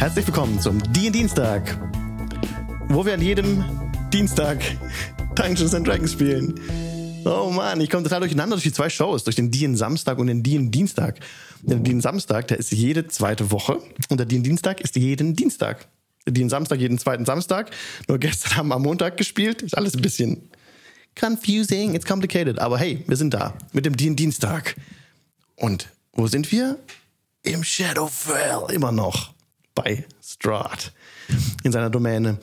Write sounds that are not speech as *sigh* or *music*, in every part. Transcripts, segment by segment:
Herzlich willkommen zum DIN Dienstag, wo wir an jedem Dienstag Dungeons and Dragons spielen. Oh Mann, ich komme total durcheinander durch die zwei Shows, durch den DIN Samstag und den DIN Dienstag. Der DIN Samstag, der ist jede zweite Woche und der DIN Dienstag ist jeden Dienstag. Der DIN Samstag jeden zweiten Samstag. Nur gestern haben wir am Montag gespielt. Ist alles ein bisschen confusing, it's complicated. Aber hey, wir sind da mit dem DIN Dienstag. Und wo sind wir? Im Shadowfell immer noch bei Strahd in seiner Domäne.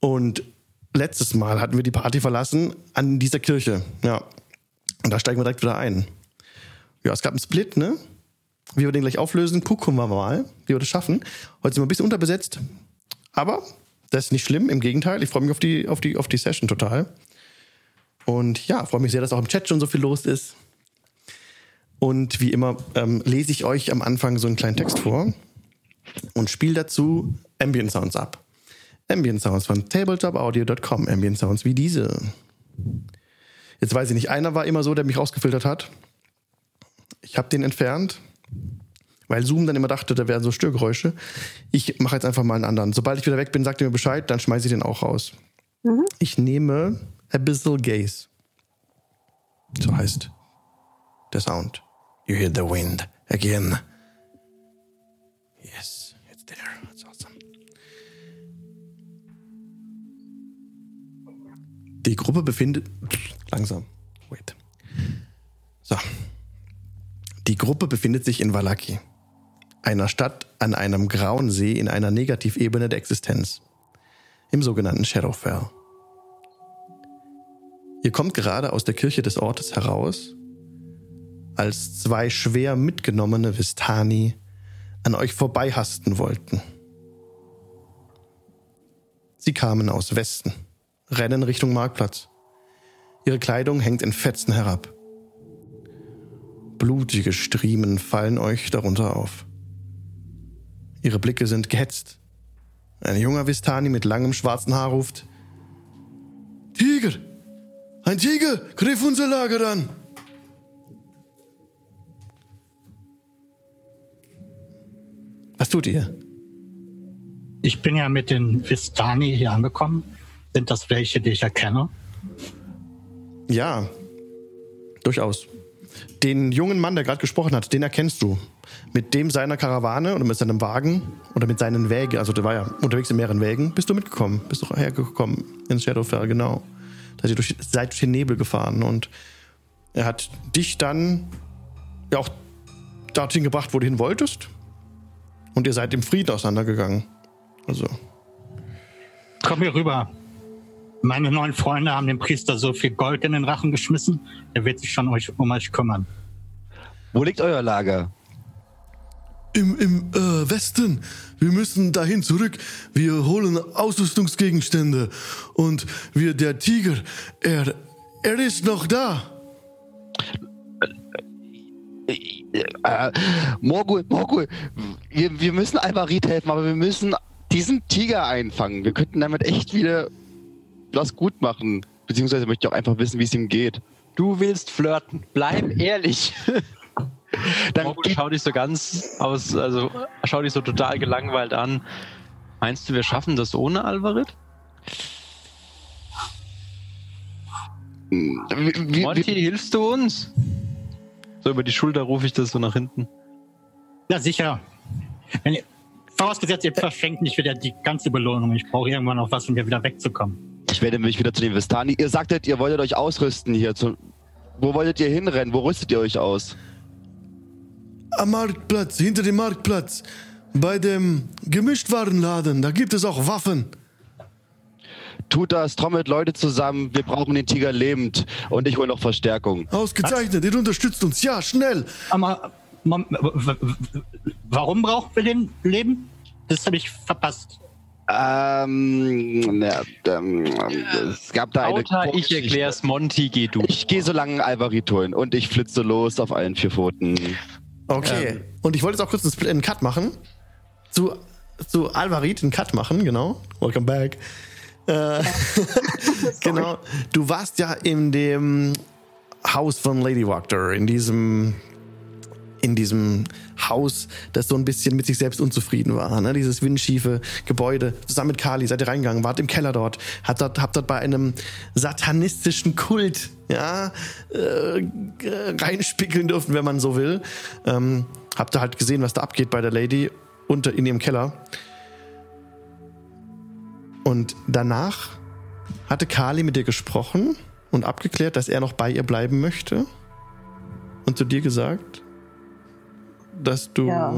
Und letztes Mal hatten wir die Party verlassen an dieser Kirche. Ja. Und da steigen wir direkt wieder ein. Ja, es gab einen Split, ne? Wie wir den gleich auflösen, gucken wir mal, wie wir das schaffen. Heute sind wir ein bisschen unterbesetzt. Aber das ist nicht schlimm, im Gegenteil. Ich freue mich auf die, auf, die, auf die Session total. Und ja, freue mich sehr, dass auch im Chat schon so viel los ist. Und wie immer ähm, lese ich euch am Anfang so einen kleinen Text vor und spiele dazu Ambient Sounds ab. Ambient Sounds von tabletopaudio.com. Ambient Sounds wie diese. Jetzt weiß ich nicht, einer war immer so, der mich rausgefiltert hat. Ich habe den entfernt, weil Zoom dann immer dachte, da wären so Störgeräusche. Ich mache jetzt einfach mal einen anderen. Sobald ich wieder weg bin, sagt ihr mir Bescheid, dann schmeiße ich den auch raus. Mhm. Ich nehme Abyssal Gaze. So heißt der Sound. You hear the wind again. Die Gruppe befindet. Langsam. Wait. So. Die Gruppe befindet sich in Valaki, einer Stadt an einem grauen See in einer Negativebene der Existenz, im sogenannten Shadowfell. Ihr kommt gerade aus der Kirche des Ortes heraus, als zwei schwer mitgenommene Vistani an euch vorbeihasten wollten. Sie kamen aus Westen, rennen Richtung Marktplatz. Ihre Kleidung hängt in Fetzen herab. Blutige Striemen fallen euch darunter auf. Ihre Blicke sind gehetzt. Ein junger Vistani mit langem schwarzen Haar ruft: Tiger! Ein Tiger griff unser Lager an! Was tut ihr? Ich bin ja mit den Vistani hier angekommen. Sind das welche, die ich erkenne? Ja, durchaus. Den jungen Mann, der gerade gesprochen hat, den erkennst du. Mit dem seiner Karawane oder mit seinem Wagen oder mit seinen Wägen, also der war ja unterwegs in mehreren Wägen, bist du mitgekommen, bist du hergekommen ins Shadowfell, genau. Da seid ihr seid durch den Nebel gefahren und er hat dich dann ja auch dorthin gebracht, wo du hin wolltest. Und ihr seid im Frieden auseinandergegangen. Also. Komm hier rüber. Meine neuen Freunde haben dem Priester so viel Gold in den Rachen geschmissen. Er wird sich schon um euch kümmern. Wo liegt euer Lager? Im, im äh, Westen. Wir müssen dahin zurück. Wir holen Ausrüstungsgegenstände. Und wir, der Tiger, er, er ist noch da. Äh, Morgul, Morgul, wir, wir müssen Alvarit helfen, aber wir müssen diesen Tiger einfangen. Wir könnten damit echt wieder was gut machen. Beziehungsweise möchte ich auch einfach wissen, wie es ihm geht. Du willst flirten. Bleib ehrlich. *laughs* Dann Morgul schau dich so ganz aus, also schau dich so total gelangweilt an. Meinst du, wir schaffen das ohne Alvarit? Wie, Monty, hilfst du uns? So über die Schulter rufe ich das so nach hinten. Ja, sicher. Wenn ihr, vorausgesetzt, ihr verschenkt nicht wieder die ganze Belohnung. Ich brauche irgendwann noch was, um hier wieder wegzukommen. Ich werde mich wieder zu den Vistani. Ihr sagtet, ihr wolltet euch ausrüsten hier. Zu, wo wolltet ihr hinrennen? Wo rüstet ihr euch aus? Am Marktplatz, hinter dem Marktplatz. Bei dem Gemischtwarenladen. Da gibt es auch Waffen. Tut das, trommelt Leute zusammen. Wir brauchen den Tiger lebend. Und ich hole noch Verstärkung. Ausgezeichnet, ihr unterstützt uns. Ja, schnell. Aber warum brauchen wir den Leben? Das habe ich verpasst. Ähm, ja, ähm, es gab da eine. Auta, ich erklär's, Monty, geh du. Ich gehe so lange Alvarito hin und ich flitze los auf allen vier Pfoten. Okay. Ähm. Und ich wollte jetzt auch kurz einen Cut machen. Zu, zu Alvarit einen Cut machen, genau. Welcome back. Äh, *laughs* genau. Du warst ja in dem Haus von Lady Wachter, in diesem in diesem Haus, das so ein bisschen mit sich selbst unzufrieden war. Ne? Dieses windschiefe Gebäude. Zusammen mit Kali seid ihr reingegangen, wart im Keller dort, habt dort, habt dort bei einem satanistischen Kult ja, äh, reinspickeln dürfen, wenn man so will. Ähm, habt ihr halt gesehen, was da abgeht bei der Lady unter in ihrem Keller. Und danach hatte Kali mit dir gesprochen und abgeklärt, dass er noch bei ihr bleiben möchte. Und zu dir gesagt, dass du. Ja.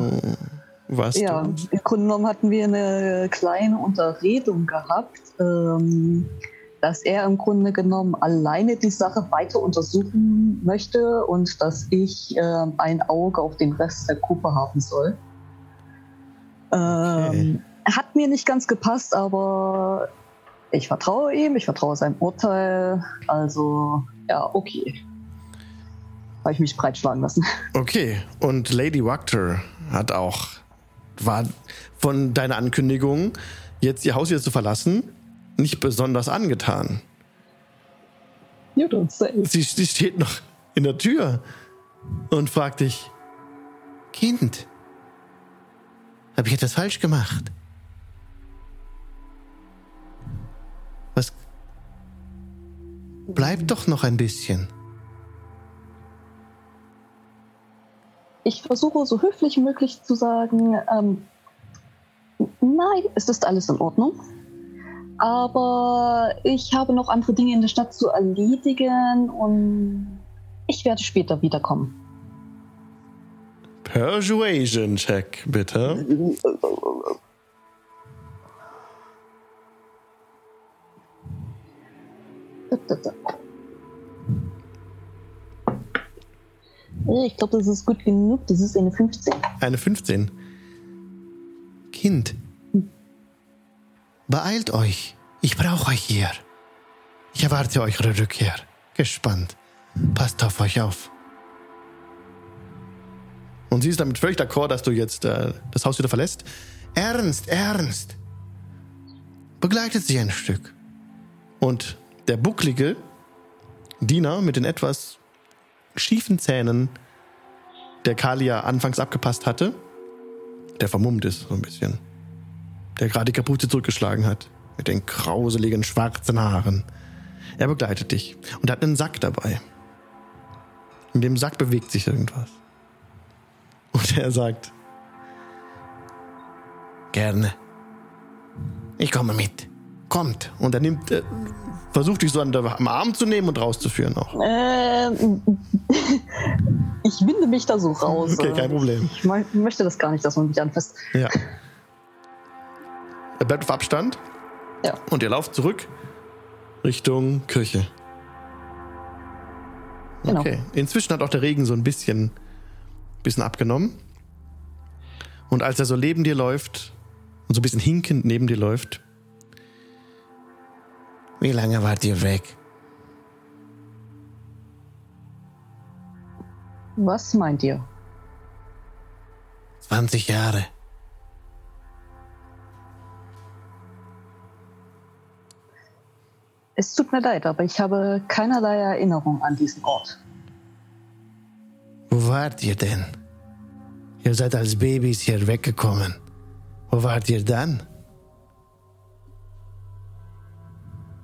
Was Ja, im Grunde genommen hatten wir eine kleine Unterredung gehabt, ähm, dass er im Grunde genommen alleine die Sache weiter untersuchen möchte und dass ich ähm, ein Auge auf den Rest der Gruppe haben soll. Ähm, Hat mir nicht ganz gepasst, aber ich vertraue ihm, ich vertraue seinem Urteil. Also, ja, okay. Habe ich mich breitschlagen lassen. Okay, und Lady Wachter hat auch, war von deiner Ankündigung, jetzt ihr Haus wieder zu verlassen, nicht besonders angetan. You don't say. Sie, sie steht noch in der Tür und fragt dich, Kind, habe ich etwas falsch gemacht? Was? Bleib doch noch ein bisschen. Ich versuche so höflich wie möglich zu sagen, ähm, nein, es ist alles in Ordnung. Aber ich habe noch andere Dinge in der Stadt zu erledigen und ich werde später wiederkommen. Persuasion Check, bitte. Ich glaube, das ist gut genug. Das ist eine 15. Eine 15. Kind. Beeilt euch. Ich brauche euch hier. Ich erwarte eure Rückkehr. Gespannt. Passt auf euch auf. Und sie ist damit völlig d'accord, dass du jetzt äh, das Haus wieder verlässt. Ernst, ernst. Begleitet sie ein Stück. Und der bucklige Diener mit den etwas schiefen Zähnen, der Kalia anfangs abgepasst hatte, der vermummt ist so ein bisschen, der gerade die Kapuze zurückgeschlagen hat, mit den grauseligen schwarzen Haaren. Er begleitet dich und hat einen Sack dabei. In dem Sack bewegt sich irgendwas. Und er sagt, gerne. Ich komme mit. Kommt. Und er nimmt, äh, versucht dich so an der, am Arm zu nehmen und rauszuführen auch. Ähm, ich winde mich da so raus. Okay, kein Problem. Ich mö- möchte das gar nicht, dass man mich anfasst. Ja. Er bleibt auf Abstand. Ja. Und ihr lauft zurück Richtung Kirche. Genau. Okay. Inzwischen hat auch der Regen so ein bisschen, bisschen abgenommen. Und als er so neben dir läuft und so ein bisschen hinkend neben dir läuft. Wie lange wart ihr weg? Was meint ihr? 20 Jahre. Es tut mir leid, aber ich habe keinerlei Erinnerung an diesen Ort. Wo wart ihr denn? Ihr seid als Babys hier weggekommen. Wo wart ihr dann?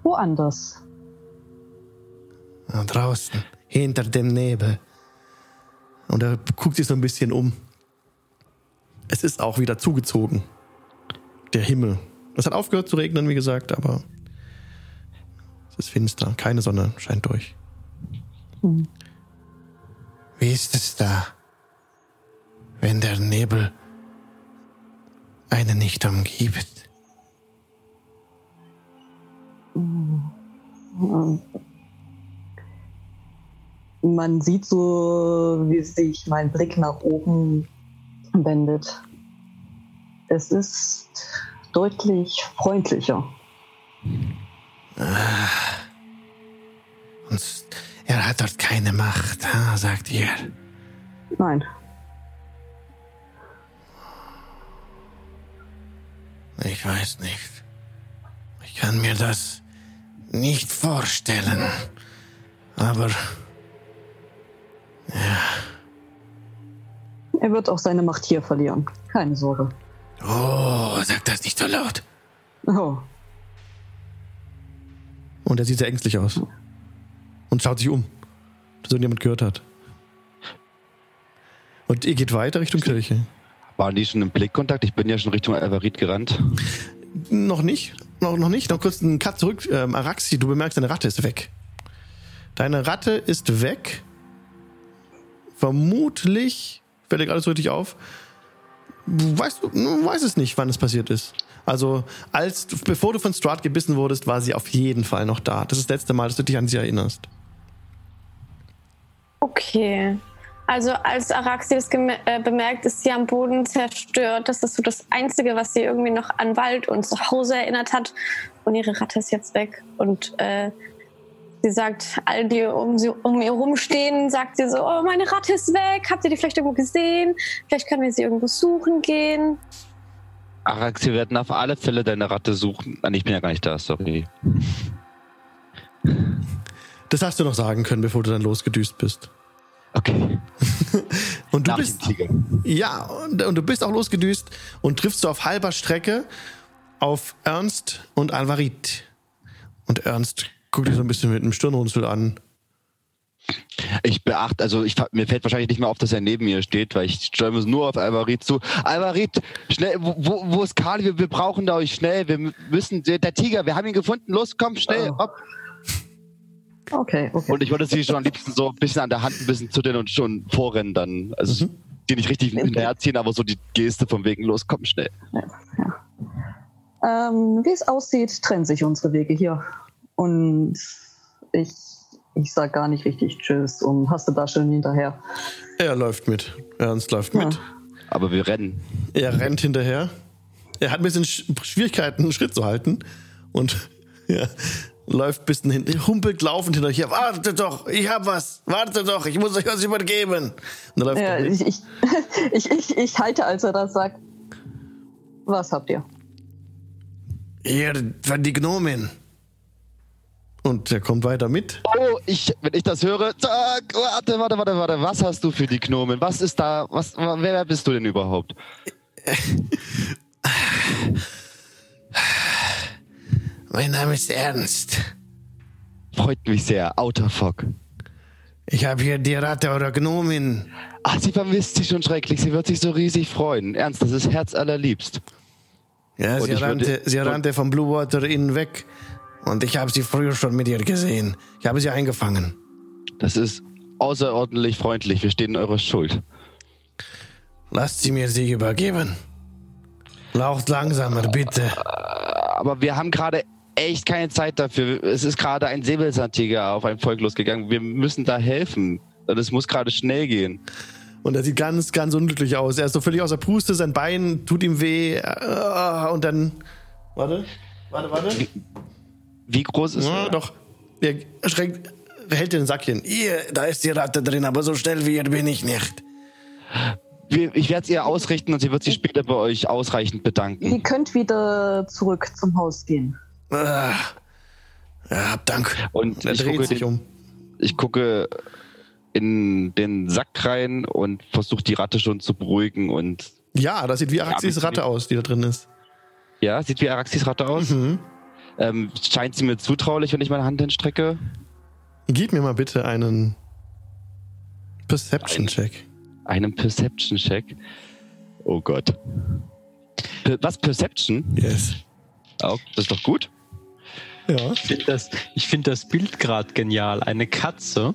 Woanders. Ah, draußen, hinter dem Nebel. Und er guckt sich so ein bisschen um. Es ist auch wieder zugezogen. Der Himmel. Es hat aufgehört zu regnen, wie gesagt, aber es ist finster. Keine Sonne scheint durch. Hm. Wie ist es da, wenn der Nebel einen nicht umgibt? Man sieht so, wie sich mein Blick nach oben wendet. Es ist deutlich freundlicher. Und er hat dort keine Macht, sagt ihr. Nein, Ich weiß nicht. Ich kann mir das nicht vorstellen. Aber. Ja. Er wird auch seine Macht hier verlieren. Keine Sorge. Oh, sag das nicht so laut. Oh. Und er sieht sehr ängstlich aus. Und schaut sich um, dass irgendjemand gehört hat. Und ihr geht weiter Richtung Kirche. Waren die schon im Blickkontakt? Ich bin ja schon Richtung Alvarit gerannt. Noch nicht, noch, noch nicht. Noch kurz einen Cut zurück. Ähm, Araxi, du bemerkst, deine Ratte ist weg. Deine Ratte ist weg. Vermutlich, fällt dir gerade so richtig auf. Weißt, du weißt es nicht, wann es passiert ist. Also, als, bevor du von Strahd gebissen wurdest, war sie auf jeden Fall noch da. Das ist das letzte Mal, dass du dich an sie erinnerst. Okay. Also als Araxi das äh, bemerkt, ist sie am Boden zerstört. Das ist so das Einzige, was sie irgendwie noch an Wald und zu Hause erinnert hat. Und ihre Ratte ist jetzt weg. Und äh, sie sagt, all die um, sie, um ihr rumstehen, sagt sie so, oh, meine Ratte ist weg. Habt ihr die vielleicht irgendwo gesehen? Vielleicht können wir sie irgendwo suchen gehen. Arax, wir werden auf alle Fälle deine Ratte suchen. Nee, ich bin ja gar nicht da, sorry. Das hast du noch sagen können, bevor du dann losgedüst bist. Okay. *laughs* Und du Nach bist, ja, und, und du bist auch losgedüst und triffst so auf halber Strecke auf Ernst und Alvarit. Und Ernst guckt dich so ein bisschen mit einem Stirnrunzel an. Ich beachte, also ich, mir fällt wahrscheinlich nicht mehr auf, dass er neben mir steht, weil ich steuere nur auf Alvarit zu. Alvarit, schnell, wo, wo, ist Kali? Wir, wir brauchen da euch schnell. Wir müssen, der, der Tiger, wir haben ihn gefunden. Los, komm, schnell. Oh. Hopp. Okay, okay. Und ich wollte sie schon am liebsten so ein bisschen an der Hand ein bisschen zuddeln und schon vorrennen dann. Also die nicht richtig hinterherziehen, aber so die Geste von wegen, los, komm schnell. Ähm, wie es aussieht, trennen sich unsere Wege hier. Und ich, ich sag gar nicht richtig Tschüss und hast du da schon hinterher. Er läuft mit. Ernst läuft Ja. mit. Aber wir rennen. Er rennt hinterher. Er hat ein bisschen Sch- Schwierigkeiten, einen Schritt zu halten. Und *laughs* ja, läuft ein bisschen hin, humpelt laufend hinterher. Wartet doch, ich hab was. Wartet doch, ich muss euch was übergeben. Und läuft Ja, ich, ich, ich, *laughs* ich, ich halte, als er das sagt. Was habt ihr? Hier, für die Gnomen. Und er kommt weiter mit. Oh, ich, wenn ich das höre, zack, warte, warte, warte, warte, was hast du für die Gnomen? Was ist da, was, wer bist du denn überhaupt? *laughs* Mein Name ist Ernst. Freut mich sehr, Outer Fog. Ich habe hier die Ratte oder Gnomin. Ah, sie vermisst sich schon schrecklich, sie wird sich so riesig freuen. Ernst, das ist herzallerliebst. Ja, Und sie ich würde- rannte, sie rannte vom Blue Water Inn weg. Und ich habe sie früher schon mit ihr gesehen. Ich habe sie eingefangen. Das ist außerordentlich freundlich, wir stehen in eurer Schuld. Lasst sie mir sie übergeben. Laucht langsamer, bitte. Aber wir haben gerade echt keine Zeit dafür. Es ist gerade ein Säbelzahntiger auf ein Volk losgegangen. Wir müssen da helfen. Und es muss gerade schnell gehen. Und er sieht ganz, ganz unglücklich aus. Er ist so völlig außer Puste, sein Bein tut ihm weh. äh, Und dann. Warte, warte, warte. Wie groß ist Ja, er? doch. Er schränkt, hält den Sackchen. Hier, da ist die Ratte drin, aber so schnell wie ihr bin ich nicht. Ich werde es ihr ausrichten und sie wird sich später bei euch ausreichend bedanken. Ihr könnt wieder zurück zum Haus gehen. Ah. Ja, hab Dank. Und Er ich dreht gucke, sich den, um. ich gucke in den Sack rein und versuche die Ratte schon zu beruhigen. Und Ja, das sieht wie Araxis Ratte aus, die da drin ist. ja, sieht wie Araxis Ratte aus. Mhm. Ähm, scheint sie mir zutraulich, wenn ich meine Hand hinstrecke? Gib mir mal bitte einen Perception-Check. Einen Perception-Check. Oh Gott. Per was, Perception? Yes. Oh, das ist doch gut. Ja. Ich finde das, ich find das Bild gerade genial. Eine Katze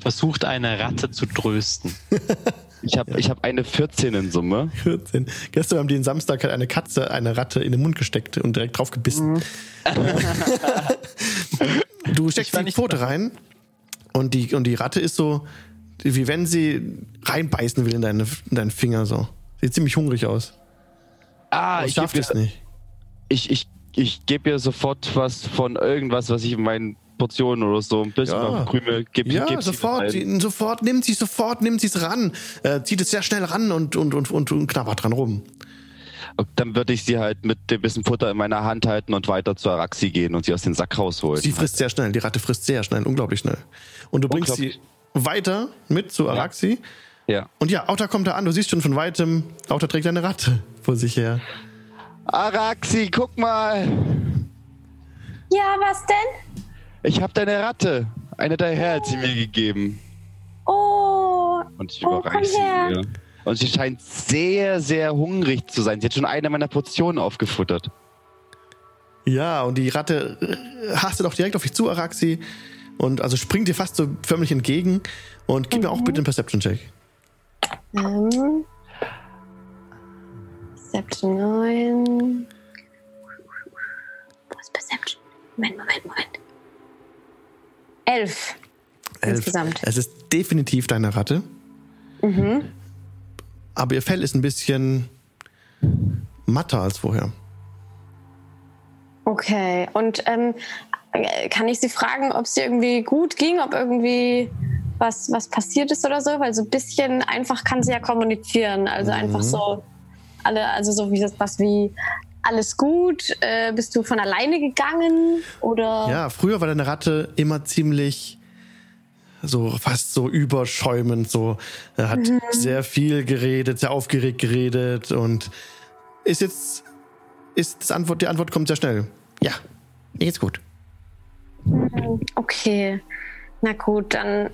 versucht eine Ratte zu trösten. *laughs* Ich habe ich hab eine 14 in Summe. 14. Gestern haben die den Samstag hat eine Katze eine Ratte in den Mund gesteckt und direkt drauf gebissen. *laughs* du steckst die Pfote rein und die, und die Ratte ist so, wie wenn sie reinbeißen will in, deine, in deinen Finger so. Sieht ziemlich hungrig aus. Ah, Aber ich schafft es nicht. ich, ich, ich geb ihr sofort was von irgendwas, was ich in meinen Portionen oder so ein bisschen Ja. Krümel gebe. Ja, sie sofort, die- sofort nimmt sie sofort, nimmt sie es ran, äh, zieht es sehr schnell ran und, und, und, und, und knabbert dran rum. Dann würde ich sie halt mit dem bisschen Futter in meiner Hand halten und weiter zur Araxi gehen und sie aus dem Sack rausholen. Sie frisst sehr schnell, die Ratte frisst sehr schnell, unglaublich schnell. Und du bringst sie weiter mit zu Araxi Ja. Und ja, Auta kommt da an, du siehst schon von weitem, Auta trägt eine Ratte vor sich her. Araxi, guck mal. Ja, was denn? Ich habe deine Ratte. Eine der Herr hat sie mir gegeben. Oh, Und ich Oh, überreiche sie ihr. Und sie scheint sehr, sehr hungrig zu sein. Sie hat schon eine meiner Portionen aufgefuttert. Ja, und die Ratte äh, hastet auch direkt auf dich zu, Araxi. Und also springt dir fast so förmlich entgegen. Und gib mir auch bitte einen Perception-Check. ähm. Perception 9. Wo ist Perception? Moment, Moment, Moment. Elf. Elf. Insgesamt. Es ist definitiv deine Ratte. Aber ihr Fell ist ein bisschen matter als vorher. Okay, und ähm, äh, kann ich Sie fragen, ob es irgendwie gut ging, ob irgendwie was, was passiert ist oder so? Weil so ein bisschen einfach kann sie ja kommunizieren. Also einfach so alle, also so wie das was wie alles gut, äh, bist du von alleine gegangen oder Ja, früher war deine Ratte immer ziemlich so fast so überschäumend, so er hat sehr viel geredet, sehr aufgeregt geredet und ist jetzt ist das Antwort die Antwort kommt sehr schnell. Ja, mir geht's gut. Okay, na gut, dann.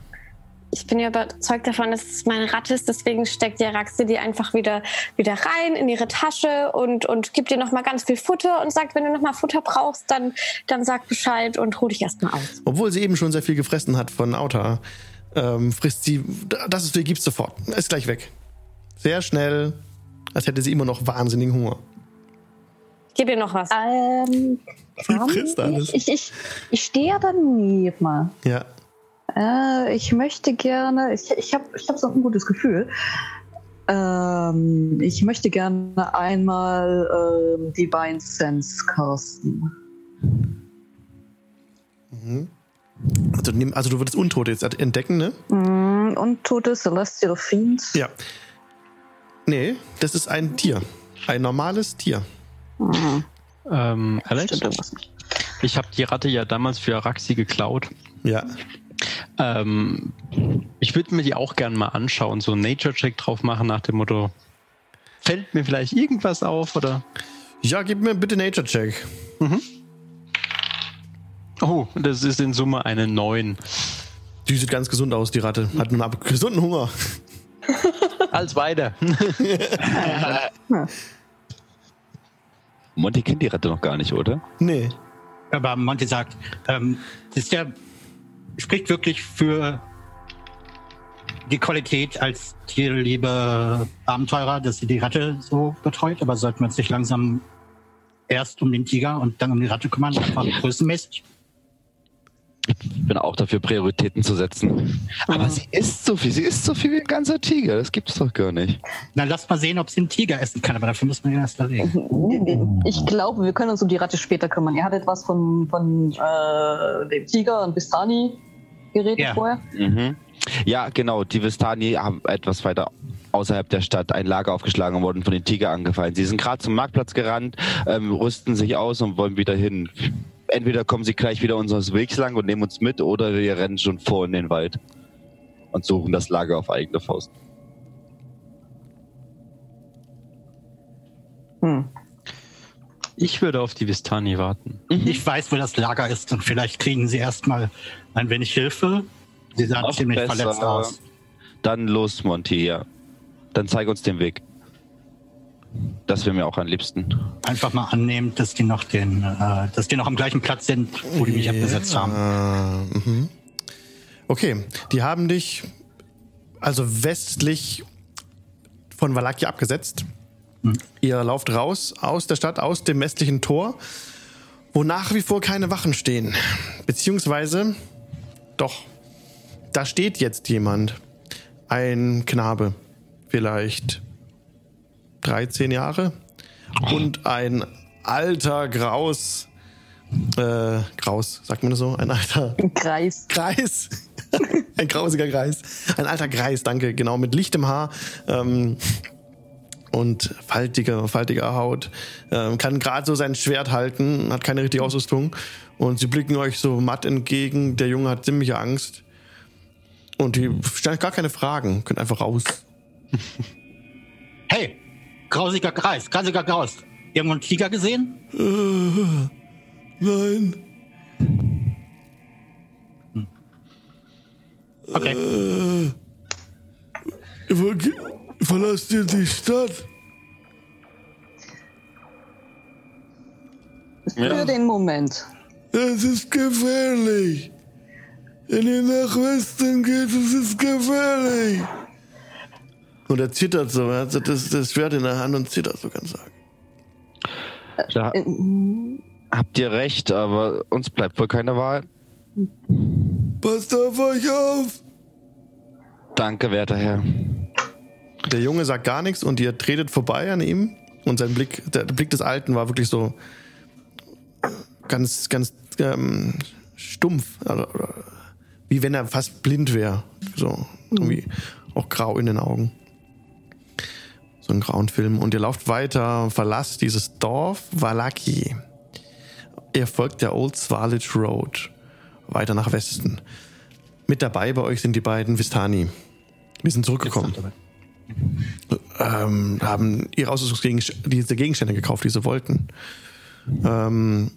Ich bin ja überzeugt davon, dass es meine Ratte ist, deswegen steckt die Araxe die einfach wieder, wieder rein in ihre Tasche und, und gibt dir nochmal ganz viel Futter und sagt, wenn du nochmal Futter brauchst, dann, dann sag Bescheid und ruh dich erstmal aus. Obwohl sie eben schon sehr viel gefressen hat von Auta, ähm, frisst sie das ist gibt's sofort. Ist gleich weg. Sehr schnell, als hätte sie immer noch wahnsinnigen Hunger. Ich gebe dir noch was. Ähm, frisst alles. ich, ich, ich stehe ja daneben. Ja. Äh, ich möchte gerne, ich, ich habe ich hab so ein gutes Gefühl. Ähm, ich möchte gerne einmal ähm, Divine Sense casten. Also, nimm- also du würdest Untote jetzt entdecken, ne? Mm, und tote Celestial Fiend. Ja. Nee, das ist ein Tier. Ein normales Tier. Mhm. Ähm, Alex, Stimmt irgendwas nicht. ich habe die Ratte ja damals für Araxi geklaut. Ja. Ähm, ich würde mir die auch gerne mal anschauen, so einen Nature-Check drauf machen nach dem Motto, fällt mir vielleicht irgendwas auf oder? Ja, gib mir bitte Nature Check. Oh, das ist in Summe eine 9. Die sieht ganz gesund aus, die Ratte. Hat einen gesunden Hunger. *laughs* Als weiter. *laughs* Monty kennt die Ratte noch gar nicht, oder? Nee. Aber Monty sagt, ähm, das ist ja, spricht wirklich für die Qualität als tierliebe Abenteurer, dass sie die Ratte so betreut. Aber sollten wir uns nicht langsam erst um den Tiger und dann um die Ratte kümmern, einfach *laughs* größenmäßig? Ich bin auch dafür, Prioritäten zu setzen. Aber sie isst so viel. Sie isst so viel wie ein ganzer Tiger. Das gibt's doch gar nicht. Dann lasst mal sehen, ob sie einen Tiger essen kann. Aber dafür muss man ihn erst erlegen. *laughs* Ich glaube, wir können uns um die Ratte später kümmern. Ihr hattet was von, von äh, dem Tiger und Bistani geredet Ja. vorher. Mhm. Ja, genau. Die Vistani haben etwas weiter außerhalb der Stadt ein Lager aufgeschlagen und wurden von den Tiger angefallen. Sie sind gerade zum Marktplatz gerannt, ähm, rüsten sich aus und wollen wieder hin. Entweder kommen sie gleich wieder unseres Wegs lang und nehmen uns mit, oder wir rennen schon vor in den Wald und suchen das Lager auf eigene Faust. Hm. Ich würde auf die Vistani warten. Ich weiß, wo das Lager ist und vielleicht kriegen sie erstmal ein wenig Hilfe. Sie sahen ziemlich besser. verletzt aus. Dann los, Monty, ja. Dann zeig uns den Weg. Das wäre mir auch am liebsten. Einfach mal annehmen, dass die noch den, äh, dass die noch am gleichen Platz sind, wo die mich abgesetzt haben. Äh, mhm. Okay, die haben dich also westlich von Valakia abgesetzt. Ihr lauft raus aus der Stadt, aus dem westlichen Tor, wo nach wie vor keine Wachen stehen. Beziehungsweise, doch, da steht jetzt jemand. Ein Knabe, vielleicht 13 Jahre. Und ein alter Graus. Äh, Graus, sagt man das so? Ein alter Kreis. Kreis. *laughs* Ein grausiger Kreis. Ein alter Kreis, danke. Genau, mit lichtem Haar ähm, und faltiger, faltiger Haut. Ähm, kann gerade so sein Schwert halten, hat keine richtige Ausrüstung. Und sie blicken euch so matt entgegen. Der Junge hat ziemliche Angst. Und die stellen gar keine Fragen, können einfach raus. Hey, grausiger Kreis, grausiger Graus. Irgendwo einen Tiger gesehen? Äh, nein. Okay. Äh, ge- verlasst ihr die Stadt? Für den Moment. Es ist gefährlich. Wenn ihr nach Westen geht, es ist gefährlich. Und er zittert so, er hat das, das Schwert in der Hand und zittert so ganz arg. Da Äh, habt ihr recht, aber uns bleibt wohl keine Wahl. Passt auf euch auf. Danke, werter Herr. Der Junge sagt gar nichts und ihr tretet vorbei an ihm und sein Blick, der Blick des Alten war wirklich so ganz, ganz ähm, stumpf, also, oder wie wenn er fast blind wäre, so irgendwie auch grau in den Augen. So ein grauen Film. Und ihr lauft weiter, verlasst dieses Dorf Valaki. Ihr folgt der Old Swaledge Road weiter nach Westen. Mit dabei bei euch sind die beiden Vistani. Wir sind zurückgekommen ähm, haben ihre Ausrüstungsgegenstände, diese Gegenstände gekauft, die sie wollten. Ähm,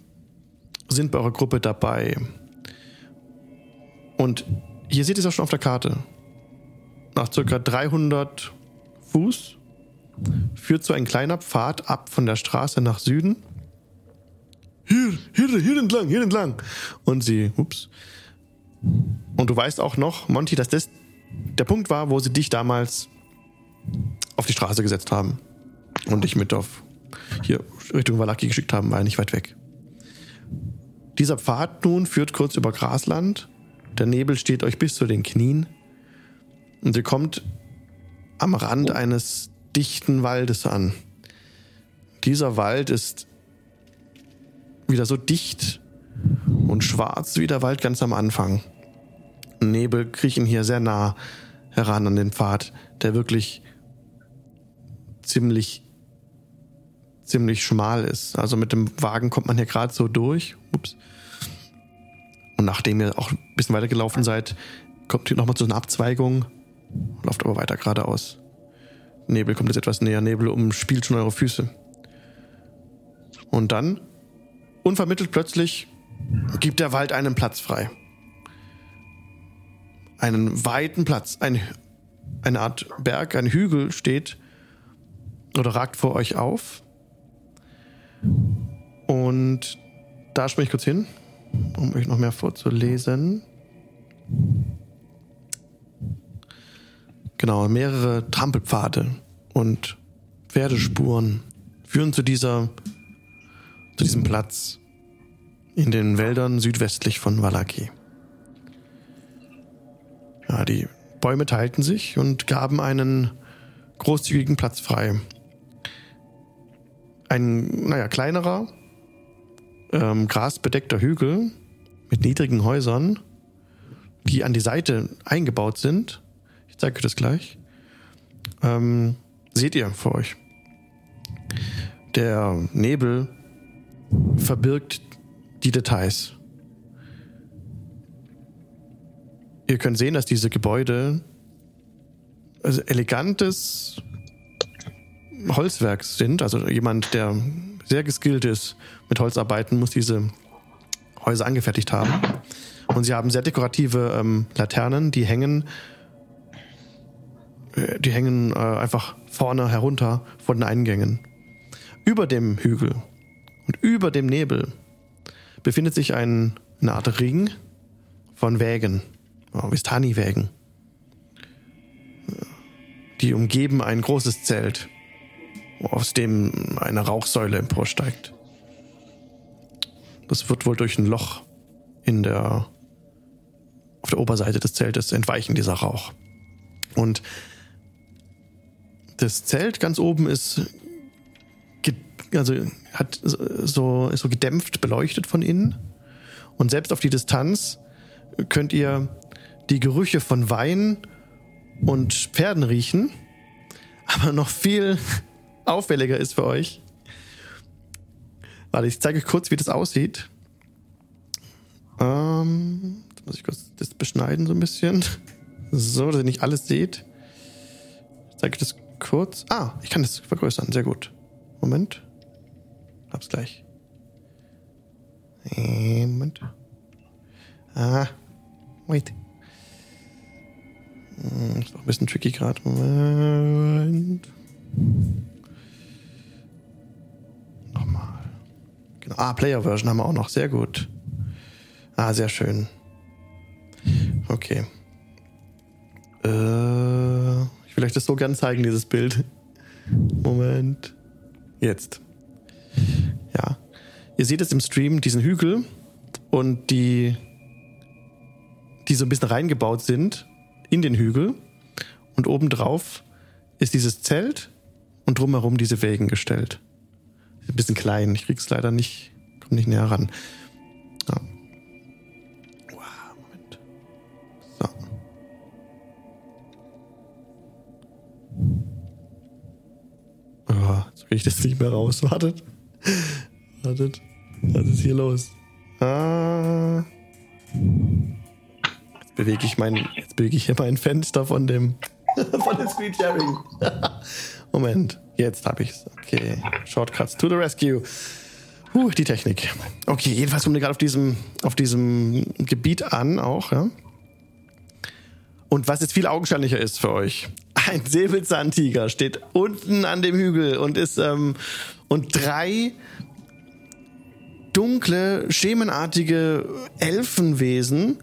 sind bei eurer Gruppe dabei. Und hier seht ihr es auch schon auf der Karte. Nach circa 300 Fuß führt so ein kleiner Pfad ab von der Straße nach Süden. Hier, hier, hier entlang, hier entlang. Und sie, ups. Und du weißt auch noch, Monty, dass das der Punkt war, wo sie dich damals auf die Straße gesetzt haben und dich mit auf hier Richtung Valaki geschickt haben, war nicht weit weg. Dieser Pfad nun führt kurz über Grasland. Der Nebel steht euch bis zu den Knien. Und ihr kommt am Rand eines dichten Waldes an. Dieser Wald ist wieder so dicht und schwarz wie der Wald ganz am Anfang. Nebel kriechen hier sehr nah heran an den Pfad, der wirklich ziemlich ziemlich schmal ist. Also mit dem Wagen kommt man hier gerade so durch. Ups. Und nachdem ihr auch ein bisschen weiter gelaufen seid, kommt ihr nochmal zu einer Abzweigung, lauft aber weiter geradeaus. Nebel kommt jetzt etwas näher, Nebel umspielt schon eure Füße. Und dann, unvermittelt plötzlich, gibt der Wald einen Platz frei. Einen weiten Platz, ein, eine Art Berg, ein Hügel steht oder ragt vor euch auf. Und da springe ich kurz hin, um euch noch mehr vorzulesen. Genau, mehrere Trampelpfade und Pferdespuren führen zu dieser, zu diesem Platz in den Wäldern südwestlich von Valaki. Ja, die Bäume teilten sich und gaben einen großzügigen Platz frei. Ein, naja, kleinerer, ähm, grasbedeckter Hügel mit niedrigen Häusern, die an die Seite eingebaut sind. Ich zeige euch das gleich. Ähm, seht ihr vor euch. Der Nebel verbirgt die Details. Ihr könnt sehen, dass diese Gebäude also elegantes Holzwerk sind. Also jemand, der sehr geskillt ist mit Holzarbeiten, muss diese Häuser angefertigt haben. Und sie haben sehr dekorative ähm, Laternen, die hängen, die hängen äh, einfach vorne herunter von den Eingängen. Über dem Hügel und über dem Nebel befindet sich ein, eine Art Ring von Wägen, oh, Vistani-Wägen. Die umgeben ein großes Zelt, aus dem eine Rauchsäule emporsteigt. Das wird wohl durch ein Loch in der auf der Oberseite des Zeltes entweichen dieser Rauch. Und das Zelt ganz oben ist also hat so ist so gedämpft beleuchtet von innen und selbst auf die Distanz könnt ihr die Gerüche von Wein und Pferden riechen, aber noch viel *laughs* auffälliger ist für euch. Warte, ich zeige euch kurz, wie das aussieht. Ähm, jetzt muss ich kurz das beschneiden so ein bisschen. So, dass ihr nicht alles seht. Zeige ich das kurz. Ah, ich kann das vergrößern. Sehr gut. Moment. Hab's gleich. Äh, Moment. Ah, wait. Hm, Ist noch ein bisschen tricky gerade. Moment. Nochmal. Genau. Ah, Player-Version haben wir auch noch. Sehr gut. Ah, sehr schön. Okay. Äh, ich will euch das so gern zeigen, dieses Bild. Moment. Jetzt. Ja. Ihr seht es im Stream, diesen Hügel und die, die so ein bisschen reingebaut sind in den Hügel. Und obendrauf ist dieses Zelt und drumherum diese Wägen gestellt. Ein bisschen klein, ich krieg's leider nicht, komm nicht näher ran. Ja. Jetzt krieg ich das nicht mehr raus. Wartet. Wartet. Was ist hier los? Ah. Jetzt bewege ich mein, jetzt ich hier mein Fenster von dem, *laughs* von dem Screen Sharing. *laughs* Moment. Jetzt habe ich's. Okay. Shortcuts to the rescue. Huh, die Technik. Okay, jedenfalls kommen wir gerade auf diesem, auf diesem Gebiet an, auch, ja. Und was jetzt viel augenscheinlicher ist für euch, ein Säbelzahntiger steht unten an dem Hügel und ist ähm, und drei dunkle, schemenartige Elfenwesen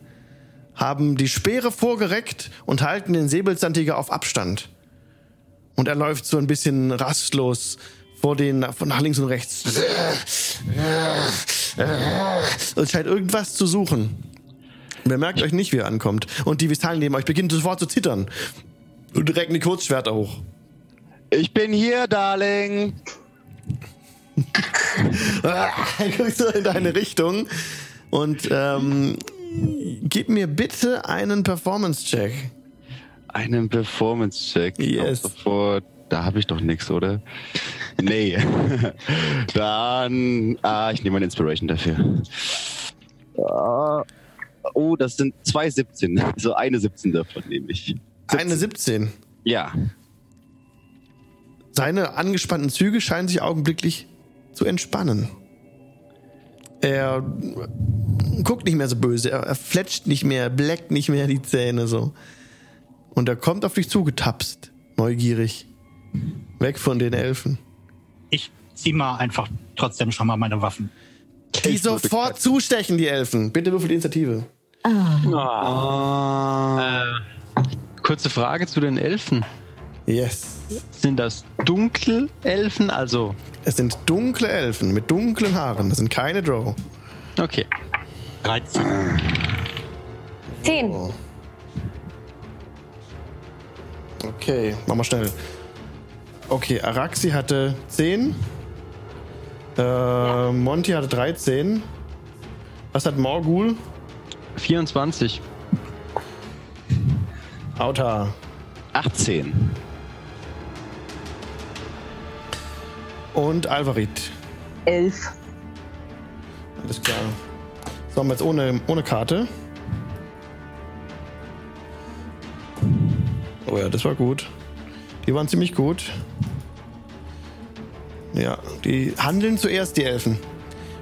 haben die Speere vorgereckt und halten den Säbelzahntiger auf Abstand. Und er läuft so ein bisschen rastlos vor den, von nach links und rechts. Und scheint irgendwas zu suchen. Wer merkt euch nicht, wie er ankommt. Und die Vistalen neben euch beginnen sofort zu zittern. Und recken die Kurzschwerter hoch. Ich bin hier, Darling. *laughs* Guckt so in deine Richtung. Und ähm, gib mir bitte einen Performance-Check. Einen Performance-Check. Yes. Sofort. Da habe ich doch nichts, oder? Nee. *laughs* Dann. Ah, ich nehme eine Inspiration dafür. Ah, oh, das sind zwei 17. So eine 17 davon nehme ich. Eine 17. Ja. Seine angespannten Züge scheinen sich augenblicklich zu entspannen. Er guckt nicht mehr so böse, er, er fletscht nicht mehr, bleckt nicht mehr die Zähne so. Und er kommt auf dich zugetapst, neugierig. Weg von den Elfen. Ich zieh mal einfach trotzdem schon mal meine Waffen. Die sofort zustechen, die Elfen. Bitte würfel die Initiative. Kurze Frage zu den Elfen. Yes. Sind das Dunkelelfen? Also, Es sind dunkle Elfen mit dunklen Haaren. Das sind keine Drow. okay. 13. Zehn. Oh. Okay, machen wir schnell. Okay, Araxi hatte 10. Äh, Monty hatte 13. Was hat Morgul? 24. Auta. 18. Und Alvarit. Elf. Alles klar. So, haben wir jetzt ohne, ohne Karte. Oh ja, das war gut. Die waren ziemlich gut. Ja, die handeln zuerst, die Elfen.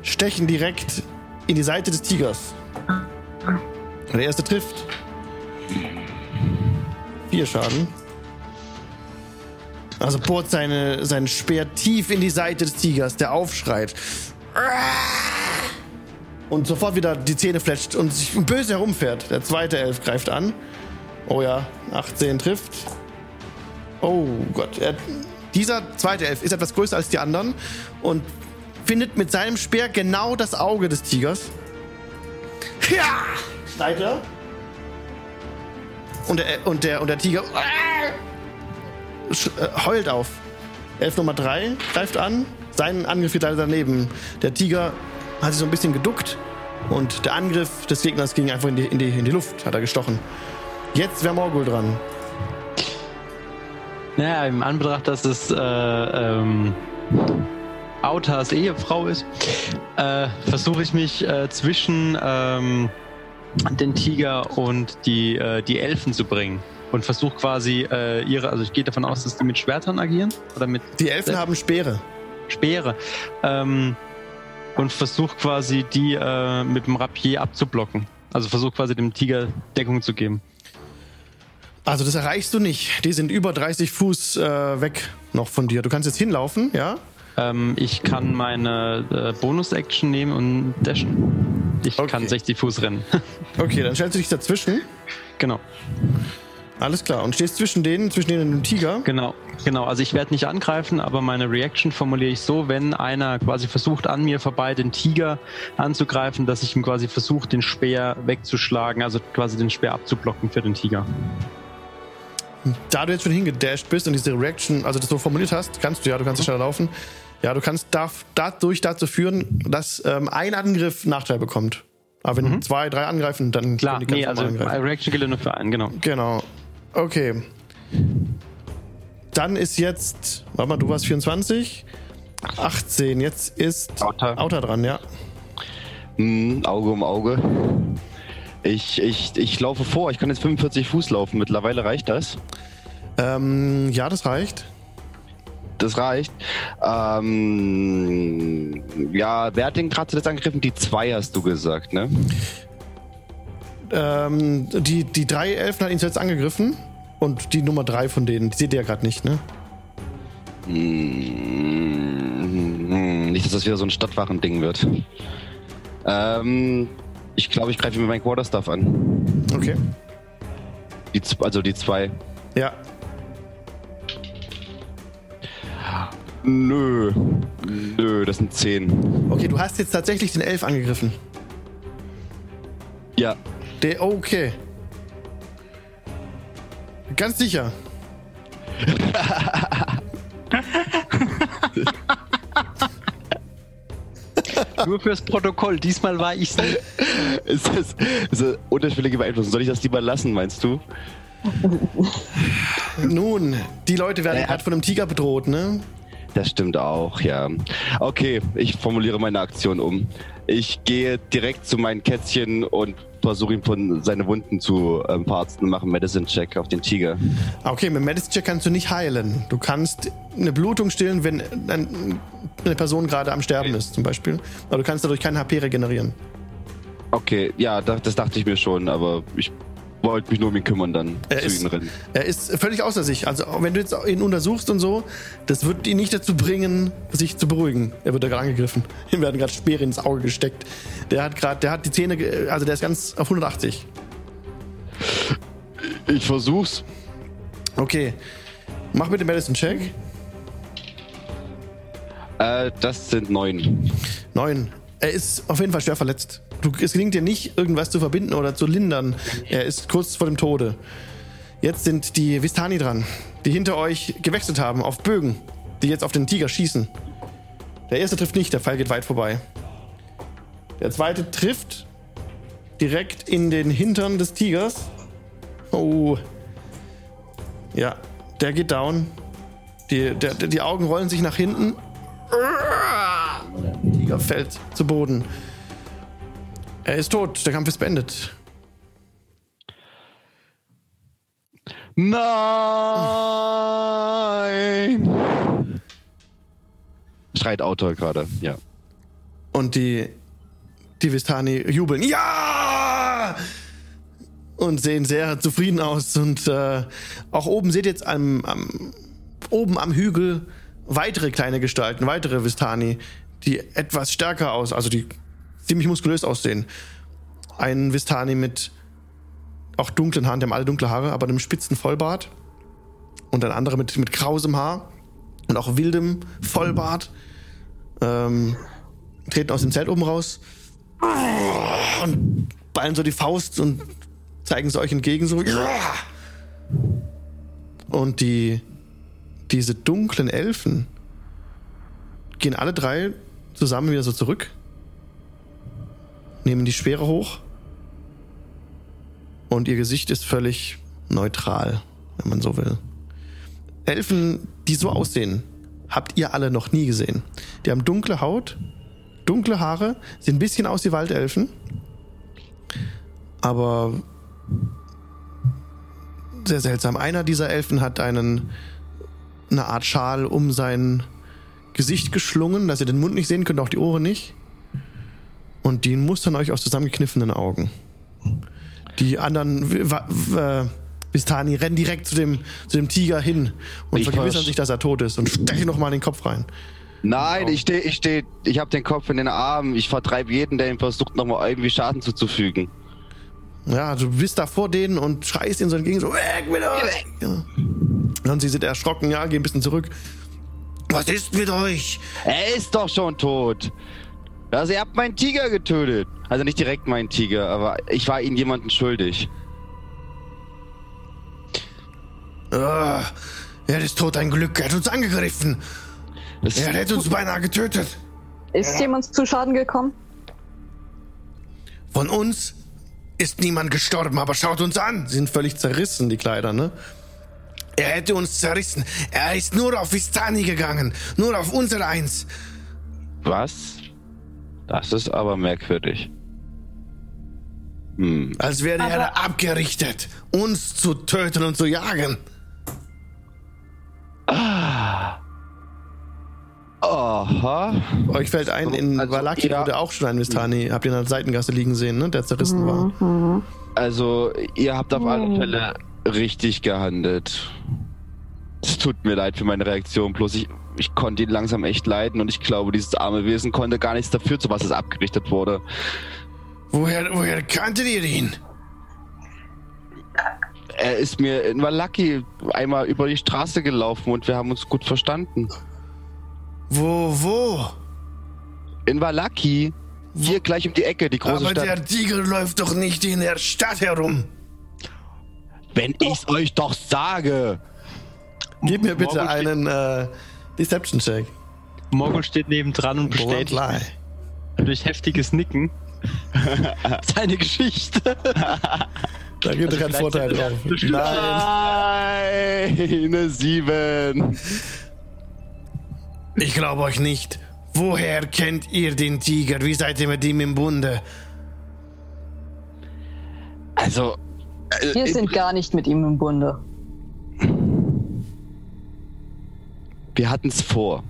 Stechen direkt in die Seite des Tigers. Der erste trifft. Vier Schaden. Also bohrt seine, sein Speer tief in die Seite des Tigers, der aufschreit. Und sofort wieder die Zähne fletscht und sich böse herumfährt. Der zweite Elf greift an. Oh ja, 18 trifft. Oh Gott. Er, dieser zweite Elf ist etwas größer als die anderen und findet mit seinem Speer genau das Auge des Tigers. Ja! Schreit er. Und der, und der, und der Tiger sch- äh, heult auf. Elf Nummer 3 greift an. Sein Angriff geht leider daneben. Der Tiger hat sich so ein bisschen geduckt und der Angriff des Gegners ging einfach in die, in die, in die Luft, hat er gestochen. Jetzt wäre Morgul dran. Naja, im Anbetracht, dass es äh, ähm, Autas Ehefrau ist, äh, versuche ich mich äh, zwischen ähm, den Tiger und die, äh, die Elfen zu bringen. Und versuche quasi äh, ihre, also ich gehe davon aus, dass die mit Schwertern agieren oder mit Die Elfen haben Speere. Speere. Ähm, und versuche quasi die äh, mit dem Rapier abzublocken. Also versuche quasi dem Tiger Deckung zu geben. Also das erreichst du nicht. Die sind über 30 Fuß äh, weg noch von dir. Du kannst jetzt hinlaufen, ja? Ähm, ich kann meine äh, Bonus-Action nehmen und dashen. Ich Okay. kann 60 Fuß rennen. *laughs* Okay, dann stellst du dich dazwischen. genau, Alles klar. Und stehst zwischen denen, zwischen denen und dem Tiger. genau, genau. Also ich werde nicht angreifen, aber meine Reaction formuliere ich so, wenn einer quasi versucht, an mir vorbei den Tiger anzugreifen, dass ich ihm quasi versuche, den Speer wegzuschlagen, also quasi den Speer abzublocken für den Tiger. Da du jetzt schon hingedasht bist und diese Reaction, also das so formuliert hast, kannst du ja, du kannst schneller laufen. Ja, du kannst darf, dadurch dazu führen, dass ähm, ein Angriff Nachteil bekommt. Aber wenn zwei, drei angreifen, dann Klar, können die nee, ganz also angreifen. Reaction gilt nur für einen, genau. Genau. Okay. Dann ist jetzt, warte mal, du warst 24. 18. Jetzt ist Auta. Auta dran, ja. Hm, Auge um Auge. Ich, ich, ich laufe vor. Ich kann jetzt 45 Fuß laufen. Mittlerweile reicht das. Ähm, ja, das reicht. Das reicht. Ähm, ja, wer hat den gerade zuletzt angegriffen? Die zwei hast du gesagt, ne? Ähm, die, die drei Elfen hat ihn zuletzt angegriffen. Und die Nummer drei von denen, die seht ihr ja gerade nicht, ne? Hm, nicht, dass das wieder so ein Stadtwachen-Ding wird. Ähm, ich glaube, ich greife mir meinen Quarterstaff an. Okay. Die, also die zwei. Ja. Nö. Nö, das sind zehn. Okay, du hast jetzt tatsächlich den Elf angegriffen. Ja. Der, okay. Ganz sicher. *laughs* Nur fürs Protokoll, diesmal war ich's nicht. Ist das, ist das unterschwellige Beeinflussung? Soll ich das lieber lassen, meinst du? *laughs* Nun, die Leute werden Er hat- gerade von einem Tiger bedroht, ne? Das stimmt auch, ja. Okay, ich formuliere meine Aktion um. Ich gehe direkt zu meinen Kätzchen und versuche ihm von seine Wunden zu ähm, verarzten und mache einen Medicine-Check auf den Tiger. Okay, mit Medicine Check kannst du nicht heilen. Du kannst eine Blutung stillen, wenn ein- eine Person gerade am Sterben ist, zum Beispiel. Aber du kannst dadurch kein HP regenerieren. Okay, ja, das, das dachte ich mir schon, aber ich wollte mich nur um ihn kümmern, dann Er zu ist- ihm rennen. Er ist völlig außer sich. Also, wenn du jetzt ihn untersuchst und so, das wird ihn nicht dazu bringen, sich zu beruhigen. Er wird da gerade angegriffen. *laughs* Ihm werden gerade Speere ins Auge gesteckt. Der hat gerade, der hat die Zähne, also der ist ganz auf 180. Ich versuch's. Okay. Mach bitte Medicine Check. Äh, das sind neun. Neun. Er ist auf jeden Fall schwer verletzt. Du, es gelingt dir nicht, irgendwas zu verbinden oder zu lindern. Er ist kurz vor dem Tode. Jetzt sind die Vistani dran, die hinter euch gewechselt haben auf Bögen, die jetzt auf den Tiger schießen. Der erste trifft nicht, der Pfeil geht weit vorbei. Der zweite trifft direkt in den Hintern des Tigers. Oh. Ja, der geht down. Die, der, die Augen rollen sich nach hinten. Der Tiger fällt zu Boden. Er ist tot, der Kampf ist beendet. Nein! Schreit Autor gerade, ja. Und die, die Vistani jubeln. Ja! Und sehen sehr zufrieden aus. Und äh, auch oben seht ihr jetzt am, am, oben am Hügel weitere kleine Gestalten, weitere Vistani, die etwas stärker aus, also die ziemlich muskulös aussehen. Ein Vistani mit auch dunklen Haaren, die haben alle dunkle Haare, aber einem spitzen Vollbart. Und ein anderer mit, mit krausem Haar und auch wildem Vollbart. Ähm, treten aus dem Zelt oben raus und ballen so die Faust und zeigen es euch entgegen so. Und die diese dunklen Elfen gehen alle drei zusammen wieder so zurück, nehmen die Schwere hoch und ihr Gesicht ist völlig neutral, wenn man so will. Elfen, die so aussehen, habt ihr alle noch nie gesehen. Die haben dunkle Haut, dunkle Haare, sehen ein bisschen aus wie Waldelfen. aber sehr seltsam. Einer dieser Elfen hat einen eine Art Schal um sein Gesicht geschlungen, dass ihr den Mund nicht sehen könnt, auch die Ohren nicht. Und die mustern euch aus zusammengekniffenen Augen. Die anderen Vistani rennen direkt zu dem, zu dem Tiger hin und Ich vergewissern sich, dass er tot ist und stechen nochmal den Kopf rein. Nein, ich stehe, ich stehe, ich habe den Kopf in den Armen. Ich vertreibe jeden, der ihm versucht, nochmal irgendwie Schaden zuzufügen. Ja, du bist da vor denen und schreist ihnen so entgegen, so weg mit euch! Ja. Und sie sind erschrocken, ja, gehen ein bisschen zurück. Was ist mit euch? Er ist doch schon tot. Also ihr habt meinen Tiger getötet. Also nicht direkt meinen Tiger, aber ich war ihnen jemanden schuldig. Ah, er ist tot, ein Glück. Er hat uns angegriffen. Das, Er hätte uns beinahe getötet. Ist jemand zu Schaden gekommen? Von uns ist niemand gestorben, aber schaut uns an. Sie sind völlig zerrissen, die Kleider, ne? Er hätte uns zerrissen. Er ist nur auf Vistani gegangen. Nur auf unsere Eins. was? Das ist aber merkwürdig. Hm. Als wäre er abgerichtet, uns zu töten und zu jagen. Aha. Euch fällt ein, in Also, Valaki ja. wurde auch schon ein Vistani. Habt ihr in der Seitengasse liegen sehen, ne? Der zerrissen war. Also, ihr habt auf alle Fälle richtig gehandelt. Es tut mir leid für meine Reaktion, bloß ich, ich konnte ihn langsam echt leiden und ich glaube, dieses arme Wesen konnte gar nichts dafür, zu was es abgerichtet wurde. Woher, woher kanntet ihr ihn? Er ist mir in Valaki einmal über die Straße gelaufen und wir haben uns gut verstanden. Wo, wo? In Valaki, hier gleich um die Ecke, die große Aber Stadt. der Tiger läuft doch nicht in der Stadt herum. Wenn ich's euch doch sage! Gib mir bitte einen äh, Deception-Check. Morgul steht nebendran und bestätigt durch heftiges Nicken *laughs* seine Geschichte. Da gibt es Also keinen Vorteil drauf. Nein, Eine Sieben! ich glaube euch nicht. Woher kennt ihr den Tiger? Wie seid ihr mit ihm im Bunde? Also. äh, Wir sind gar nicht mit ihm im Bunde. Wir hatten's vor.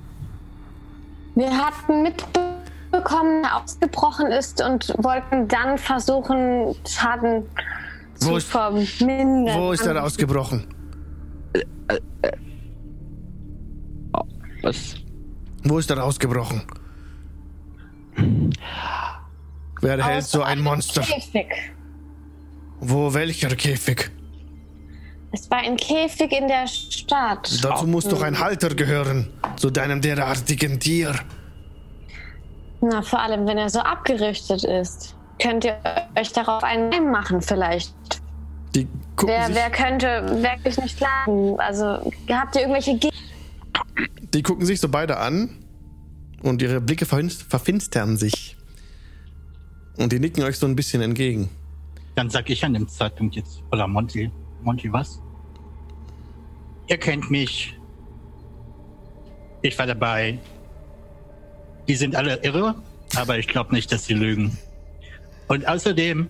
Wir hatten mitbekommen, er ausgebrochen ist und wollten dann versuchen, Schaden Wo zu ist- vermindern. Wo ist er ausgebrochen? Was? Wo ist er ausgebrochen? Wer hält so ein Monster? Käfig. Wo, welcher Käfig? Es war ein Käfig in der Stadt. Dazu muss doch ein Halter gehören. Zu deinem derartigen Tier. Na, vor allem, wenn er so abgerichtet ist. Könnt ihr euch darauf einen Reim machen vielleicht? Die gucken, Wer, sich, wer könnte wirklich nicht leiden? Also, habt ihr irgendwelche Ge die gucken sich so beide an und ihre Blicke verfinst- verfinstern sich. Und die nicken euch so ein bisschen entgegen. Dann sag ich an dem Zeitpunkt jetzt, oder Monty, Monty was? Ihr kennt mich. Ich war dabei. Die sind alle irre, aber ich glaube nicht, dass sie lügen. Und außerdem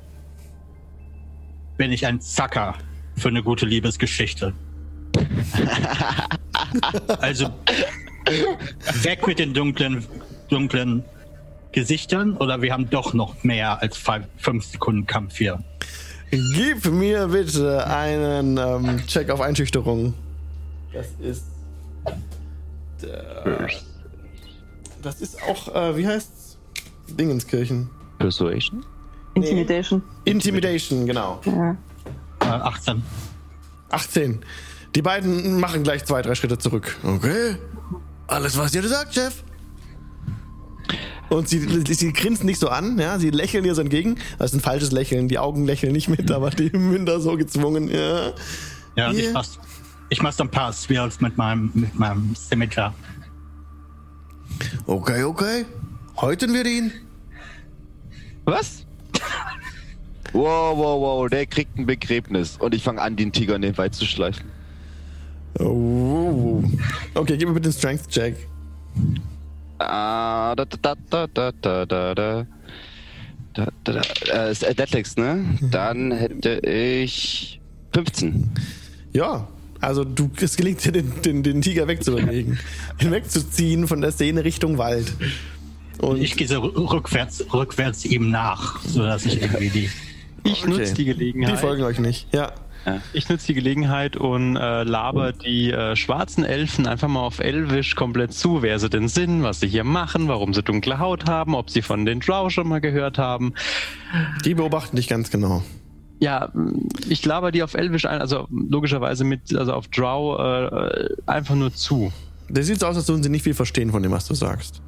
bin ich ein Zacker für eine gute Liebesgeschichte. *laughs* also weg mit den dunklen, dunklen Gesichtern oder wir haben doch noch mehr als five- fünf Sekunden Kampf hier. Gib mir bitte einen ähm, Check auf Einschüchterung. Das ist. Der, das ist auch, äh, wie heißt's? Dingenskirchen. Persuasion? Intimidation. Intimidation, genau. Ja. Äh, 18. 18. Die beiden machen gleich zwei, drei Schritte zurück. Okay. Alles, was ihr sagt, Chef. Und sie, sie grinsen nicht so an, ja, sie lächeln ihr so entgegen. Das ist ein falsches Lächeln, die Augen lächeln nicht mit, aber die Münder so gezwungen, ja. Ja, und Hier. ich mach's, ich mach's dann Pass, wie als mit meinem, mit meinem Scimitar. Okay, okay. Häuten wir ihn? Was? Wow, wow, wow, der kriegt ein Begräbnis. Und ich fange an, den Tiger in den Wald zu schleifen. Oh. Okay, gib mir bitte einen Strength-Check. Ah, da, da, da, da, da, da, da. Da, da, da, äh, ist Athletics, ne? Dann hätte ich 15. Ja, also du, es gelingt dir, den, den, den Tiger wegzubewegen. ihn wegzuziehen von der Szene Richtung Wald. Und Ich gehe so rückwärts, rückwärts ihm nach, sodass ich irgendwie die. Ich Okay. nutze die die Gelegenheit. folgen euch nicht. Ja. Ich nutze die Gelegenheit und äh, laber die äh, schwarzen Elfen einfach mal auf Elvisch komplett zu, wer sie denn sind, was sie hier machen, warum sie dunkle Haut haben, ob sie von den Drow schon mal gehört haben. Die beobachten dich ganz genau. Ja, ich laber die auf Elvisch ein, also logischerweise mit, also auf Drow äh, einfach nur zu. Das sieht so aus, als würden sie nicht viel verstehen von dem, was du sagst.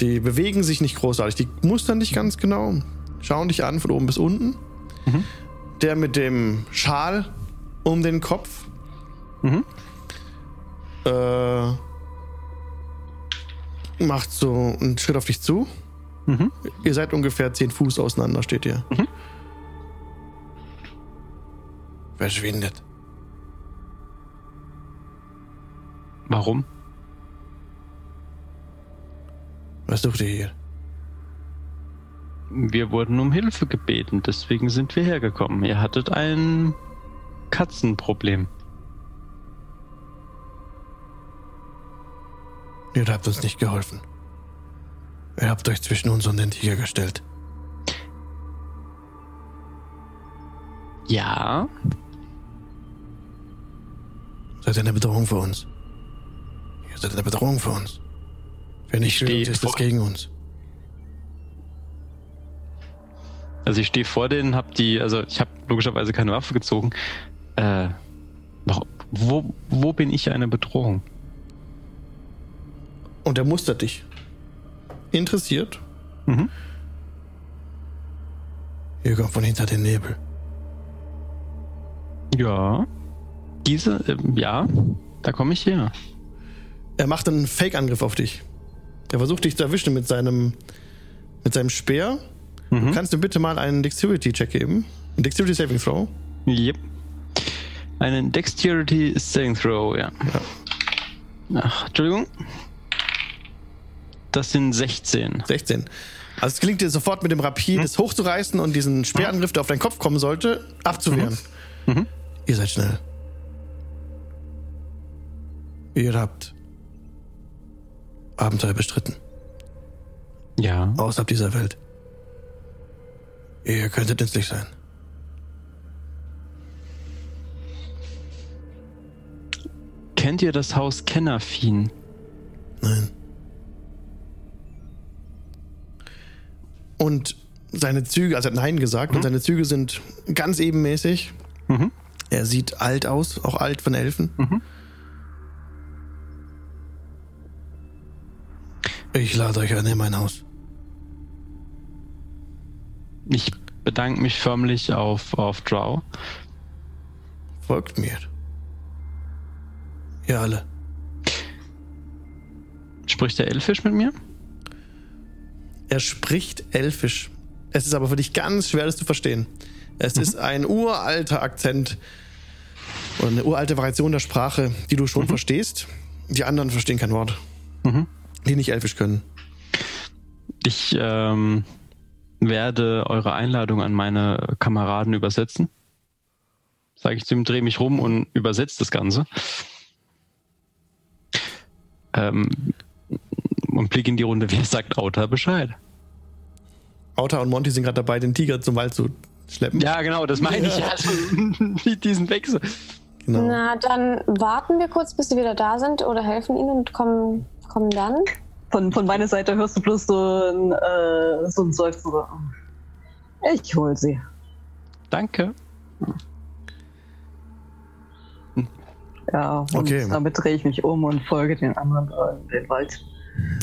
Die bewegen sich nicht großartig. Die mustern dich ganz genau, schauen dich an von oben bis unten. Der mit dem Schal um den Kopf. Mhm. Äh, macht so einen Schritt auf dich zu. Mhm. Ihr seid ungefähr 10 Fuß auseinander, steht ihr. Mhm. Verschwindet. Warum? Was sucht ihr hier? Wir wurden um Hilfe gebeten, deswegen sind wir hergekommen. Ihr hattet ein Katzenproblem. Ihr habt uns nicht geholfen. Ihr habt euch zwischen uns und den Tiger gestellt. Ja, Seid eine Bedrohung für uns. Ihr seid eine Bedrohung für uns. Wenn nicht stehe ist es gegen uns. Also ich stehe vor denen, hab die, also ich habe logischerweise keine Waffe gezogen. Äh, wo, wo bin ich eine Bedrohung? Und er mustert dich. Interessiert. Mhm. Ihr kommt von hinter den Nebel. Ja. Diese, ähm, ja, da komme ich her. Er macht einen Fake-Angriff auf dich. Er versucht dich zu erwischen mit seinem, mit seinem Speer. Mhm. Kannst du bitte mal einen Dexterity-Check geben? Ein Dexterity Saving Throw. Yep. Einen Dexterity Saving Throw, ja. Ach, Entschuldigung. Das sind 16. 16. Also es gelingt dir sofort mit dem Rapier, das hochzureißen und diesen Speerangriff, der auf deinen Kopf kommen sollte, abzuwehren. Mhm. Ihr seid schnell. Ihr habt Abenteuer bestritten. Ja. Außerhalb dieser Welt. Ihr könntet nützlich sein. Kennt ihr das Haus Kennerfien? Nein. Und seine Züge, also er hat Nein gesagt, und seine Züge sind ganz ebenmäßig. Mhm. Er sieht alt aus, auch alt von Elfen. Mhm. Ich lade euch ein in mein Haus. Ich bedanke mich förmlich auf, auf Drow. Folgt mir. Ihr alle. Spricht der Elfisch mit mir? Er spricht Elfisch. Es ist aber für dich ganz schwer, das zu verstehen. Es ist ein uralter Akzent und eine uralte Variation der Sprache, die du schon verstehst. Die anderen verstehen kein Wort. Mhm. Die nicht Elfisch können. Ich ähm, werde eure Einladung an meine Kameraden übersetzen. Sage ich zu ihm, drehe mich rum und übersetze das Ganze. Ähm, und blicke in die Runde, wer sagt Auta Bescheid? Auta und Monty sind gerade dabei, den Tiger zum Wald zu schleppen. Ja, genau, das meine ich. Also, *laughs* diesen Wechsel. Genau. Na, dann warten wir kurz, bis sie wieder da sind oder helfen ihnen und kommen, kommen dann. Von, von meiner Seite hörst du bloß so ein, äh, so ein Seufzen. so, Ich hol sie. Danke. Ja, und Okay. damit drehe ich mich um und folge den anderen in den Wald.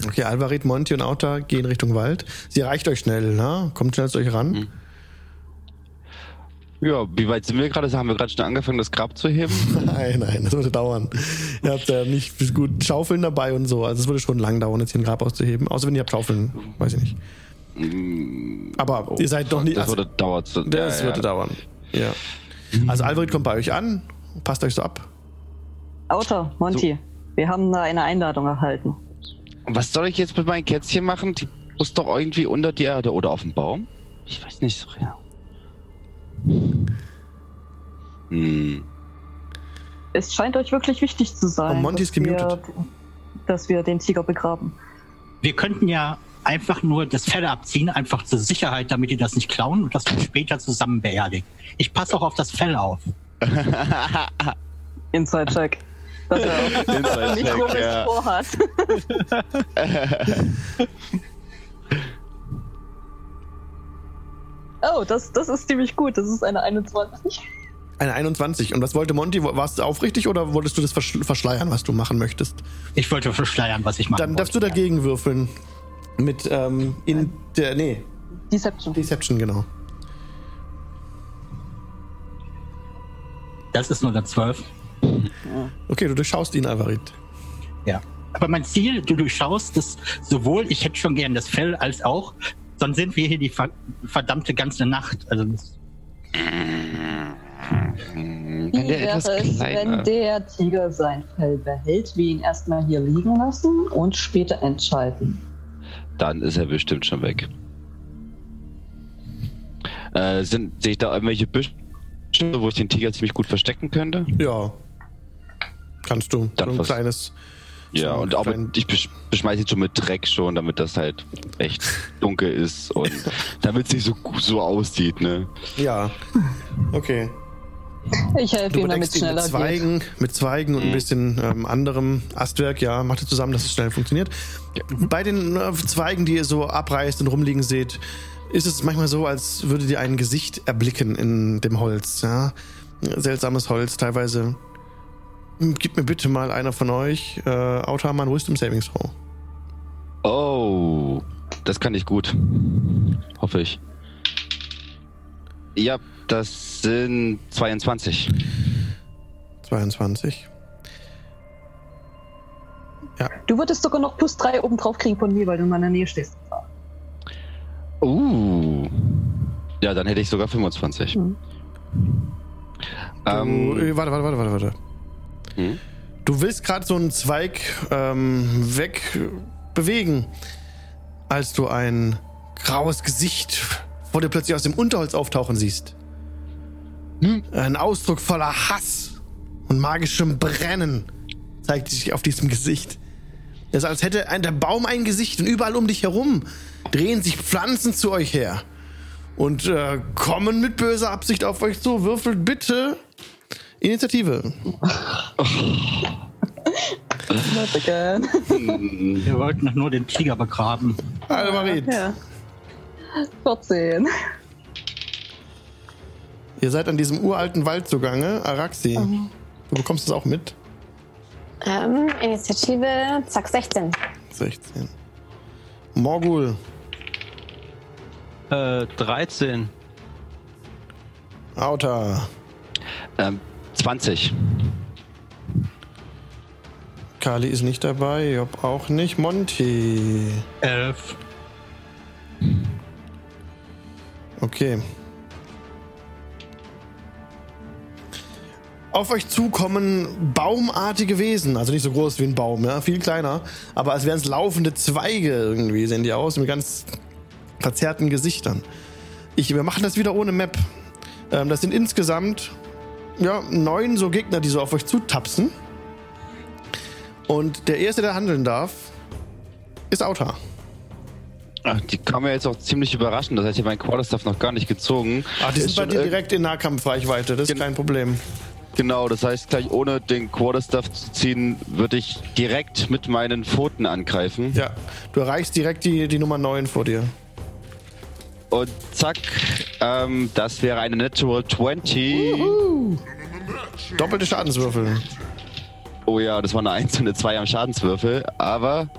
Okay, Alvarit, Monty und Auta gehen Richtung Wald. Sie erreicht euch schnell, ne? Kommt schnell zu euch ran. Mhm. Ja, wie weit sind wir gerade? Haben wir gerade schon angefangen, das Grab zu heben? *laughs* Nein, nein, das würde dauern. Ihr habt ja nicht gut Schaufeln dabei und so. Also es würde schon lang dauern, jetzt hier ein Grab auszuheben. Außer wenn ihr habt Schaufeln, weiß ich nicht. Aber ihr seid noch nicht. Das Also, würde dauert. so- das ja, würde ja. dauern. Ja. Also Alvarit kommt bei euch an, passt euch so ab. Auto, Monty, wir haben da eine Einladung erhalten. Was soll ich jetzt mit meinen Kätzchen machen? Die muss doch irgendwie unter die Erde oder auf dem Baum? Ich weiß nicht so ja. Hm. Es scheint euch wirklich wichtig zu sein, Oh, Monty ist wir, dass wir den Tiger begraben. Wir könnten ja einfach nur das Fell abziehen, einfach zur Sicherheit, damit die das nicht klauen und das dann später zusammen beerdigen. Ich passe auch auf das Fell auf. *laughs* Inside-Check. Dass er auch nicht komisch ja. vorhat. *laughs* *laughs* oh, das, das ist ziemlich gut. Das ist eine 21. Eine 21. Und was wollte Monty? Warst du aufrichtig oder wolltest du das verschl- verschleiern, was du machen möchtest? Ich wollte verschleiern, was ich mache. Dann darfst du dagegen würfeln. Mit, ähm, in der, nee, Deception. Deception, genau. Das ist nur eine 12. Okay, du durchschaust ihn, Alvarit. Ja. Aber mein Ziel, du durchschaust das sowohl, ich hätte schon gern das Fell, als auch, sonst sind wir hier die ver verdammte ganze Nacht. Also Wenn Wie der wäre es, wenn der Tiger sein Fell behält, wir ihn erstmal hier liegen lassen und später entscheiden? Dann ist er bestimmt schon weg. Äh, sind, sehe ich da irgendwelche Büsche, wo ich den Tiger ziemlich gut verstecken könnte? Ja. Kannst du. Dann so ein was- kleines. Ja, so und auch mit, ich besch beschmeiße ihn schon mit Dreck schon, damit das halt echt *laughs* dunkel ist und damit es nicht so, so aussieht, ne? Ja. Okay. Ich helfe ihm, damit es ihn mit schneller geht. Zweigen, mit Zweigen und ein Mhm. bisschen ähm, anderem Astwerk, ja, macht ihr zusammen, dass es schnell funktioniert. Bei den äh, Zweigen, die ihr so abreißt und rumliegen seht, ist es manchmal so, als würdet ihr ein Gesicht erblicken in dem Holz, ja. Seltsames Holz, teilweise. Hm, Gib mir bitte mal einer von euch, äh, Autarmann Wisdom Savings Throw. Oh, das kann ich gut. Hoffe ich. Ja, das sind 22. 22. Du würdest sogar noch plus drei oben drauf kriegen von mir, weil du in meiner Nähe stehst. Uh. Ja, dann hätte ich sogar 25. Mhm. Du, Ähm, äh, warte, warte, warte, warte, warte. Du willst gerade so einen Zweig ähm, wegbewegen, als du ein graues Gesicht vor dir plötzlich aus dem Unterholz auftauchen siehst. Hm? Ein Ausdruck voller Hass und magischem Brennen zeigt sich auf diesem Gesicht. Es ist, als hätte ein, der Baum ein Gesicht und überall um dich herum drehen sich Pflanzen zu euch her und äh, kommen mit böser Absicht auf euch zu. Würfelt bitte Initiative. Not *laughs* again. wir wollten doch nur den Tiger begraben. Alvarit. Ja. 14. Ihr seid an diesem uralten Wald zugange. Araxi, du bekommst es auch mit. Ähm, Initiative, zack, 16. 16. Morgul, Äh, 13. Auta, Ähm, 20. Kali ist nicht dabei, Job auch nicht. Monty. Elf. Okay. Auf euch zukommen baumartige Wesen, also nicht so groß wie ein Baum, ja, viel kleiner, aber als wären es laufende Zweige irgendwie, sehen die aus, mit ganz verzerrten Gesichtern. Ich, wir machen das wieder ohne Map. Ähm, das sind insgesamt ja, neun so Gegner, die so auf euch zutapsen. Und der erste, der handeln darf, ist Auta. Ach, die kam ja jetzt auch ziemlich überraschend. Das heißt, ich habe meinen Quarterstaff noch gar nicht gezogen. Ah, die sind bei dir irg- direkt in Nahkampfreichweite, das ist kein Problem. Genau, das heißt, gleich ohne den Quarterstaff zu ziehen, würde ich direkt mit meinen Pfoten angreifen. Ja, du erreichst direkt die, die Nummer 9 vor dir. Und zack, ähm, das wäre eine Natural 20. Doppelte Schadenswürfel. Oh ja, das war eine 1 und eine 2 am Schadenswürfel, aber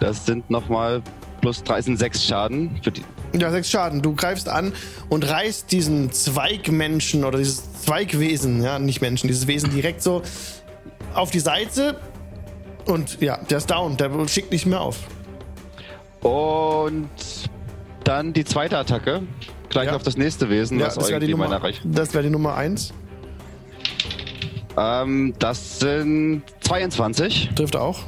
das sind nochmal plus 3 sind 6 Schaden. Für die, Ja, sechs Schaden. Du greifst an und reißt diesen Zweigmenschen oder dieses Zweigwesen, ja, nicht Menschen, dieses Wesen direkt so auf die Seite. Und ja, der ist down, der schickt nicht mehr auf. und dann die zweite Attacke. Gleich Ja. auf das nächste Wesen, Ja, was das wäre die irgendwie Nummer. meiner Reich. Das wäre die Nummer 1. Ähm, das sind 22 Trifft auch.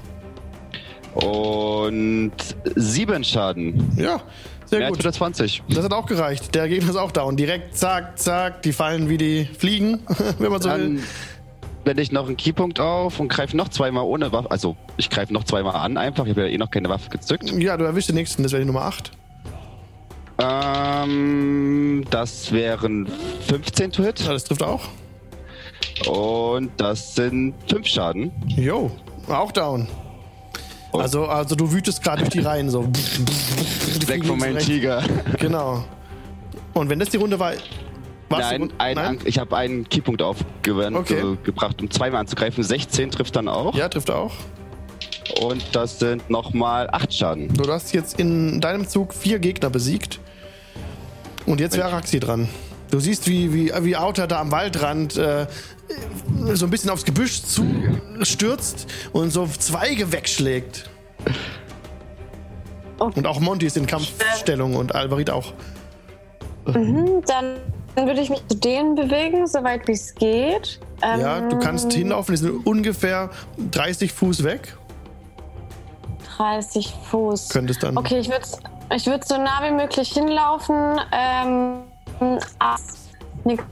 und 7 Schaden. Ja, Sehr Mehr gut. als 20. Das hat auch gereicht. Der Gegner ist auch down. Direkt, zack, zack, die fallen wie die Fliegen, *laughs* wenn man so will. Dann wende ich noch einen Keypunkt auf und greife noch zweimal ohne Waffe. Also, ich greife noch zweimal an einfach. Ich habe ja eh noch keine Waffe gezückt. Ja, du erwischst den nächsten, das wäre die Nummer 8. Ähm, das wären 15 to hit. Ja, das trifft auch. Und das sind 5 Schaden. Jo, auch down. Also, also du wütest gerade durch die Reihen so. Weg von meinem und Tiger. Genau. Und wenn das die Runde war. Nein, ein, Nein? ich habe einen Keypunkt aufgewandt, Okay. um zweimal anzugreifen. 16 trifft dann auch. Ja, trifft auch. Und das sind nochmal 8 Schaden. Du hast jetzt in deinem Zug vier Gegner besiegt. Und jetzt wäre Araxi dran. Du siehst, wie, wie, wie Outer da am Waldrand äh, so ein bisschen aufs Gebüsch zustürzt und so Zweige wegschlägt. Oh. Und auch Monty ist in Kampfstellung und Alvarit auch. Mhm, dann würde ich mich zu denen bewegen, soweit wie es geht. Ähm, Ja, du kannst hinlaufen, die sind ungefähr 30 Fuß weg. 30 Fuß. Könntest dann. Okay, ich würde ich würd so nah wie möglich hinlaufen. Ähm, nichts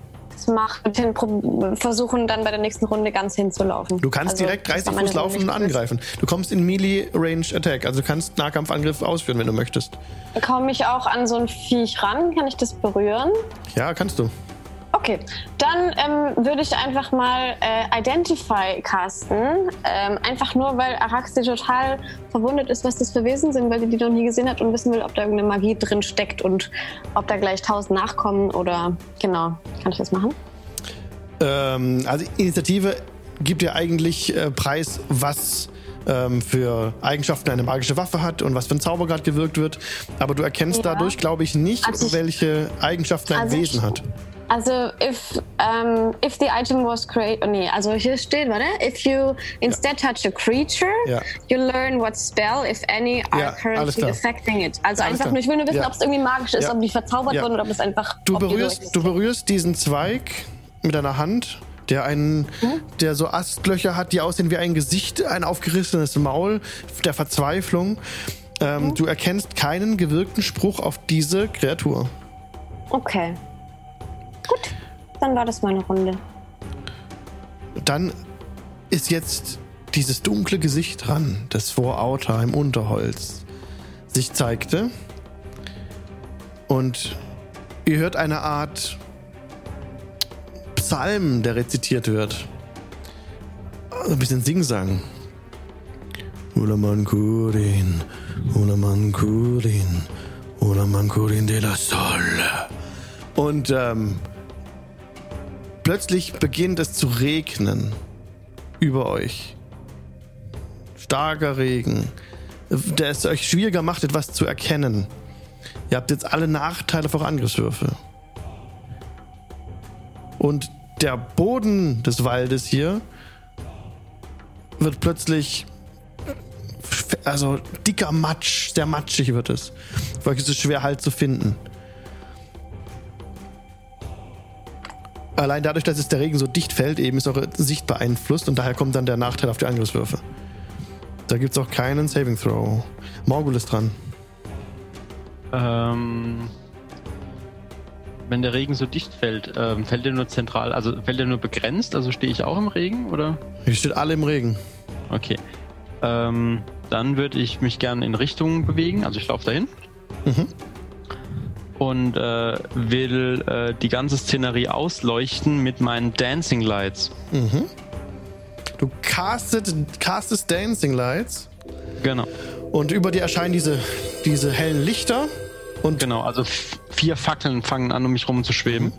prob- versuchen dann bei der nächsten Runde ganz hinzulaufen. Du kannst Also, direkt das 30 war meine Fuß laufen und angreifen. Du kommst in Melee Range Attack, also du kannst Nahkampfangriff ausführen, wenn du möchtest. Komme ich auch an so ein Viech ran? Kann ich das berühren? Ja, kannst du. Okay, dann ähm, würde ich einfach mal äh, Identify casten. Ähm, einfach nur, weil Araxi total verwundert ist, was das für Wesen sind, weil sie die noch nie gesehen hat und wissen will, ob da irgendeine Magie drin steckt und ob da gleich tausend nachkommen oder genau. Kann ich das machen? Ähm, also Initiative gibt dir eigentlich äh, Preis, was ähm, für Eigenschaften eine magische Waffe hat und was für ein Zauber gerade gewirkt wird. Aber du erkennst Ja. dadurch, glaube ich, nicht, Also ich- welche Eigenschaften ein Also Wesen hat. Also, if, um, if the item was created, oh nee, also hier steht, warte, if you instead touch a creature, Ja. you learn what spell, if any, are Ja, currently affecting it. Also Alles einfach klar. nur, ich will nur wissen, Ja. ob es irgendwie magisch ist, Ja. ob die verzaubert Ja. wurden oder ob es einfach. Du berührst, du berührst diesen Zweig mit deiner Hand, der einen, der so Astlöcher hat, die aussehen wie ein Gesicht, ein aufgerissenes Maul der Verzweiflung. Ähm, Du erkennst keinen gewirkten Spruch auf diese Kreatur. Okay. Gut, dann war das meine Runde. Dann ist jetzt dieses dunkle Gesicht dran, das vor Auta im Unterholz sich zeigte. Und ihr hört eine Art Psalm, der rezitiert wird. Also ein bisschen Singsang. Ulaman Kurin, Ulaman Kurin, Ulaman Kurin de la Sol. Und ähm, plötzlich beginnt es zu regnen über euch. Starker Regen, der es euch schwieriger macht, etwas zu erkennen. Ihr habt jetzt alle Nachteile für Angriffswürfe. Und der Boden des Waldes hier wird plötzlich also dicker Matsch, sehr matschig wird es. Für euch ist es schwer halt zu finden. Allein dadurch, dass es der Regen so dicht fällt, eben ist eure Sicht beeinflusst und daher kommt dann der Nachteil auf die Angriffswürfe. Da gibt es auch keinen Saving Throw. Morgul ist dran. Ähm, wenn der Regen so dicht fällt, ähm, fällt er nur zentral, also fällt er nur begrenzt, also stehe ich auch im Regen oder? Hier steht alle im Regen. Okay. Ähm, dann würde ich mich gerne in Richtung bewegen, also ich laufe dahin. Mhm. Und äh, will äh, die ganze Szenerie ausleuchten mit meinen Dancing Lights. Mhm. Du castet, castest Dancing Lights Genau, und über dir erscheinen diese, diese hellen Lichter. Und genau. Also vier Fackeln fangen an, um mich rum zu schweben.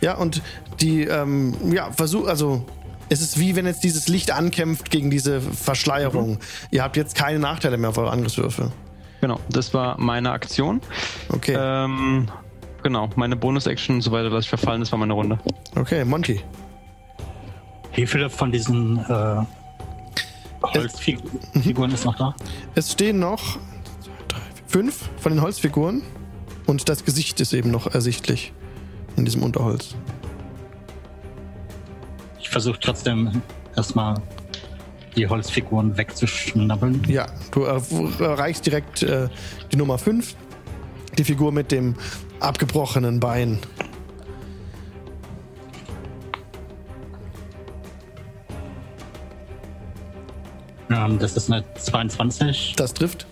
Ja, und die, ähm, ja, versuch, also es ist wie wenn jetzt dieses Licht ankämpft gegen diese Verschleierung. Ihr habt jetzt keine Nachteile mehr auf eure Angriffswürfe. Genau, das war meine Aktion. Okay, Ähm, genau, meine Bonus-Action und so weiter lasse ich verfallen, das war meine Runde. okay, Monty. Wie viele von diesen äh, Holzfiguren ist noch da? Es stehen noch fünf von den Holzfiguren und das Gesicht ist eben noch ersichtlich in diesem Unterholz. Ich versuche trotzdem erstmal die Holzfiguren wegzuschnabbeln. Ja, du er- erreichst direkt äh, die Nummer 5. Die Figur mit dem abgebrochenen Bein. Ähm, das ist eine 22. Das trifft.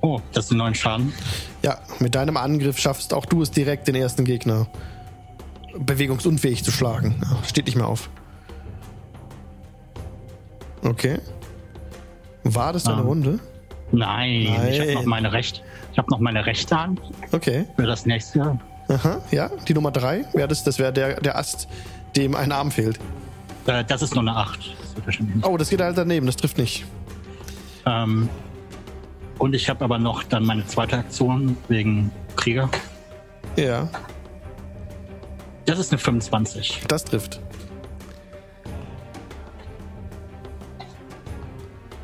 Oh, das sind neun Schaden. Ja, mit deinem Angriff schaffst auch du es direkt, den ersten Gegner bewegungsunfähig zu schlagen. Ja, steht nicht mehr auf. Okay. War das deine Ähm. Runde? Nein, ich habe Nein. noch meine rechte. Ich habe noch meine rechte Hand Okay. für das nächste. Aha, ja. Die Nummer drei wäre das, das wäre der, der Ast, dem ein Arm fehlt. Äh, das ist nur eine 8. Das. Oh, das geht halt daneben, das trifft nicht. Ähm, und ich habe aber noch dann meine zweite Aktion wegen Krieger. Ja, Das ist eine 25. das trifft.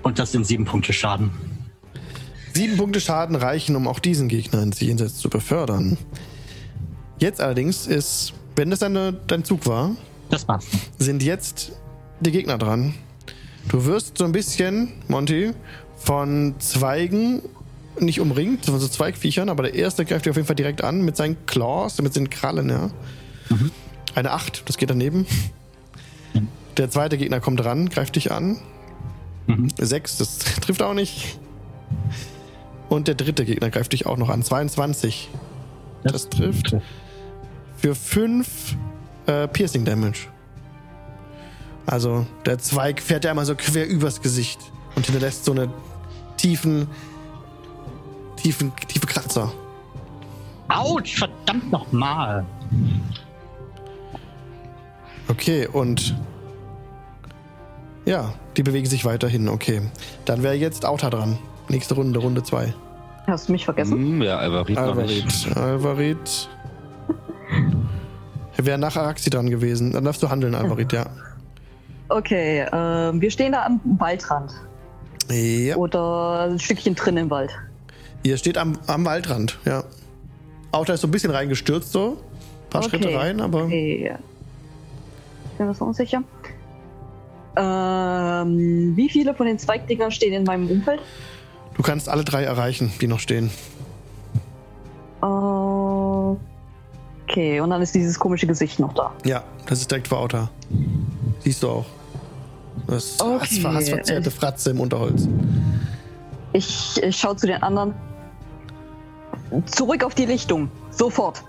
Und das sind sieben Punkte Schaden. Sieben Punkte Schaden reichen, um auch diesen Gegner ins Jenseits zu befördern. Jetzt allerdings ist, wenn das deine, dein Zug war, sind jetzt die Gegner dran. Du wirst so ein bisschen, Monty, von Zweigen nicht umringt, von so Zweigviechern, aber der erste greift dir auf jeden Fall direkt an mit seinen Claws, mit seinen Krallen, ja. Eine 8, das geht daneben. Der zweite Gegner kommt ran, greift dich an. Mhm. 6, das *laughs* trifft auch nicht. Und der dritte Gegner greift dich auch noch an. 22. Das trifft. Für 5 äh, Piercing Damage. Also der Zweig fährt ja einmal so quer übers Gesicht und hinterlässt so eine tiefen, tiefen, tiefe Kratzer. Autsch, verdammt nochmal. Okay, und ja, die bewegen sich weiterhin. Okay, dann wäre jetzt Auta dran. Nächste Runde, Runde 2. Hast du mich vergessen? Hm, ja, Alvarit. Alvarit, Alvarit. *laughs* Wäre nach Araxi dran gewesen. Dann darfst du handeln, Alvarit, ja. Okay, ähm, wir stehen da am Waldrand. Ja. Oder ein Stückchen drin im Wald. Ihr steht am, am Waldrand, ja. Auta ist so ein bisschen reingestürzt, so. Ein paar Okay, Schritte rein, aber. Okay. Ich bin mir so unsicher. Ähm, wie viele von den Zweigdingern stehen in meinem Umfeld? Du kannst alle drei erreichen, die noch stehen. Okay, und dann ist dieses komische Gesicht noch da. Ja, das ist direkt vor Auta. Siehst du auch. Das Okay. okay. hassverzerrte Fratze im Unterholz. Ich, ich schaue zu den anderen. Zurück auf die Lichtung. Sofort.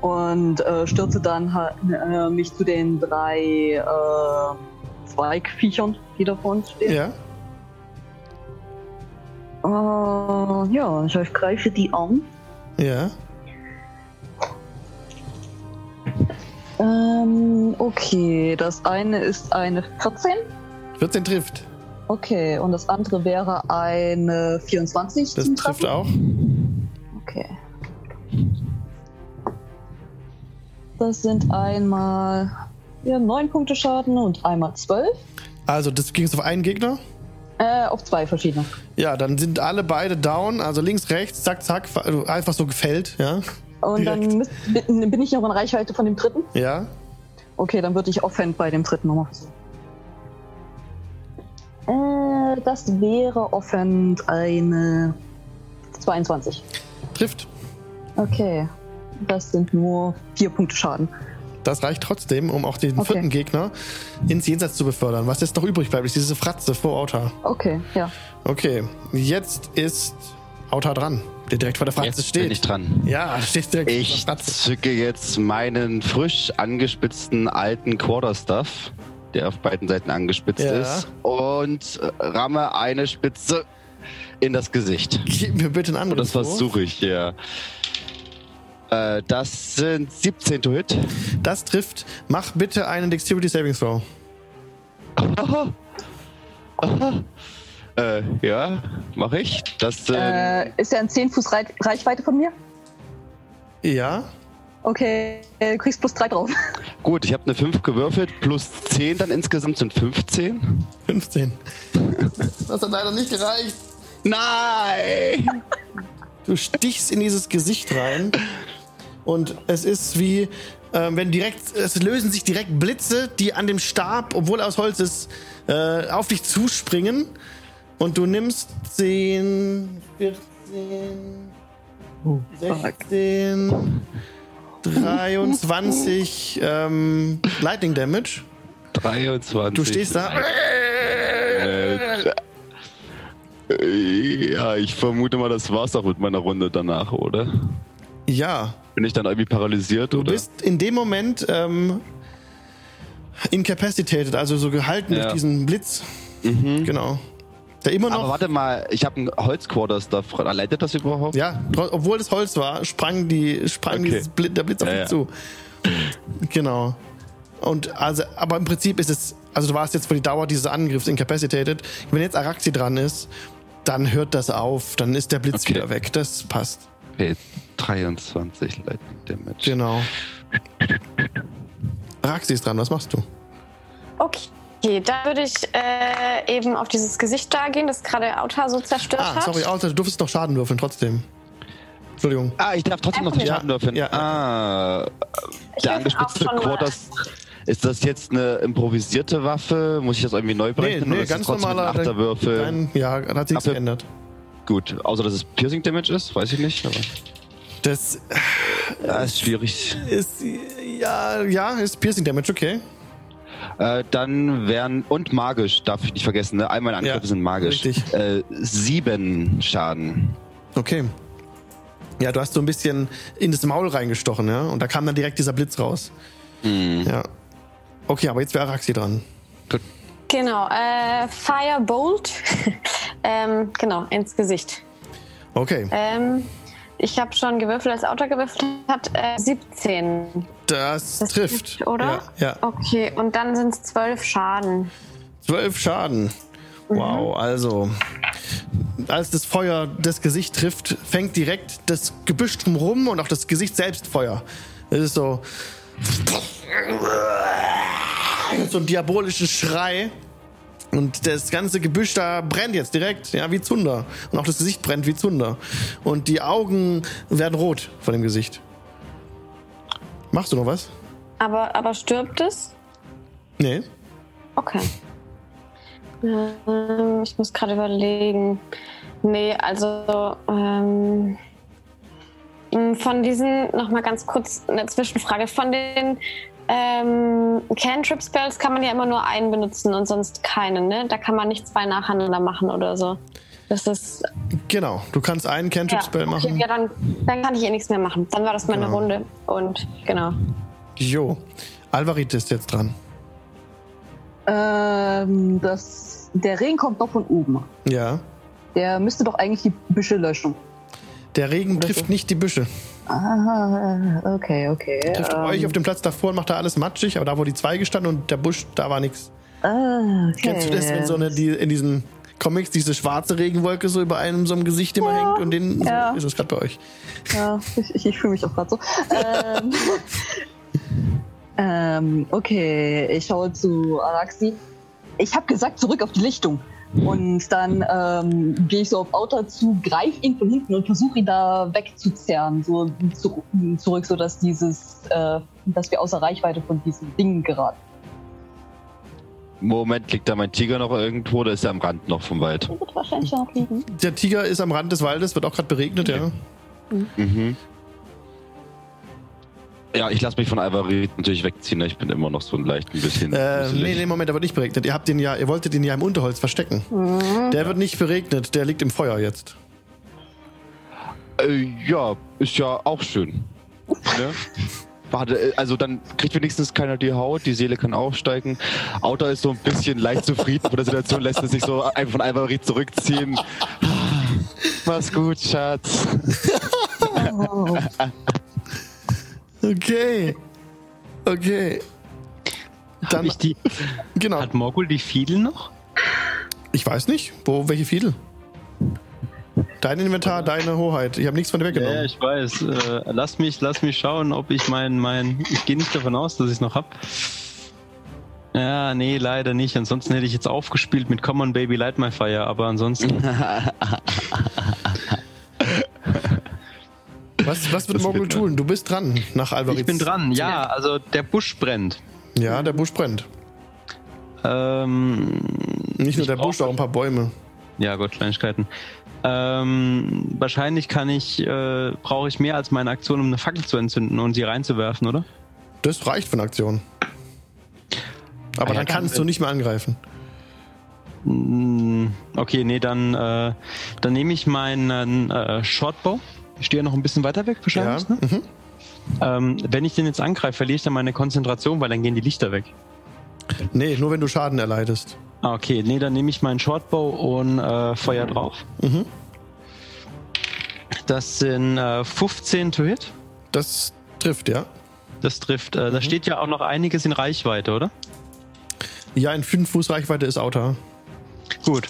Und äh, stürze dann äh, mich zu den drei äh, Zweigviechern, die da vor uns stehen. Ja. Äh, ja, ich greife die an. Ja. Ähm, okay, das eine ist eine 14. 14 trifft. Okay, und das andere wäre eine 24. Das trifft auch. Okay. Das sind einmal ja, 9 Punkte Schaden und einmal 12. Also, das ging auf einen Gegner. Äh, auf zwei verschiedene. Ja, dann sind alle beide down. Also links, rechts, zack, zack. also Einfach so gefällt, ja. Und Direkt. dann müsst, bin ich noch in Reichweite von dem dritten. Ja. Okay, dann würde ich Offhand bei dem dritten nochmal versuchen. Äh, das wäre Offhand eine 22. Trifft. Okay. Das sind nur vier Punkte Schaden. Das reicht trotzdem, um auch den Okay. vierten Gegner ins Jenseits zu befördern. Was jetzt noch übrig bleibt, ist diese Fratze vor Auta. Okay, ja. Okay, jetzt ist Auta dran, der direkt vor der Fratze Jetzt steht. bin ich dran. Ja, *laughs* du stehst direkt Ich vor der Fratze. zücke jetzt meinen frisch angespitzten alten Quarterstaff, der auf beiden Seiten angespitzt Ja. ist, und äh, ramme eine Spitze in das Gesicht. Gib mir bitte einen Und anderen das versuche ich, ja. Äh, das sind 17 to hit. Das trifft. Mach bitte einen Dexterity Saving Throw. Aha. *laughs* Aha. Äh, ja, mache ich. Das Äh, ist er in 10 Fuß Rei Reichweite von mir? Ja. Okay, äh, du kriegst plus 3 drauf. gut. Ich habe eine 5 gewürfelt, plus 10 dann insgesamt sind 15. 15. Das hat leider nicht gereicht. Nein! Du stichst in dieses Gesicht rein und es ist wie, ähm, wenn direkt, es lösen sich direkt Blitze, die an dem Stab, obwohl er aus Holz ist, äh, auf dich zuspringen. Und du nimmst 10, 14, 16, 23 ähm, Lightning Damage. 23. Du stehst da. Ja, ich vermute mal, das war's auch mit meiner Runde danach, oder? Ja, Bin ich dann irgendwie paralysiert, du oder? bist in dem Moment ähm, incapacitated, also so gehalten Ja. durch diesen Blitz. Genau. Der immer noch. Aber warte mal, ich habe einen Holzquarter-Stuff. Leitet das überhaupt? Ja, obwohl es Holz war, sprang, die, sprang Okay. dieses Bli der Blitz auf Ja, dich ja. zu. Genau. Und also, aber im Prinzip ist es, also du warst jetzt für die Dauer dieses Angriffs incapacitated. Wenn jetzt Araxi dran ist, dann hört das auf, dann ist der Blitz Okay. wieder weg. Das passt. Okay, 23 Lightning Damage. Genau. Araxi ist dran, was machst du? Okay, da würde ich äh, eben auf dieses Gesicht da gehen, das gerade Auta so zerstört Ah, hat. sorry, Alter, du durftest noch Schaden würfeln trotzdem. Entschuldigung. Ah, ich darf trotzdem noch. Schaden würfeln. Ja. Ah, Ich der angespitzte. Quarters. Ist das jetzt eine improvisierte Waffe? Muss ich das irgendwie neu Nee, berechnen? nee, oder ist ganz das normaler. Achterwürfel? Dein, ja, hat sich geändert. Gut, außer dass es Piercing Damage ist, weiß ich nicht. Aber Das ja, ist schwierig. ist, ja, ja, ist Piercing Damage, okay. Äh, dann wären, und magisch, darf ich nicht vergessen, ne? All meine Angriffe Ja, sind magisch. richtig. Äh, sieben Schaden. Okay. Ja, du hast so ein bisschen in das Maul reingestochen, ja? Und da kam dann direkt dieser Blitz raus. Ja. Okay, aber jetzt wäre Araxi dran. Genau, äh, Firebolt. *laughs* ähm, genau, ins Gesicht. Okay. Ähm, ich habe schon gewürfelt, als Auto gewürfelt hat. Äh, 17. Das, Das trifft. oder? Ja. ja. Okay, und dann sind es 12 Schaden. Zwölf Schaden. Wow, also. Als das Feuer das Gesicht trifft, fängt direkt das Gebüsch drumherum und auch das Gesicht selbst Feuer. Es ist so. So ein diabolischer Schrei. Und das ganze Gebüsch da brennt jetzt direkt, ja, wie Zunder. Und auch das Gesicht brennt wie Zunder. Und die Augen werden rot von dem Gesicht. Machst du noch was? Aber, aber stirbt es? Nee. Okay. Ähm, ich muss gerade überlegen. Nee, also ähm, von diesen, nochmal ganz kurz eine Zwischenfrage, von den ähm, Cantrip-Spells kann man ja immer nur einen benutzen und sonst keinen, ne? Da kann man nicht zwei nacheinander machen oder so. Das ist. Genau. Du kannst einen Ja, Cantrip-Spell okay, machen. ja dann, dann kann ich eh nichts mehr machen. Dann war das meine Genau. Runde. Und genau. Jo. Alvarit ist jetzt dran. Ähm, das, der Regen kommt doch von oben. Ja. Der müsste doch eigentlich die Büsche löschen. Der Regen trifft nicht die Büsche. Ah, okay, okay. Trifft ähm, euch auf dem Platz davor und macht da alles matschig, aber da, wo die zwei gestanden und der Busch, da war nichts. ah, okay. Kennst du das, wenn so eine, die, in diesen Comics diese schwarze Regenwolke so über einem so einem Gesicht immer hängt und den Ja. so ist es gerade bei euch. Ja, ich, ich, ich fühle mich auch gerade so. ähm, *laughs* ähm, okay, ich schaue zu Araxi. Ich habe gesagt, zurück auf die Lichtung. Und dann ähm, gehe ich so auf Outer zu, greife ihn von hinten und versuche ihn da wegzuzerren, so zu, zurück, so dass dieses, äh, dass wir außer Reichweite von diesen Dingen geraten. Moment, liegt da mein Tiger noch irgendwo oder ist er am Rand noch vom Wald? Der wird wahrscheinlich noch liegen. Der Tiger ist am Rand des Waldes, wird auch gerade beregnet, ja. Mhm. Ja, ich lasse mich von Alvarit natürlich wegziehen. ne? Ich bin immer noch so ein leicht ein bisschen. Äh, nee, nee, Moment, der wird nicht beregnet. Ihr habt den ja, ihr wolltet den ja im Unterholz verstecken. Der wird nicht beregnet, der liegt im Feuer jetzt. Äh, ja, ist ja auch schön. ne? *laughs* Warte, äh, also dann kriegt wenigstens keiner die Haut, die Seele kann aufsteigen. Auto ist so ein bisschen leicht zufrieden mit der Situation, lässt es sich so einfach von Alvarit zurückziehen. *laughs* Mach's gut, Schatz. *laughs* Okay. Okay. Hab Dann, ich die, genau. hat Morgul die Fiedel noch? Ich weiß nicht, wo, welche Fiedel? Dein Inventar, deine Hoheit. Ich habe nichts von dir Ja, weggenommen. ich weiß. Äh, lass, mich, lass mich schauen, ob ich mein. mein ich gehe nicht davon aus, dass ich es noch hab. Ja, nee, leider nicht. Ansonsten hätte ich jetzt aufgespielt mit Come on Baby Light My Fire, aber ansonsten. *laughs* *laughs* Was, was wird wird tun? Du bist dran, nach Alvaritz. Ich bin dran, ja. Also der Busch brennt. Ja, der Busch brennt. Ähm, Nicht nur der Busch, auch ein paar Bäume. ja, Gott, Kleinigkeiten. Ähm, wahrscheinlich kann ich, äh, brauche ich mehr als meine Aktion, um eine Fackel zu entzünden und sie reinzuwerfen, oder? Das reicht für eine Aktion. Aber Ah ja, dann kannst dann- du nicht mehr angreifen. Mm, Okay, nee, dann, äh, dann nehme ich meinen äh, Shortbow. Ich stehe ja noch ein bisschen weiter weg Ja. wahrscheinlich. Ne? Mhm. Ähm, wenn ich den jetzt angreife, verliere ich dann meine Konzentration, weil dann gehen die Lichter weg. Nee, nur wenn du Schaden erleidest. Ah, okay, nee, dann nehme ich meinen Shortbow und äh, Feuer drauf. Mhm. Das sind äh, 15 to hit. Das trifft, ja. Das trifft. Äh, Mhm. Da steht ja auch noch einiges in Reichweite, oder? Ja, in 5 Fuß Reichweite ist Outer. Gut.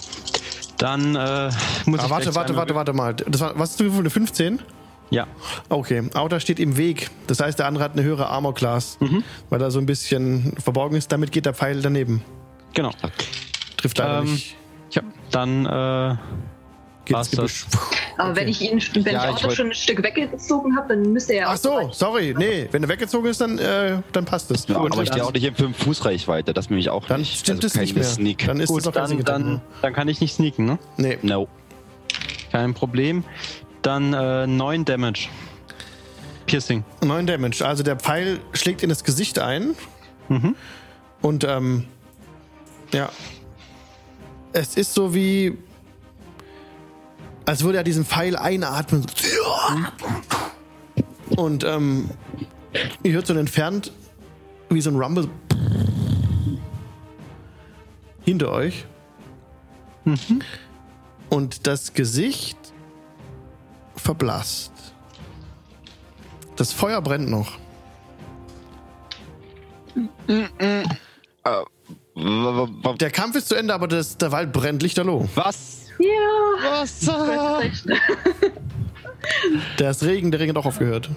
Dann äh, muss Ah, ich. warte, warte, warte, warte mal. Das war, was hast du gefunden? Eine 15? Ja. Okay, Outer steht im Weg. Das heißt, der andere hat eine höhere Armor Class, Mhm. weil er so ein bisschen verborgen ist. Damit geht der Pfeil daneben. Genau. Trifft leider Ähm, nicht. Ja, dann äh, Geht war's ins Gebüsch. Aber Okay. wenn ich ihn, wenn Ja, ich ich auch wollt- schon ein Stück weggezogen habe, dann müsste er Ach auch so, sorry. Nee, wenn er weggezogen ist, dann, äh, dann passt es. Ja, aber ich stehe auch nicht in 5 Fuß Reichweite, das nämlich auch Dann nicht. stimmt Also es nicht mehr. Sneak. Dann ist es gut, doch kein dann, dann, dann kann ich nicht sneaken, ne? Nee. no. Kein Problem. Dann äh, 9 Damage. Piercing. 9 Damage. Also der Pfeil schlägt in das Gesicht ein. Mhm. Und ähm, ja. Es ist so wie. Als würde er diesen Pfeil einatmen. Und ähm, ihr hört so entfernt wie so ein Rumble. Hinter euch. Und das Gesicht verblasst. Das Feuer brennt noch. Äh, Der Kampf ist zu Ende, aber das, der Wald brennt lichterloh. Was? Ja, Was? du hast recht. Der ist Regen, der Regen hat auch aufgehört.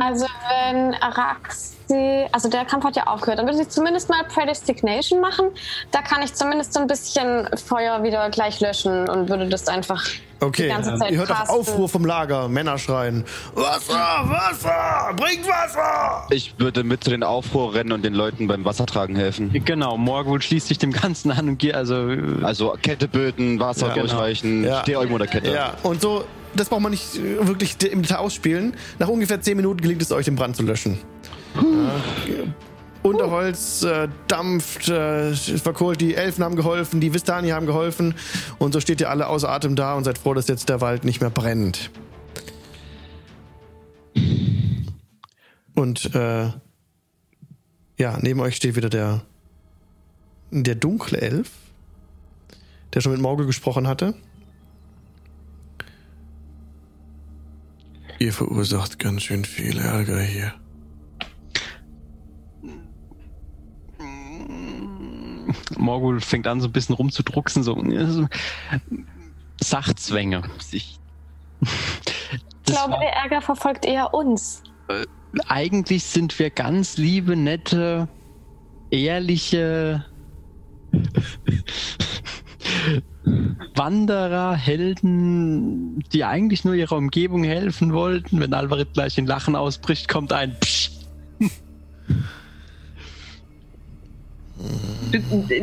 Also wenn Araxi, also der Kampf hat ja aufgehört, dann würde ich zumindest mal Predestination machen. Da kann ich zumindest so ein bisschen Feuer wieder gleich löschen und würde das einfach Okay, die ganze Zeit ihr hört auch casten. Aufruhr vom Lager, Männer schreien. Wasser, Wasser, bringt Wasser! Ich würde mit zu den Aufruhr rennen und den Leuten beim Wassertragen helfen. Genau, Morgul schließt sich dem Ganzen an und geht, also äh, Also Kette böten, Wasser Ja, genau. durchreichen, Ja. steh irgendwo in der Kette. Ja, und so, das braucht man nicht äh, wirklich im Detail ausspielen. Nach ungefähr 10 Minuten gelingt es euch, den Brand zu löschen. Ja, Unterholz äh, dampft, äh, verkohlt, die Elfen haben geholfen, die Vistani haben geholfen. Und so steht ihr alle außer Atem da und seid froh, dass jetzt der Wald nicht mehr brennt. Und äh, ja, neben euch steht wieder der, der dunkle Elf, der schon mit Morgul gesprochen hatte. Ihr verursacht ganz schön viel Ärger hier. Morgul fängt an, so ein bisschen rumzudrucksen, so Sachzwänge. Ich, Ich glaube, der Ärger verfolgt eher uns. eigentlich sind wir ganz liebe, nette, ehrliche Wanderer, Helden, die eigentlich nur ihrer Umgebung helfen wollten. Wenn Alvarit gleich in Lachen ausbricht, kommt ein Psch.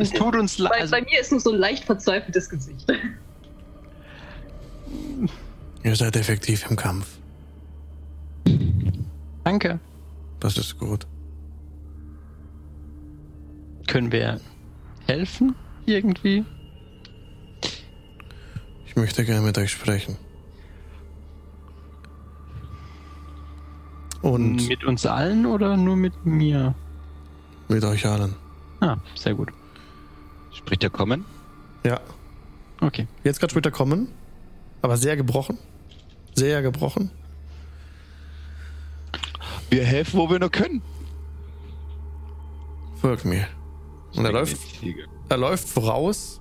Es tut uns leid. Bei, Also, bei mir ist nur so ein leicht verzweifeltes Gesicht. Ihr seid effektiv im Kampf. danke. Das ist gut. Können wir helfen? Irgendwie? Ich möchte gerne mit euch sprechen. Und mit uns allen oder nur mit mir? mit euch allen. Ah, sehr gut. Spricht der Kommen? Ja. Okay. Jetzt gerade später kommen. Aber sehr gebrochen. Sehr gebrochen. Wir helfen, wo wir nur können. Folgt mir. Und er läuft, er läuft voraus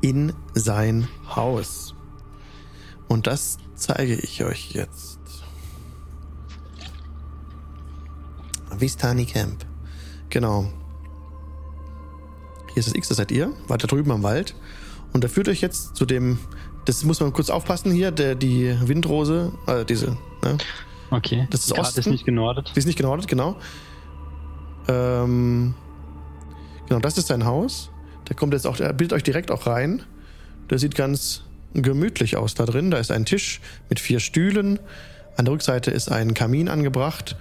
in sein Haus. Und das zeige ich euch jetzt. Vistani Camp. Genau. Hier ist das X, das seid ihr. Weiter drüben am Wald. Und er führt euch jetzt zu dem Das muss man kurz aufpassen hier, der, die Windrose, äh, diese, ne? Okay. Das ist Grad Osten. ist nicht genordet. Die ist nicht genordet, genau. Ähm, genau, das ist sein Haus. Der kommt jetzt auch, er bildet euch direkt auch rein. Der sieht ganz gemütlich aus da drin. Da ist ein Tisch mit vier Stühlen. An der Rückseite ist ein Kamin angebracht.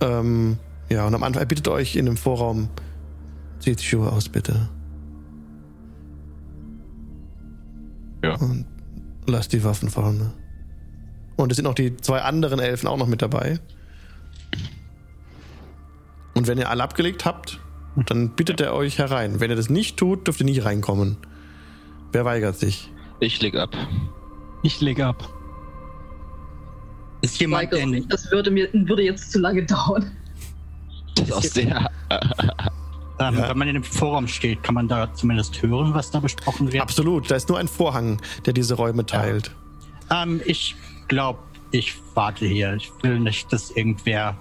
Ähm, ja, und am Anfang, er bittet euch in dem Vorraum, zieht die Schuhe aus, bitte. Ja. Und lasst die Waffen vorne. Und es sind auch die zwei anderen Elfen auch noch mit dabei. Und wenn ihr alle abgelegt habt, dann bittet er euch herein. Wenn ihr das nicht tut, dürft ihr nicht reinkommen. Wer weigert sich? Ich leg ab. Ich lege ab. Ist jemand denn, sich. Das würde, mir, würde jetzt zu lange dauern. Das ist auch sehr. *laughs* ähm, Ja. wenn man in dem Forum steht, kann man da zumindest hören, was da besprochen wird? Absolut, da ist nur ein Vorhang, der diese Räume teilt. Ähm, ich glaube, ich warte hier. Ich will nicht, dass irgendwer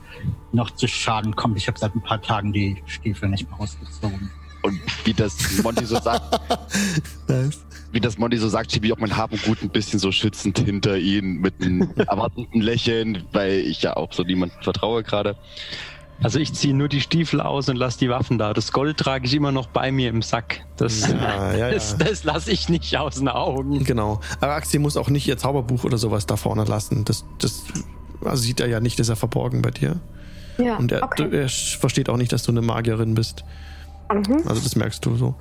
noch zu Schaden kommt. Ich habe seit ein paar Tagen die Stiefel nicht mehr ausgezogen. Und wie das Monty so sagt, *laughs* Nice. wie das Monty so sagt, schiebe ich auch mein Hab und Gut ein bisschen so schützend hinter ihn mit einem *laughs* erwartenden Lächeln, weil ich ja auch so niemandem vertraue gerade. Also ich ziehe nur die Stiefel aus und lasse die Waffen da. Das Gold trage ich immer noch bei mir im Sack. Das, Ja, ja, *laughs* ja. das, das lasse ich nicht aus den Augen. Genau. Araxi muss auch nicht ihr Zauberbuch oder sowas da vorne lassen. Das, das also sieht er ja nicht, ist er verborgen bei dir. Ja, Und er, okay. er versteht auch nicht, dass du eine Magierin bist. Mhm. Also das merkst du so.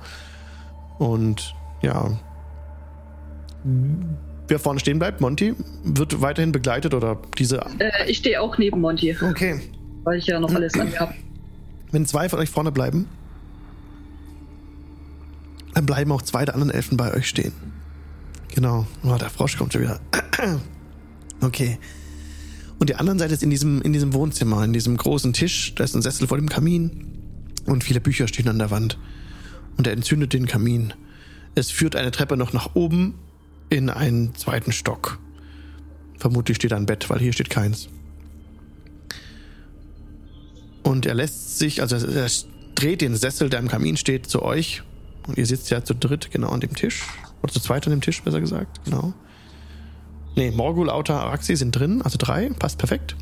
Und ja. Wer vorne stehen bleibt, Monty, wird weiterhin begleitet oder diese. Äh, ich stehe auch neben Monty, Okay. Weil ich ja noch alles an mir habe. Wenn zwei von euch vorne bleiben, dann bleiben auch zwei der anderen Elfen bei euch stehen. Genau. Oh, der Frosch kommt schon wieder. *clears throat* Okay. Und die anderen Seite ist in diesem, in diesem Wohnzimmer, in diesem großen Tisch. Da ist ein Sessel vor dem Kamin und viele Bücher stehen an der Wand. Und er entzündet den Kamin. Es führt eine Treppe noch nach oben in einen zweiten Stock. Vermutlich steht ein Bett, weil hier steht keins. Und er lässt sich, also er dreht den Sessel, der im Kamin steht, zu euch. Und ihr sitzt ja zu dritt genau an dem Tisch. Oder zu zweit an dem Tisch, besser gesagt. Genau. Nee, Morgul, Auta, Araxi sind drin, also drei, passt perfekt.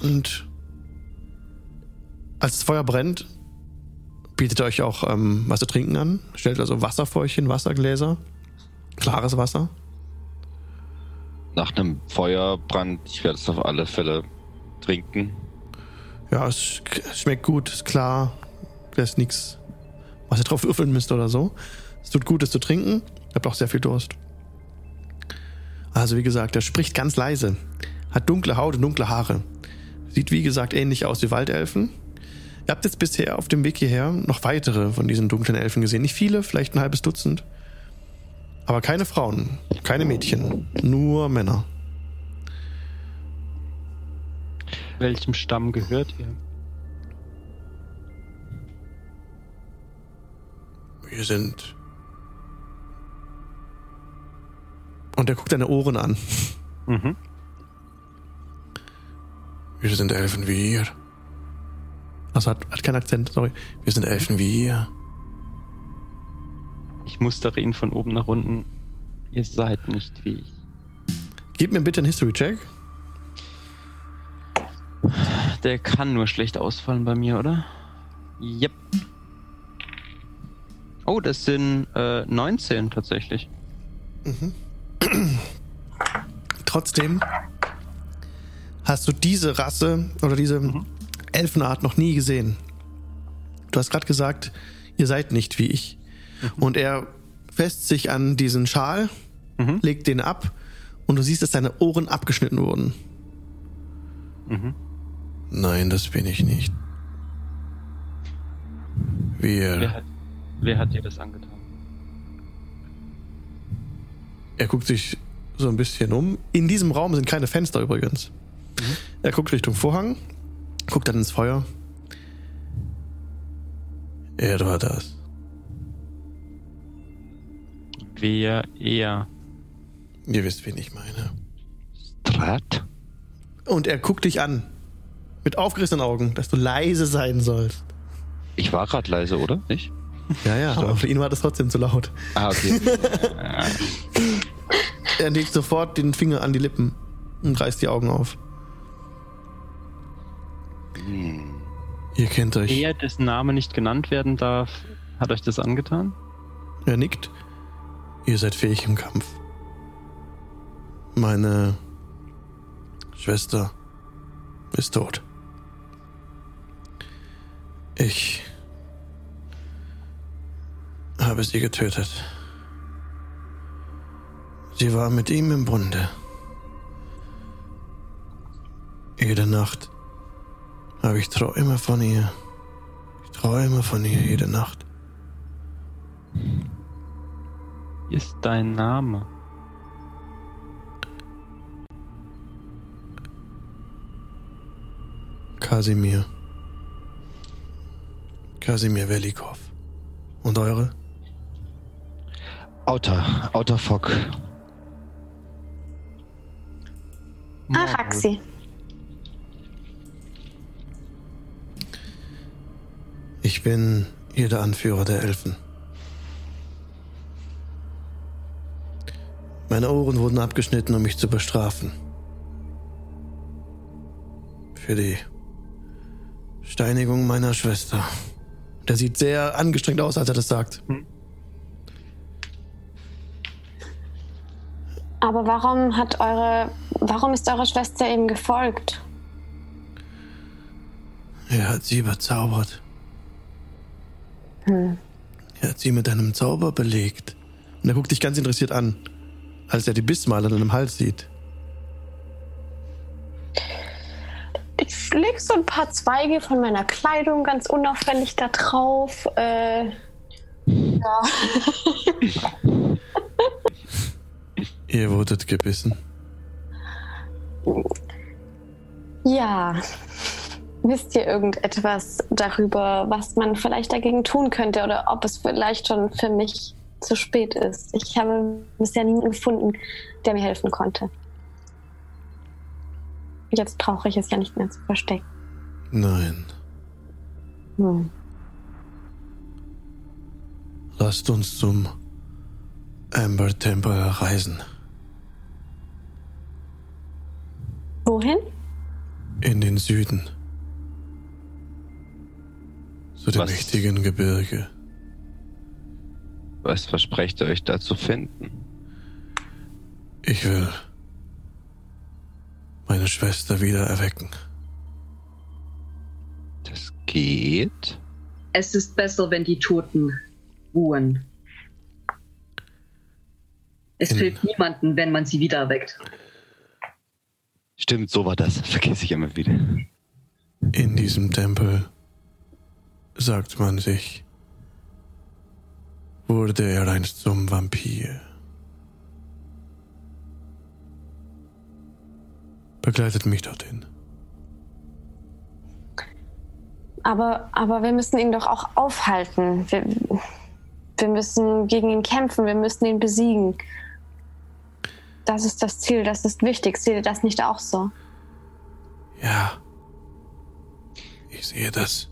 Und als das Feuer brennt, bietet er euch auch ähm, was zu trinken an. Stellt also Wasser vor euch hin, Wassergläser. Klares Wasser. Nach einem Feuerbrand, ich werde es auf alle Fälle trinken. Ja, es sch- es schmeckt gut, ist klar. Da ist nichts, was ihr drauf würfeln müsst oder so. Es tut gut, es zu trinken. Ihr habt auch sehr viel Durst. Also, wie gesagt, er spricht ganz leise. Hat dunkle Haut und dunkle Haare. Sieht, wie gesagt, ähnlich aus wie Waldelfen. Ihr habt jetzt bisher auf dem Weg hierher noch weitere von diesen dunklen Elfen gesehen. Nicht viele, vielleicht ein halbes Dutzend. Aber keine Frauen, keine Mädchen, nur Männer. Welchem Stamm gehört ihr? Wir sind. Und er guckt deine Ohren an. Mhm. Wir sind Elfen wie ihr. Also hat, hat keinen Akzent, sorry. Wir sind Elfen wie ihr. Ich mustere ihn von oben nach unten. Ihr seid nicht wie ich. Gib mir bitte einen History-Check. Der kann nur schlecht ausfallen bei mir, oder? Yep. Oh, das sind äh, 19 tatsächlich. Trotzdem hast du diese Rasse oder diese Elfenart noch nie gesehen. Du hast gerade gesagt, ihr seid nicht wie ich. Und er fässt sich an diesen Schal, Mhm. legt den ab und du siehst, dass seine Ohren abgeschnitten wurden. Mhm. Nein, das bin ich nicht. Wer Wir. hat, wer hat dir das angetan? Er guckt sich so ein bisschen um. In diesem Raum sind keine Fenster übrigens. Er guckt Richtung Vorhang, guckt dann ins Feuer. Er war das. Wer er? Ihr wisst, wen ich meine. Strat? Und er guckt dich an. Mit aufgerissenen Augen, dass du leise sein sollst. Ich war gerade leise, oder? Nicht? Ja, ja, aber für ihn war das trotzdem zu laut. Ah, okay. *laughs* Er legt sofort den Finger an die Lippen und reißt die Augen auf. Ihr kennt euch. Er, dessen Name nicht genannt werden darf, hat euch das angetan? Er nickt. Ihr seid fähig im Kampf. Meine Schwester ist tot. Ich habe sie getötet. Sie war mit ihm im Bunde. Jede Nacht habe ich Träume von ihr. Ich träume von ihr jede Nacht. Wie ist dein Name? Kasimir. Kasimir Velikov. Und eure? Outer, Outer Fock. Araxi. Ich bin hier der Anführer der Elfen. Meine Ohren wurden abgeschnitten, um mich zu bestrafen. Für die Steinigung meiner Schwester. Der sieht sehr angestrengt aus, als er das sagt. Aber warum hat eure, warum ist eure Schwester ihm gefolgt? Er hat sie bezaubert. Hm. Er hat sie mit einem Zauber belegt. Und er guckt dich ganz interessiert an, als er die Bissmale an deinem Hals sieht. Ich leg so ein paar Zweige von meiner Kleidung ganz unauffällig da drauf. Äh, ja. *laughs* Ihr wurdet gebissen. ja. Wisst ihr irgendetwas darüber, was man vielleicht dagegen tun könnte oder ob es vielleicht schon für mich zu spät ist? Ich habe bisher niemanden gefunden, der mir helfen konnte. Jetzt brauche ich es ja nicht mehr zu verstecken. Nein. Hm. Lasst uns zum Amber Temple reisen. Wohin? In den Süden. Zu dem Was? mächtigen Gebirge. Was versprecht ihr euch da zu finden? Ich will meine Schwester wieder erwecken. Das geht. Es ist besser, wenn die Toten ruhen. Es In- hilft niemanden, wenn man sie wieder erweckt. Stimmt, so war das. *laughs* Vergesse ich immer wieder. In diesem Tempel, sagt man sich, wurde er einst zum Vampir. Begleitet mich dorthin. Aber, aber wir müssen ihn doch auch aufhalten. Wir, wir müssen gegen ihn kämpfen, wir müssen ihn besiegen. Das ist das Ziel, das ist wichtig. Seht ihr das nicht auch so? Ja, ich sehe das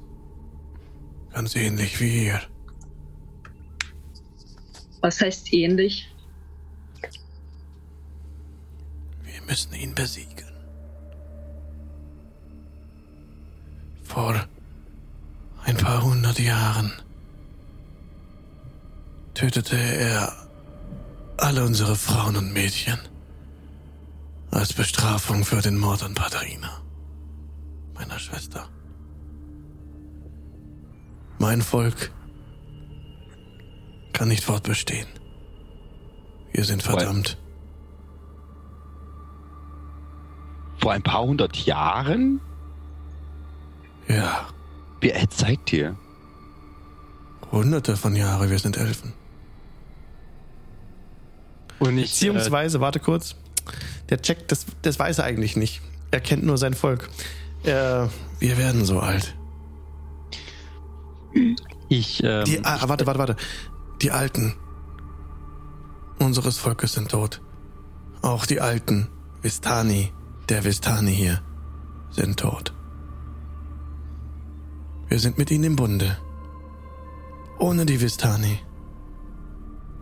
ganz ähnlich wie ihr. Was heißt ähnlich? Wir müssen ihn besiegen. Vor ein paar hundert Jahren tötete er alle unsere Frauen und Mädchen als Bestrafung für den Mord an Patharina, meiner Schwester. Mein Volk kann nicht fortbestehen. Wir sind verdammt. Vor ein paar hundert Jahren? Ja, Wie alt seid ihr? hunderte von Jahren, wir sind Elfen. Und ich, Beziehungsweise, warte kurz, der checkt, das, das weiß er eigentlich nicht. Er kennt nur sein Volk. Äh, wir werden so alt. äh, ich, ähm, Die, ah, warte, warte, warte. Die Alten unseres Volkes sind tot. Auch die Alten, Vistani, der Vistani hier, sind tot. Wir sind mit ihnen im Bunde. Ohne die Vistani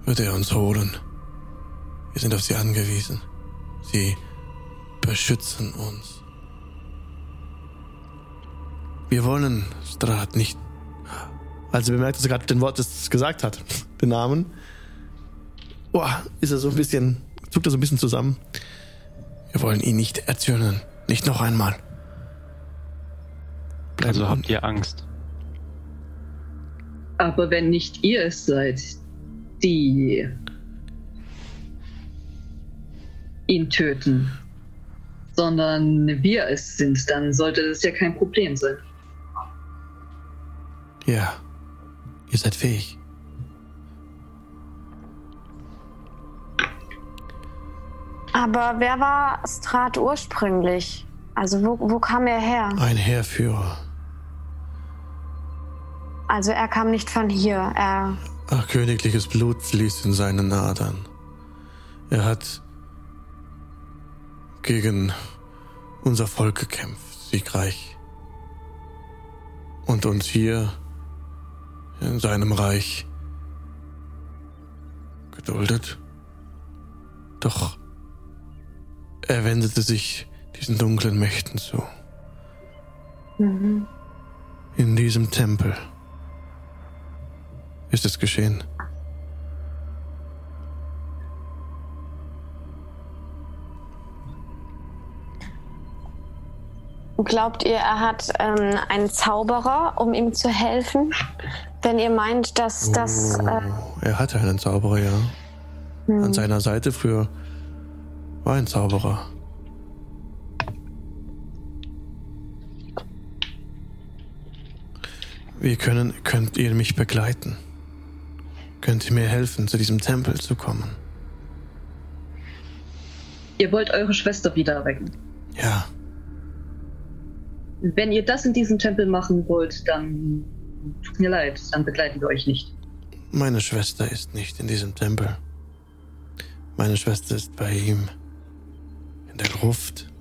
wird er uns holen. Wir sind auf sie angewiesen. Sie beschützen uns. Wir wollen Strat nicht. Als er bemerkt, dass er gerade den Wort das gesagt hat, *laughs* den Namen, boah, ist er so ein bisschen, zuckt er so ein bisschen zusammen. Wir wollen ihn nicht erzürnen. Nicht noch einmal. Bleiben Also habt ihr Angst. Aber wenn nicht ihr es seid, die ihn töten, sondern wir es sind, dann sollte das ja kein Problem sein. Ja. Ihr seid fähig. Aber wer war Strat ursprünglich? Also wo, wo kam er her? Ein Heerführer. Also er kam nicht von hier. Er. Ach, königliches Blut fließt in seinen Adern. Er hat gegen unser Volk gekämpft, siegreich. Und uns hier in seinem Reich geduldet. Doch er wendete sich diesen dunklen Mächten zu. Mhm. In diesem Tempel ist es geschehen. Glaubt ihr, er hat ähm, einen Zauberer, um ihm zu helfen? Wenn ihr meint, dass das. Äh, Oh, er hatte einen Zauberer, ja. An seiner Seite früher war ein Zauberer. Wie können, könnt ihr mich begleiten? Könnt ihr mir helfen, zu diesem Tempel zu kommen? Ihr wollt eure Schwester wieder erwecken. Ja, Wenn ihr das in diesem Tempel machen wollt, dann tut mir leid, dann begleiten wir euch nicht. meine Schwester ist nicht in diesem Tempel. Meine Schwester ist bei ihm. In der Gruft.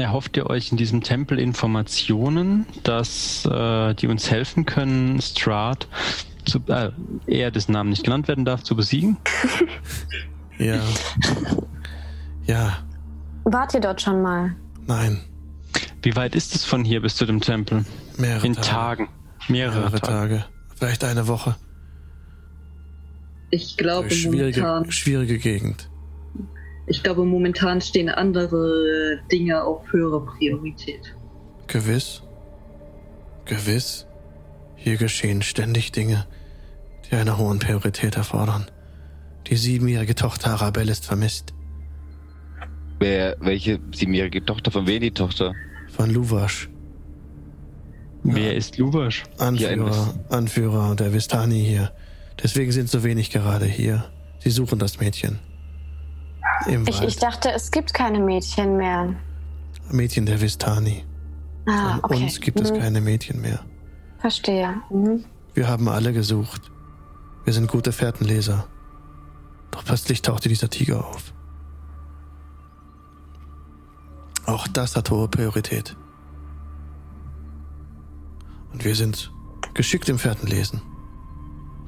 Erhofft ihr euch in diesem Tempel Informationen, dass äh, die uns helfen können, Strahd, zu, äh, er dessen Namen nicht genannt werden darf, zu besiegen? *laughs* Ja. Ja, wart ihr dort schon mal? nein. Wie weit ist es von hier bis zu dem Tempel? Mehrere In Tage. Tagen. Mehrere, Mehrere Tage. Tage. Vielleicht eine Woche. Ich glaube schwierige, momentan, schwierige Gegend. Ich glaube momentan stehen andere Dinge auf höherer Priorität. Gewiss. Gewiss. Hier geschehen ständig Dinge, die einer hohen Priorität erfordern. Die siebenjährige Tochter Arabelle ist vermisst. Wer, welche siebenjährige Tochter? Von wem die Tochter? Von Luvash, Wer ist Lubasch? Hier ein Anführer, Anführer der Vistani hier. Deswegen sind so wenig gerade hier. Sie suchen das Mädchen. Im Ich, Wald. ich dachte, es gibt keine Mädchen mehr. Mädchen der Vistani. Ah, Von okay. uns gibt es Mhm, keine Mädchen mehr. Verstehe. Mhm. Wir haben alle gesucht. Wir sind gute Fährtenleser. Doch plötzlich tauchte dieser Tiger auf. Auch das hat hohe Priorität. Und wir sind geschickt im Fährtenlesen.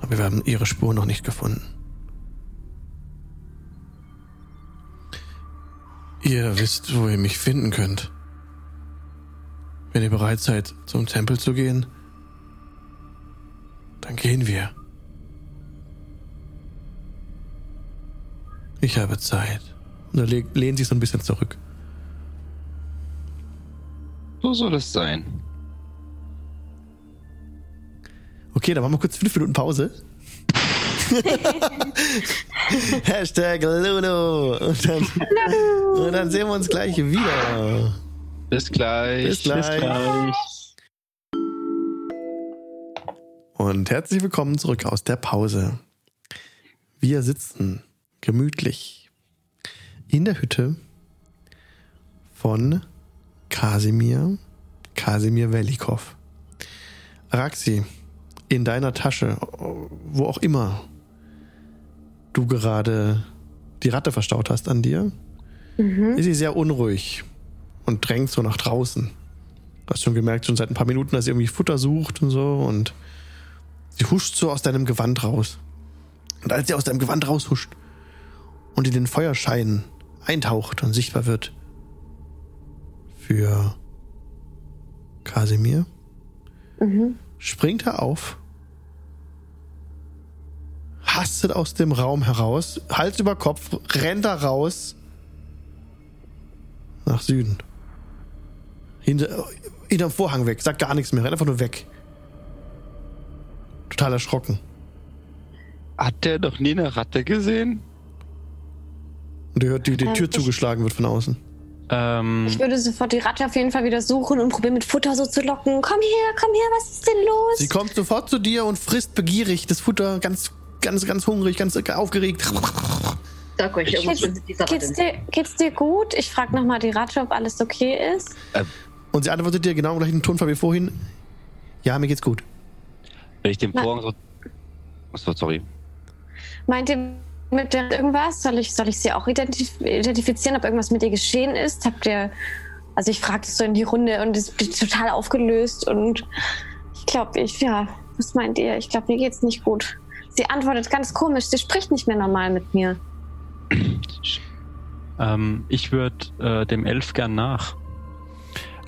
Aber wir haben ihre Spur noch nicht gefunden. Ihr wisst, wo ihr mich finden könnt. Wenn ihr bereit seid, zum Tempel zu gehen, dann gehen wir. Ich habe Zeit. Und er le- lehnt sich so ein bisschen zurück. So soll es sein. Okay, dann machen wir kurz fünf Minuten Pause. *laughs* Hashtag Luno. Und dann, und dann sehen wir uns gleich wieder. Bis gleich. Bis gleich. Und herzlich willkommen zurück aus der Pause. Wir sitzen gemütlich in der Hütte von Kasimir, Kasimir Velikov. Raxi, in deiner Tasche, wo auch immer du gerade die Ratte verstaut hast an dir, ist sie sehr unruhig und drängt so nach draußen. Du hast schon gemerkt, schon seit ein paar Minuten, dass sie irgendwie Futter sucht und so und sie huscht so aus deinem Gewand raus. Und als sie aus deinem Gewand raushuscht und in den Feuerschein eintaucht und sichtbar wird für Kasimir, springt er auf, hastet aus dem Raum heraus, Hals über Kopf, rennt da raus nach Süden. Hinter, hinterm Vorhang weg, sagt gar nichts mehr, rennt einfach nur weg. Total erschrocken. Hat der noch nie eine Ratte gesehen? Und ihr hört, wie die Ähm, Tür ich- zugeschlagen wird von außen. Ähm, Ich würde sofort die Ratte auf jeden Fall wieder suchen und probieren mit Futter so zu locken. Komm her, komm her, was ist denn los? Sie kommt sofort zu dir und frisst begierig das Futter, ganz, ganz, ganz hungrig, ganz aufgeregt. Sag euch dieser Ratte Geht's dir, geht's dir gut? Ich frage nochmal die Ratte, ob alles okay ist. Und sie antwortet dir genau im gleichen Tonfall wie vorhin. Ja, mir geht's gut. Wenn ich den Vorhang so. Achso, sorry. Meint ihr mit der irgendwas? Soll ich, soll ich sie auch identif identifizieren, ob irgendwas mit ihr geschehen ist? Habt ihr. Also ich frage das so in die Runde und es ist total aufgelöst und ich glaube, ich, ja, was meint ihr? Ich glaube, mir geht's nicht gut. Sie antwortet ganz komisch, sie spricht nicht mehr normal mit mir. ähm, ich würde äh, dem Elf gern nach.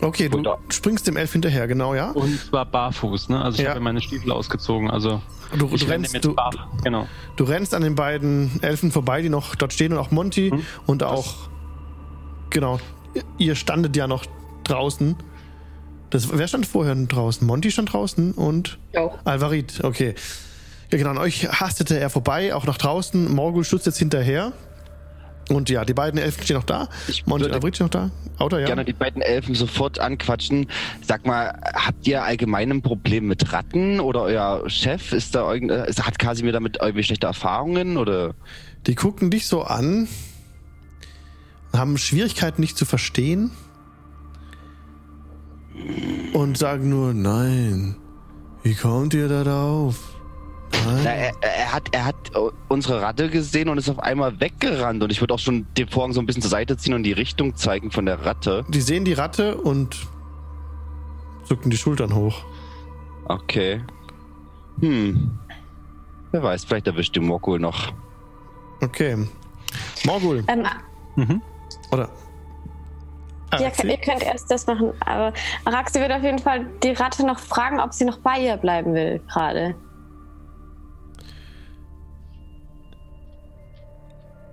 Okay, du Futter. springst dem Elf hinterher, genau, ja? Und zwar barfuß, ne? Also ich Ja. habe meine Stiefel ausgezogen. Also Du, du, rennst, du, barf- Genau. du rennst an den beiden Elfen vorbei, die noch dort stehen und auch Monty Mhm. und auch. Genau, ihr standet ja noch draußen. Das, wer stand vorher draußen? Monty stand draußen und auch. Alvarit, okay. Ja, genau, an euch hastete er vorbei, auch nach draußen. Morgul stutzt jetzt hinterher. Und ja, die beiden Elfen stehen noch da. Ich Alvarit stehen noch da. Auto, ja. gerne die beiden Elfen sofort anquatschen. Sag mal, habt ihr allgemein ein Problem mit Ratten oder euer Chef? Ist da irgend, äh, hat Kasimir damit irgendwie schlechte Erfahrungen oder? Die gucken dich so an, haben Schwierigkeiten, nicht zu verstehen und sagen nur, nein, wie kommt ihr da drauf? Na, er, er hat, er hat äh, unsere Ratte gesehen und ist auf einmal weggerannt und ich würde auch schon den Vorhang so ein bisschen zur Seite ziehen und die Richtung zeigen von der Ratte. Die sehen die Ratte und zucken die Schultern hoch. Okay. Hm. Wer weiß, vielleicht erwischt die Mokul noch. Okay. Morgul, Ähm, Mhm. oder? ja, Araxi? ihr könnt erst das machen, aber Araxi wird auf jeden Fall die Ratte noch fragen, ob sie noch bei ihr bleiben will, gerade.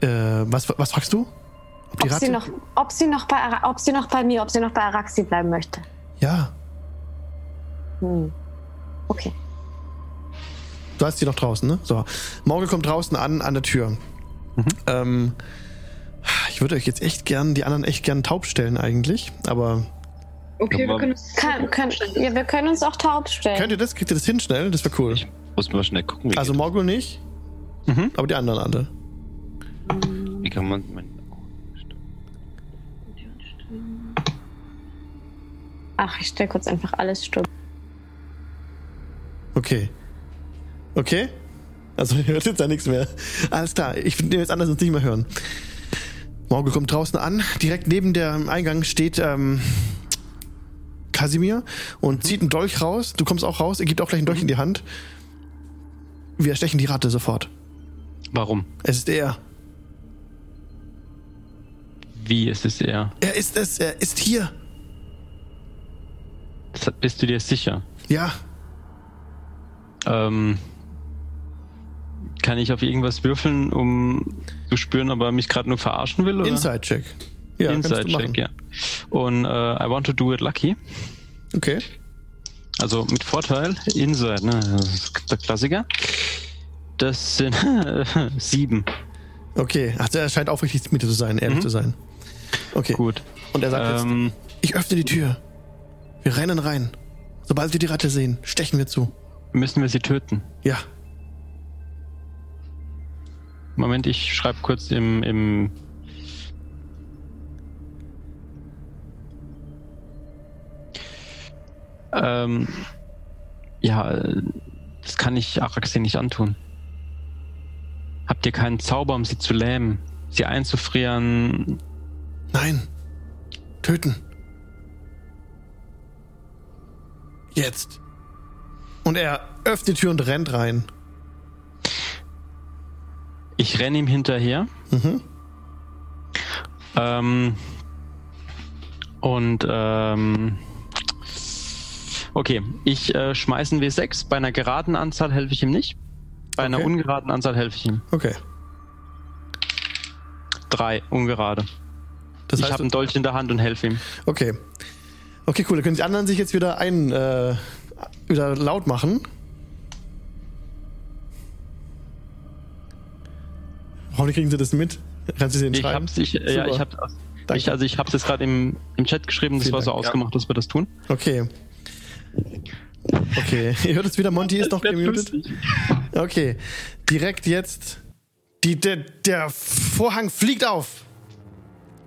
Äh, was, was fragst du? Ob die Ob Ratte? sie, noch, ob, sie noch bei, Ara- ob sie noch bei mir, ob sie noch bei Araxi bleiben möchte. ja, Hm. Okay. du hast sie noch draußen, ne? So. Morgul kommt draußen an, an der Tür. Ähm, ich würde euch jetzt echt gern, die anderen echt gern taub stellen eigentlich, aber Okay, wir können uns. Kann, können, ja, wir können uns auch taub stellen. könnt ihr das, kriegt ihr das hin schnell? Das wäre cool. Ich muss mal schnell gucken, wie, Also Morgul nicht, Mhm. aber die anderen alle. Wie kann man. Mein, Ach, ich stelle kurz einfach alles stumm. Okay. Okay? Also *laughs* ihr hört jetzt ja nichts mehr. Alles klar, ich nehme jetzt an, dass wir uns nicht mehr hören. Morgul kommt draußen an. Direkt neben dem Eingang steht ähm, Kasimir und zieht einen Dolch raus. Du kommst auch raus, er gibt auch gleich einen Dolch in die Hand. Wir erstechen die Ratte sofort. Warum? Es ist er. Wie ist es er? Er ist es, er ist hier. Das, bist du dir sicher? Ja, Ähm, kann ich auf irgendwas würfeln, um zu spüren, ob er mich gerade nur verarschen will? Oder? Inside-Check. Ja, Inside. Check, ja. Und äh, I want to do it lucky. Okay. Also mit Vorteil. Inside, ne? Das ist der Klassiker. Das sind *laughs* sieben. Okay. Ach, er scheint aufrichtig mit dir zu sein, ehrlich Mhm. zu sein. Okay. Gut. Und er sagt jetzt, Ähm, ich öffne die Tür. Wir rennen rein. Sobald wir die Ratte sehen, stechen wir zu. müssen wir sie töten? Ja. Moment, ich schreibe kurz im, im ähm, ja, das kann ich Araxi nicht antun. Habt ihr keinen Zauber, um sie zu lähmen, sie einzufrieren? Nein. Töten. Jetzt. Und er öffnet die Tür und rennt rein. Ich renne ihm hinterher. Mhm. Ähm, und ähm, okay, ich äh, schmeiße einen W6. Bei einer geraden Anzahl helfe ich ihm nicht. Bei einer Okay. ungeraden Anzahl helfe ich ihm. Okay. Drei, ungerade. Das ich habe einen Dolch in der Hand und helfe ihm. okay. Okay, cool. Dann können die anderen sich jetzt wieder ein, äh, wieder laut machen. Hoffentlich kriegen sie das mit. Kannst du sie den Ich hab's, ich, äh, ja, ich hab, ich, also ich habe es gerade im, im Chat geschrieben. Das Vielen war so Dank, ja. ausgemacht, dass wir das tun. Okay. Okay, *laughs* ihr hört es wieder, Monty ist noch gemutet. Okay, direkt jetzt. Die, der, der Vorhang fliegt auf.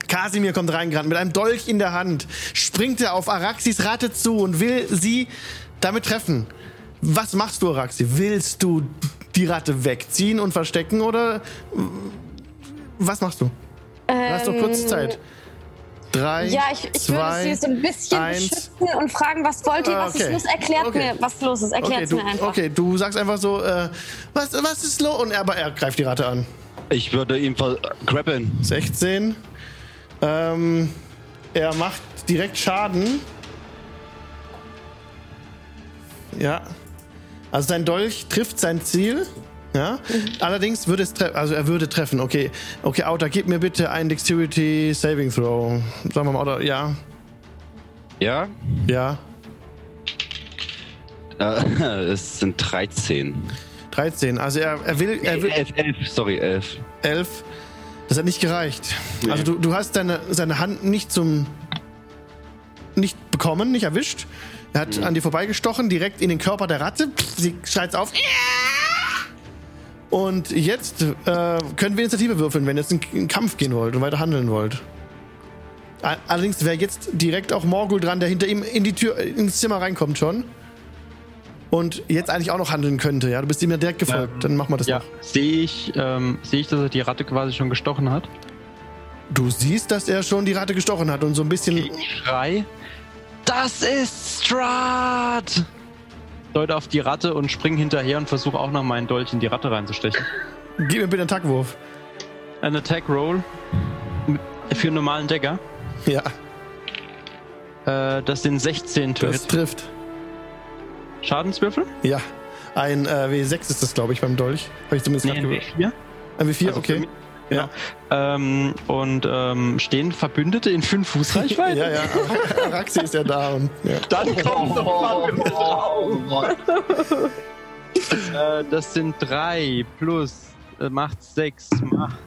Kasimir kommt reingerannt mit einem Dolch in der Hand, springt er auf Araxis Ratte zu und will sie damit treffen. Was machst du, Araxi? Willst du die Ratte wegziehen und verstecken oder was machst du? Du hast doch kurz Zeit. Drei, Ähm, Ja, ich, ich zwei, würde sie so ein bisschen eins. beschützen und fragen, was wollt ihr, was okay. ist los? Erklärt Okay. mir, was los ist. Erklärt Okay du, mir einfach. okay, du sagst einfach so, äh, was, was ist los? Und er, aber er greift die Ratte an. Ich würde ihn vergrappen. 16. Ähm, er macht direkt Schaden. Ja. Also sein Dolch trifft sein Ziel. Ja. Allerdings würde es treffen, also er würde treffen. Okay, okay, Outer, gib mir bitte einen Dexterity Saving Throw. Sagen wir mal, Outer, ja, Ja? ja. Äh, *laughs* es sind 13. 13. Also er, er will, er will, 11, 11, sorry, 11. 11. Das hat nicht gereicht. Also du, du hast deine, seine Hand nicht zum. nicht bekommen, nicht erwischt. Er hat an dir vorbeigestochen, direkt in den Körper der Ratte. Sie schreit auf. Und jetzt äh, können wir Initiative würfeln, wenn ihr jetzt in, in Kampf gehen wollt und weiter handeln wollt. Allerdings wäre jetzt direkt auch Morgul dran, der hinter ihm in die Tür, ins Zimmer reinkommt schon. Und jetzt eigentlich auch noch handeln könnte. Ja, du bist ihm ja direkt gefolgt. Dann machen wir das Ja, noch. sehe ich, ähm, sehe ich, dass er die Ratte quasi schon gestochen hat. Du siehst, dass er schon die Ratte gestochen hat und so ein bisschen. Ich schrei. Das ist Strahd! Deute auf die Ratte und spring hinterher und versuche auch noch meinen Dolch in die Ratte reinzustechen. Gib mir bitte einen Tackwurf. Ein Attack Roll für einen normalen Decker. Ja, Äh, das sind 16 to das trifft. Schadenswürfel? Ja. Ein äh, W6 ist das, glaube ich, beim Dolch. Habe ich zumindest Nee, ein gerade gehört. W4. Ein W4, Also okay. mich- Ja. Ähm, und ähm, stehen Verbündete in 5 Fuß Reichweite? *laughs* Ja, ja. Araxi ist ja da und. Ja. Dann kommt noch mal *laughs* äh, Das sind 3 plus äh, macht 6, macht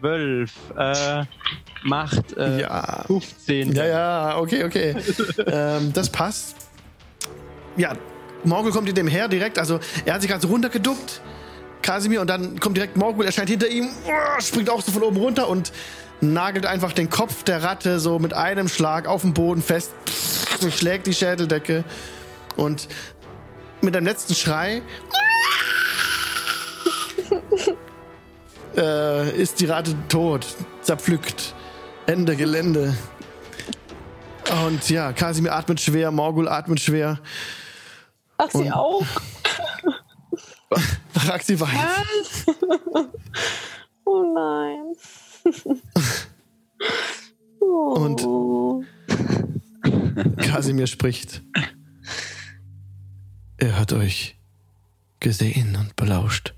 12, äh, macht äh, Ja. 15. Ja, ja, okay, okay. *laughs* ähm, das passt. Ja, Morgul kommt hinter ihm her direkt. Also, er hat sich gerade so runtergeduckt, Kasimir, und dann kommt direkt Morgul, erscheint hinter ihm, uh, springt auch so von oben runter und nagelt einfach den Kopf der Ratte so mit einem Schlag auf den Boden fest, schlägt die Schädeldecke und mit einem letzten Schrei *laughs* äh, ist die Ratte tot, zerpflückt. Ende Gelände. Und ja, Kasimir atmet schwer, Morgul atmet schwer. Ach, sie Und- auch. *laughs* Raxi weint. *laughs* Oh nein. *laughs* oh. Und- Kasimir spricht. Er hat euch gesehen und belauscht.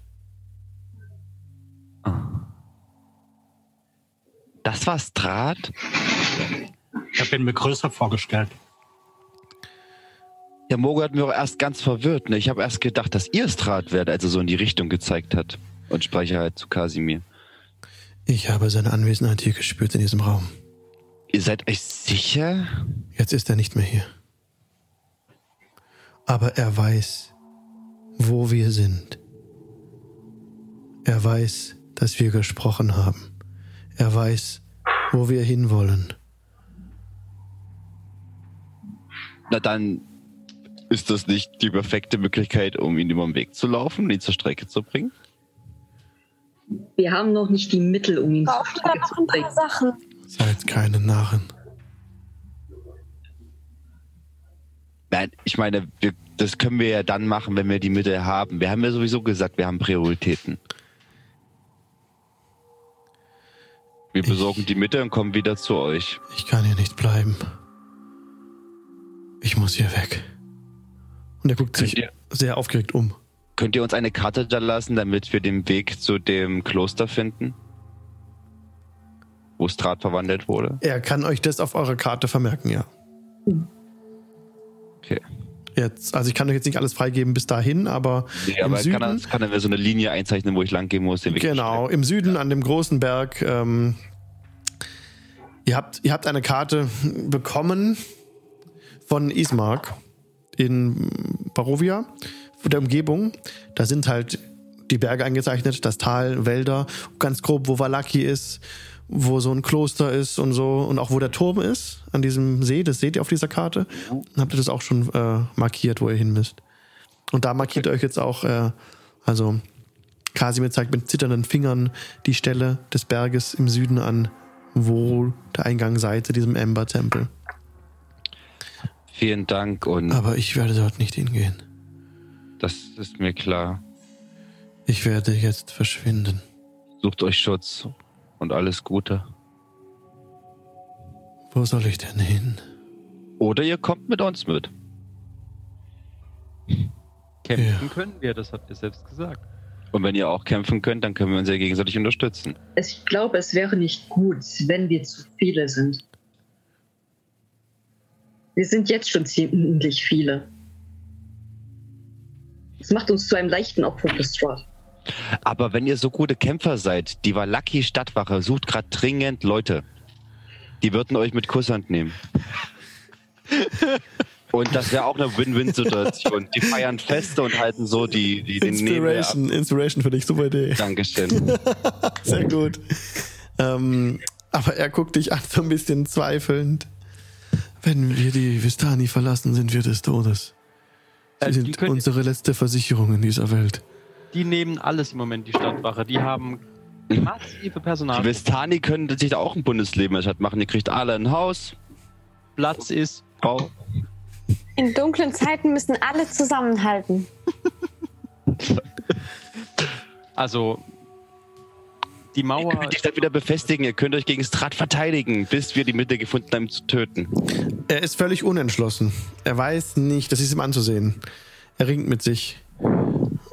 Das war Strat? Ich habe ihn mir größer vorgestellt. Ja, Mogo hat mir auch erst ganz verwirrt. Ne? Ich habe erst gedacht, dass ihr Strat werdet, als er so in die Richtung gezeigt hat. Und spreche halt zu Kasimir. Ich habe seine Anwesenheit hier gespürt in diesem Raum. Ihr seid euch sicher? Jetzt ist er nicht mehr hier. Aber er weiß, wo wir sind. Er weiß, dass wir gesprochen haben. Er weiß, wo wir hinwollen. Na dann ist das nicht die perfekte Möglichkeit, um ihn über den Weg zu laufen und ihn zur Strecke zu bringen? Wir haben noch nicht die Mittel, um ihn zur Strecke noch zu ein paar bringen. Sachen. Seid keine Narren. Na, Nein, ich meine, wir, das können wir ja dann machen, wenn wir die Mittel haben. Wir haben ja sowieso gesagt, wir haben Prioritäten. Wir Ich- besorgen die Mittel und kommen wieder zu euch. Ich kann hier nicht bleiben. Ich muss hier weg. Und er guckt Könnt sich ihr- sehr aufgeregt um. Könnt ihr uns eine Karte da lassen, damit wir den Weg zu dem Kloster finden? Wo Strat verwandelt wurde? Er kann euch das auf eurer Karte vermerken, ja. Okay. Jetzt, also ich kann euch jetzt nicht alles freigeben bis dahin, aber Nee, im aber Süden, kann er, kann er mir so eine Linie einzeichnen, wo ich lang gehen muss? Den Weg genau, im Süden an dem großen Berg. Ähm, ihr, habt, ihr habt eine Karte bekommen von Ismark in Barovia, der Umgebung. Da sind halt die Berge eingezeichnet, das Tal, Wälder, ganz grob, wo Valaki ist, wo so ein Kloster ist und so und auch wo der Turm ist an diesem See, das seht ihr auf dieser Karte. Dann habt ihr das auch schon äh, markiert, wo ihr hin müsst. Und da markiert ihr euch jetzt auch, äh, also Kasimir zeigt mit zitternden Fingern die Stelle des Berges im Süden an, wo der Eingang sei zu diesem Ember-Tempel. Vielen Dank und Aber ich werde dort nicht hingehen. das ist mir klar. Ich werde jetzt verschwinden. Sucht euch Schutz und alles Gute. Wo soll ich denn hin? Oder ihr kommt mit uns mit. Kämpfen können wir, das habt ihr selbst gesagt. Und wenn ihr auch kämpfen könnt, dann können wir uns ja gegenseitig unterstützen. Ich glaube, es wäre nicht gut, wenn wir zu viele sind. Wir sind jetzt schon ziemlich viele. Es macht uns zu einem leichten Opfer für Strahd. Aber wenn ihr so gute Kämpfer seid, die Valaki Stadtwache sucht gerade dringend Leute. Die würden euch mit Kusshand nehmen. Und das wäre auch eine Win-Win-Situation. Die feiern Feste und halten so die, die den Nebel ab. Inspiration, Inspiration für dich, super Idee. Dankeschön. *laughs* Sehr gut. Ähm, aber er guckt dich an, so ein bisschen zweifelnd. Wenn wir die Vistani verlassen, sind wir des Todes. Sie Äh, die sind können- unsere letzte Versicherung in dieser Welt. Die nehmen alles im Moment, die Stadtwache. Die haben massive Die Personal. Vistani können sich da auch ein Bundesleben in der Stadt machen. Ihr kriegt alle ein Haus, Platz ist. Frau. In dunklen Zeiten müssen alle zusammenhalten. Also, die Ihr Mauer. könnt die Stadt wieder befestigen. Ihr könnt euch gegen Strat verteidigen, bis wir die Mitte gefunden haben, zu töten. Er ist völlig unentschlossen. Er weiß nicht, das ist ihm anzusehen. Er ringt mit sich.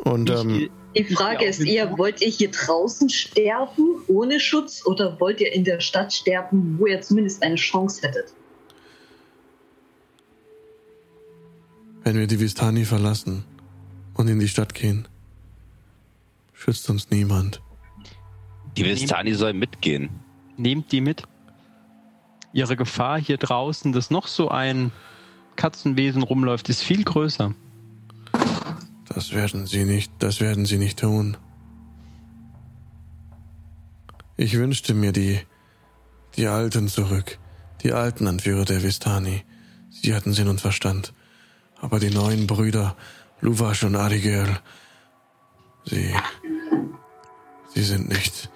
Und ähm, Die Frage ist eher, wollt ihr hier draußen sterben, ohne Schutz, oder wollt ihr in der Stadt sterben, wo ihr zumindest eine Chance hättet? wenn wir die Vistani verlassen und in die Stadt gehen, schützt uns niemand. Die Vistani sollen mitgehen. Nehmt die mit. Ihre Gefahr hier draußen, dass noch so ein Katzenwesen rumläuft, ist viel größer. Das werden sie nicht, das werden sie nicht tun. Ich wünschte mir die, die Alten zurück, die alten Anführer der Vistani. Sie hatten Sinn und Verstand. Aber die neuen Brüder, Luvash und Arigel, sie, sie sind nicht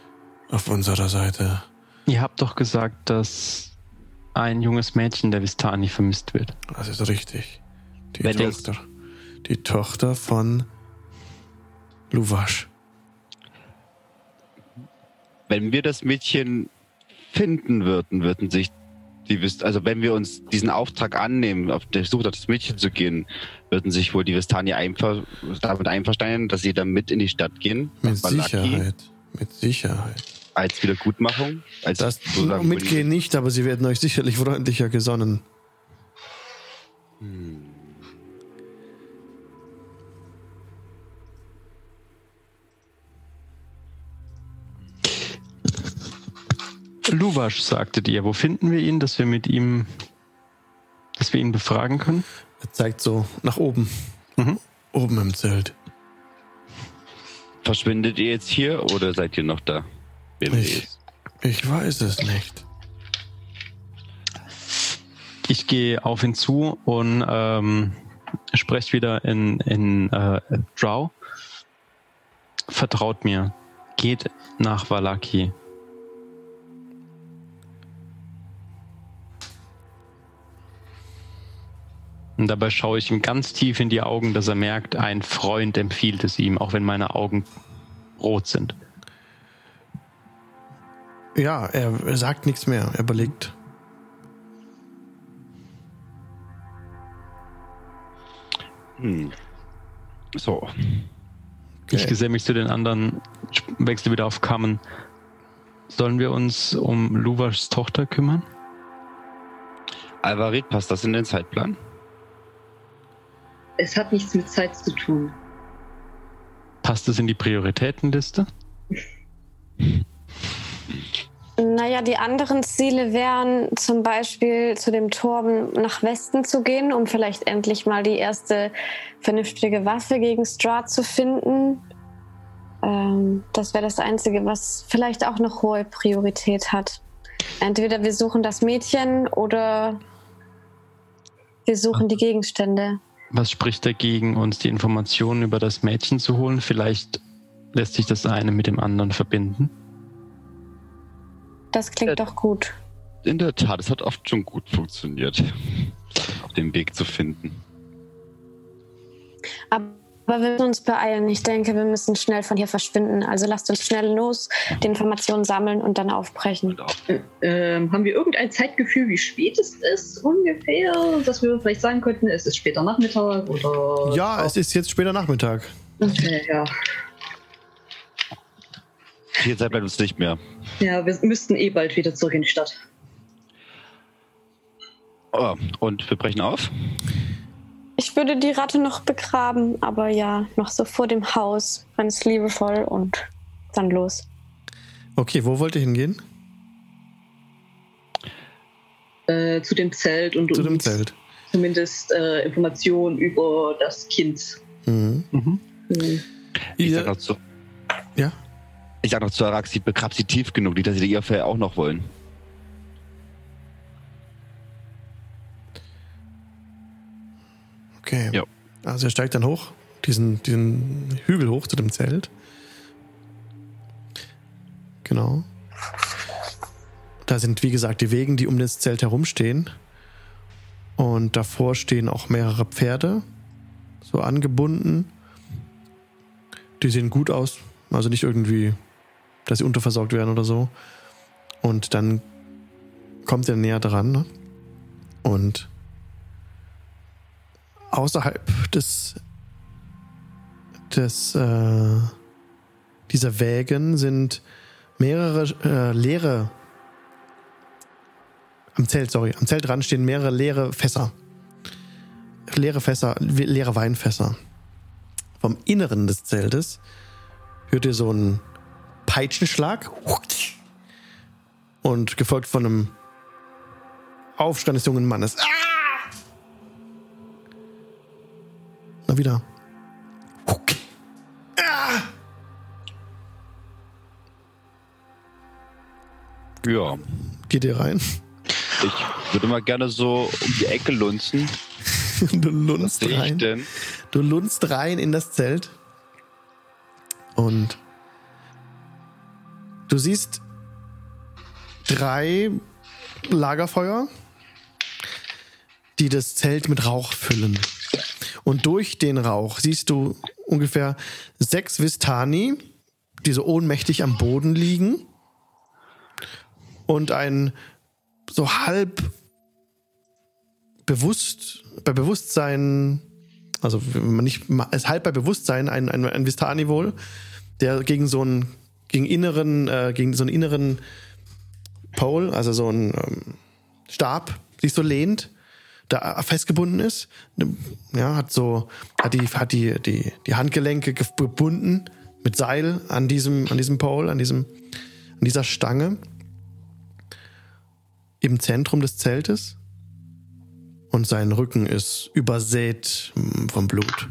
auf unserer Seite. Ihr habt doch gesagt, dass ein junges Mädchen der Vistani vermisst wird. Das ist richtig. Die es- Tochter, die Tochter von Luvash. Wenn wir das Mädchen finden würden, würden sich die Vist also wenn wir uns diesen Auftrag annehmen, auf der Suche nach das Mädchen zu gehen, würden sich wohl die Vistani einver damit einverstanden, dass sie dann mit in die Stadt gehen, Mit Sicherheit. Mit Sicherheit. Als Wiedergutmachung, als Das sozusagen mitgehen nicht, aber sie werden euch sicherlich freundlicher gesonnen. Luwasch, sagtet ihr. Wo finden wir ihn, dass wir mit ihm, dass wir ihn befragen können? Er zeigt so nach oben. Mhm. Oben im Zelt. Verschwindet ihr jetzt hier oder seid ihr noch da? Wer Ich- weiß. Ich weiß es nicht. Ich gehe auf ihn zu und ähm, spreche wieder in, in äh, Drow. Vertraut mir. Geht nach Valaki. Und dabei schaue ich ihm ganz tief in die Augen, dass er merkt, ein Freund empfiehlt es ihm, auch wenn meine Augen rot sind. Ja, er, sagt nichts mehr. Er überlegt. Hm. So. Ich geselle mich zu den anderen, wechsle wieder auf Kammen. Sollen wir uns um Luvas Tochter kümmern? Alvarit, passt das in den Zeitplan? Es hat nichts mit Zeit zu tun. Passt es in die Prioritätenliste? *laughs* Naja, die anderen Ziele wären zum Beispiel zu dem Turm nach Westen zu gehen, um vielleicht endlich mal die erste vernünftige Waffe gegen Strahd zu finden. Ähm, das wäre das Einzige, was vielleicht auch noch hohe Priorität hat. Entweder wir suchen das Mädchen oder wir suchen die Gegenstände. Was spricht dagegen, uns die Informationen über das Mädchen zu holen? Vielleicht lässt sich das eine mit dem anderen verbinden. Das klingt Äh, doch gut. In der Tat, es hat oft schon gut funktioniert, auf *laughs* den Weg zu finden. Aber wir müssen uns beeilen. Ich denke, wir müssen schnell von hier verschwinden. Also lasst uns schnell los, die Informationen sammeln und dann aufbrechen. Ähm, haben wir irgendein Zeitgefühl, wie spät es ist ungefähr? Dass wir vielleicht sagen könnten, es ist später Nachmittag oder. Ja, es ist jetzt später Nachmittag. Okay, ja. Viel Zeit bleibt uns nicht mehr. Ja, wir müssten eh bald wieder zurück in die Stadt. Oh, und wir brechen auf? Ich würde die Ratte noch begraben, aber ja, noch so vor dem Haus, ganz liebevoll und dann los. Okay, wo wollt ihr hingehen? Äh, zu dem Zelt und Zu dem uns Zelt. zumindest äh, Informationen über das Kind. Mhm. Mhm. Ich Ihr- sag noch zu, ja? Ich sag noch zu Araxi, begrab sie tief genug, nicht, dass sie ihr Fell auch noch wollen. Okay. Ja. Also er steigt dann hoch, diesen, diesen Hügel hoch zu dem Zelt. Genau. Da sind, wie gesagt, die Wegen, die um das Zelt herumstehen. Und davor stehen auch mehrere Pferde, so angebunden. Die sehen gut aus. Also nicht irgendwie, dass sie unterversorgt werden oder so. Und dann kommt er näher dran. Ne? Und außerhalb des, des äh, dieser Wägen sind mehrere äh, leere am Zelt, sorry, am Zeltrand stehen mehrere leere Fässer. Leere Fässer, leere Weinfässer. Vom Inneren des Zeltes hört ihr so einen Peitschenschlag und gefolgt von einem Aufstand des jungen Mannes. Ah! Na wieder. Ja. Geht ihr rein? Ich würde mal gerne so um die Ecke lunzen. *laughs* Du lunzt rein. denn? Du lunzt rein in das Zelt. Und du siehst drei Lagerfeuer, die das Zelt mit Rauch füllen. Und durch den Rauch siehst du ungefähr sechs Vistani, die so ohnmächtig am Boden liegen. Und ein so halb bewusst, bei Bewusstsein, also nicht, es halb bei Bewusstsein, ein, ein, ein Vistani wohl, der gegen so einen, gegen inneren, äh, gegen so einen inneren Pole, also so einen ähm, Stab, sich so lehnt, da festgebunden ist, ja, hat so, hat die, hat die, die, die Handgelenke ge- gebunden mit Seil an diesem, an diesem Pole, an diesem, an dieser Stange im Zentrum des Zeltes und sein Rücken ist übersät mm, vom Blut.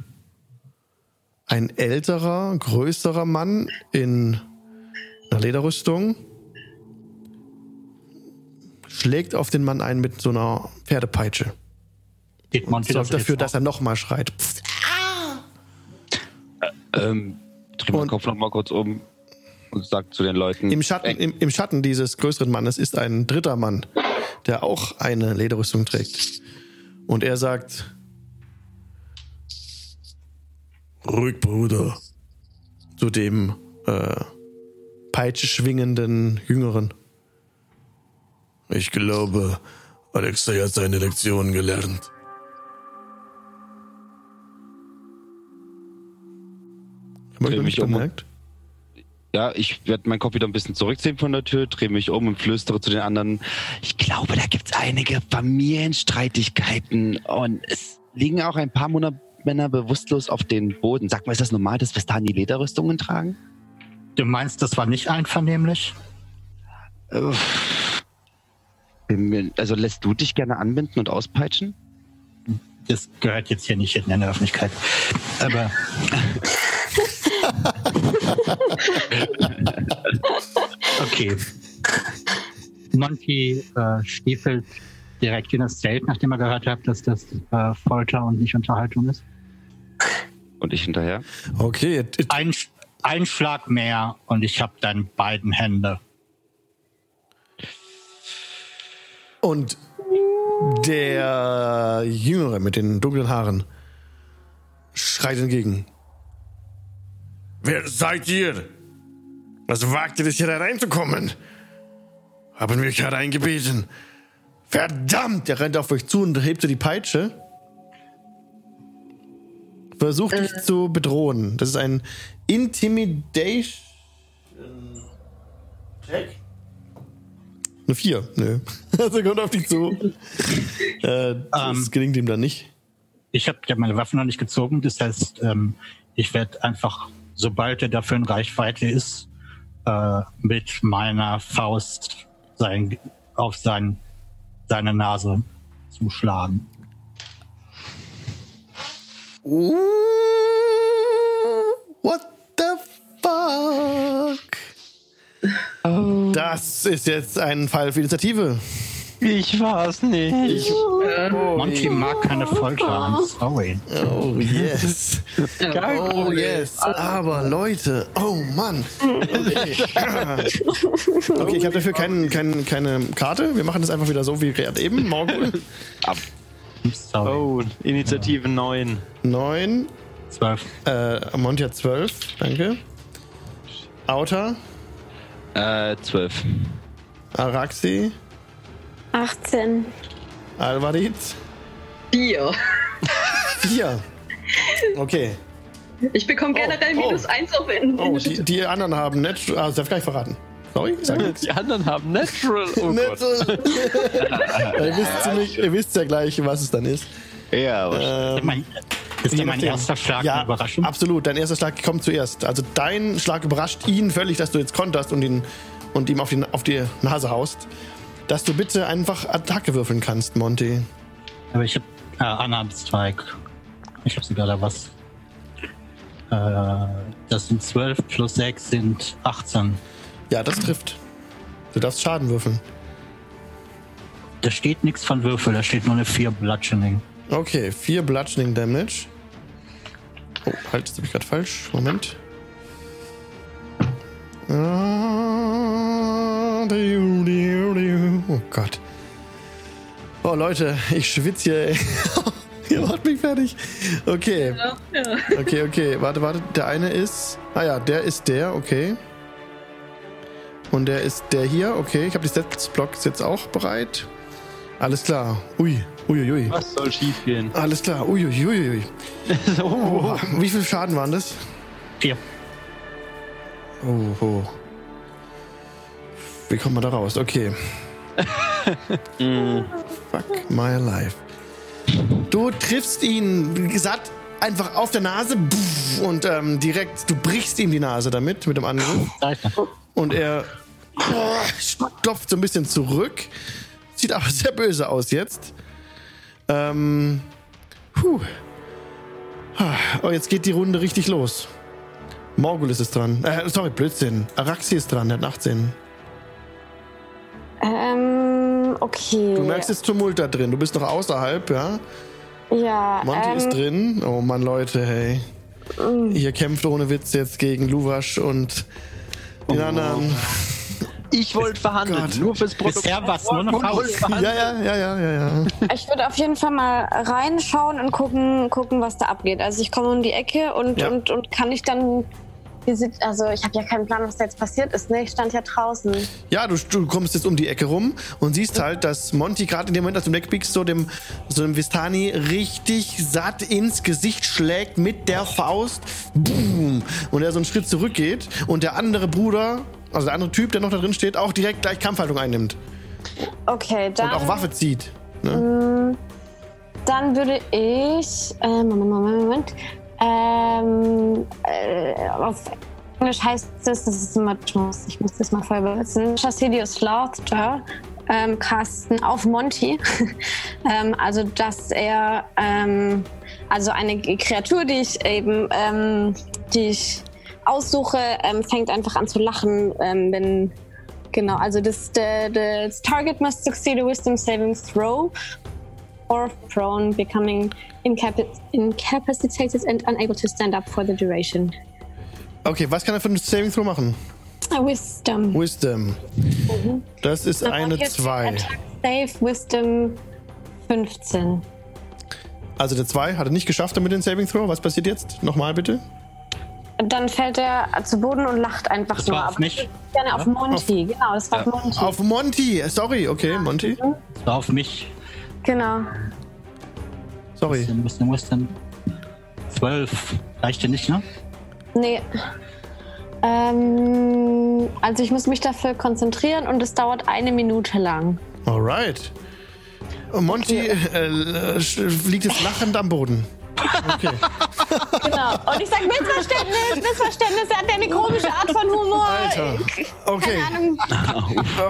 Ein älterer, größerer Mann in einer Lederrüstung schlägt auf den Mann ein mit so einer Pferdepeitsche. Geht Monty Sorgt dafür, dass er nochmal schreit. Ähm, dreh meinen Und- Kopf noch mal kurz um und sag zu den Leuten. Im Schatten, im, Im Schatten dieses größeren Mannes ist ein dritter Mann, der auch eine Lederrüstung trägt. Und er sagt, Ruhig, Bruder. Zu dem äh, Peitsche schwingenden Jüngeren. Ich glaube, Alexei hat seine Lektion gelernt. Hab ich Dreh noch mich nicht um. bemerkt. Ja, ich werde meinen Kopf wieder ein bisschen zurückziehen von der Tür, drehe mich um und flüstere zu den anderen. Ich glaube, da gibt es einige Familienstreitigkeiten und es liegen auch ein paar Männer bewusstlos auf den Boden. Sag mal, ist das normal, dass wir die Lederrüstungen tragen? Du meinst, das war nicht einvernehmlich? Mir- Also lässt du dich gerne anbinden und auspeitschen? Das gehört jetzt hier nicht in der Öffentlichkeit. Aber *laughs* okay. Monty äh, stiefelt direkt in das Zelt, nachdem er gehört hat, dass das äh, Folter und nicht Unterhaltung ist. Und ich hinterher? Okay, Ein, ein Schlag mehr und ich habe dann beiden Hände. und der Jüngere mit den dunklen Haaren schreit entgegen. Wer seid ihr? Was wagt ihr es, hier hereinzukommen? Haben wir euch hereingebeten? Verdammt! Der rennt auf euch zu und hebt die Peitsche. Versucht dich zu bedrohen. Das ist ein Intimidation. Check. Eine 4, nö. *laughs* Also kommt auf dich zu. *laughs* äh, das Ähm. gelingt ihm dann nicht. Ich habe ja meine Waffe noch nicht gezogen, das heißt, ähm, ich werde einfach, sobald er dafür in Reichweite ist, äh, mit meiner Faust sein, auf sein, seine Nase zuschlagen. What fuck? Das ist jetzt ein Fall für Initiative. Ich war's nicht. Monty mag keine Folter, I'm sorry. Oh yes. Oh yes. Aber Leute, oh Mann. Okay, okay ich habe dafür kein, kein, keine Karte. Wir machen das einfach wieder so wie gerade eben. Morgen. Oh, Initiative 9. 9. Zwölf. Äh, Monty hat 12. Danke. Auta. Äh, zwölf. Araxi. 18. Alvarit. Vier. 4. Okay. Ich bekomme generell oh. minus eins auf in Oh, die, die anderen haben Natural. Ah, das darf ich gar nicht verraten. Sorry, sag *laughs* jetzt. Die anderen haben Natural. Oh Gott. Natural. *laughs* ihr, wisst ziemlich, ihr wisst ja gleich, was es dann ist. Ja, aber Mein, ist ja mein erster Schlag ja, eine Überraschung? Absolut, dein erster Schlag kommt zuerst. Also dein Schlag überrascht ihn völlig, dass du jetzt konterst und, ihn, und ihm auf die, auf die Nase haust. Dass du bitte einfach Attacke würfeln kannst, Monty. Aber ich habe äh, Unarmed Strike. Ich habe sogar da was. Äh, das sind 12 plus 6 sind 18. Ja, das trifft. Du darfst Schaden würfeln. Da steht nichts von Würfel, da steht nur eine 4 Bludgeoning. Okay, 4 Bludgeoning Damage. Oh, halt, das habe ich gerade falsch. Moment. Oh Gott. Oh Leute, ich schwitze hier. ey. *laughs* Ihr macht mich fertig. Okay. Okay, okay. Warte, warte. Der eine ist. Ah ja, der ist der, okay. Und der ist der hier, okay. Ich habe die Stats-Blocks jetzt auch bereit. Alles klar. Ui, ui, ui. Was soll schiefgehen? Alles klar. Uiuiuiui. Ui, ui. *laughs* oh, Wie viel Schaden waren das? 4. Oh, oh. Wie kommt man da raus? Okay. *laughs* Fuck my life. Du triffst ihn, wie gesagt, einfach auf der Nase und ähm, direkt, du brichst ihm die Nase damit, mit dem Angriff. Und er oh, klopft so ein bisschen zurück. Sieht aber sehr böse aus jetzt. Ähm. Puh. Oh, jetzt geht die Runde richtig los. Morgul ist dran. Äh, sorry, Blödsinn. Araxi ist dran, der hat 18. Ähm, okay. Du merkst jetzt Tumult da drin. Du bist noch außerhalb, ja? Ja, Monty ähm, ist drin. Oh Mann, Leute, hey. Ihr kämpft ohne Witz jetzt gegen Luwasch und den anderen. *laughs* Ich wollte verhandeln, Gott. nur fürs Protokoll. Bisher war es nur eine Faust. Ja, ja, ja, ja, ja, ja. Ich würde auf jeden Fall mal reinschauen und gucken, gucken, was da abgeht. Also ich komme um die Ecke und, Ja. und, und kann ich dann. Also ich habe ja keinen Plan, was da jetzt passiert ist. Ne? Ich stand ja draußen. Ja, du, du kommst jetzt um die Ecke rum und siehst halt, dass Monty gerade in dem Moment, als du wegbiegst, so dem, so dem Vistani richtig satt ins Gesicht schlägt mit der Faust. Boom. Und er so einen Schritt zurückgeht und der andere Bruder, also der andere Typ, der noch da drin steht, auch direkt gleich Kampfhaltung einnimmt Okay, dann. und auch Waffe zieht. Ne? Dann würde ich. Äh, Moment, Moment, Moment. Ähm, äh, auf Englisch heißt das, das ist immer, ich muss, ich muss das mal vorher übersetzen. Chassidius Laughter ähm, casten auf Monty. *laughs* ähm, also, dass er. Ähm, also, eine Kreatur, die ich eben. Ähm, die ich aussuche, ähm, fängt einfach an zu lachen, ähm, wenn. Genau, also das, the, the target must succeed a wisdom saving throw or prone, becoming incapac incapacitated and unable to stand up for the duration. Okay, was kann er für einen Saving Throw machen? A wisdom. Wisdom. Das ist eine Here to 2. attack Save Wisdom 15. Also der 2 hat er nicht geschafft mit dem Saving Throw. Was passiert jetzt? Nochmal bitte. Dann fällt er zu Boden und lacht einfach Das nur. war auf Aber mich. Gerne auf Monty, genau, das war auf Monty. Auf Monty. Sorry, okay, Monty. Das war auf mich. Genau. Sorry. Wisdom, Wisdom, Wisdom. Zwölf. Reicht dir nicht, ne? Nee. Ähm, also ich muss mich dafür konzentrieren und es dauert eine Minute lang. Alright. Und Monty äh, äh, sch- liegt jetzt lachend am Boden. Okay. Genau. Und ich sage Missverständnis, Missverständnis, er hat eine komische Art von Humor. Alter. Okay. Keine Ahnung.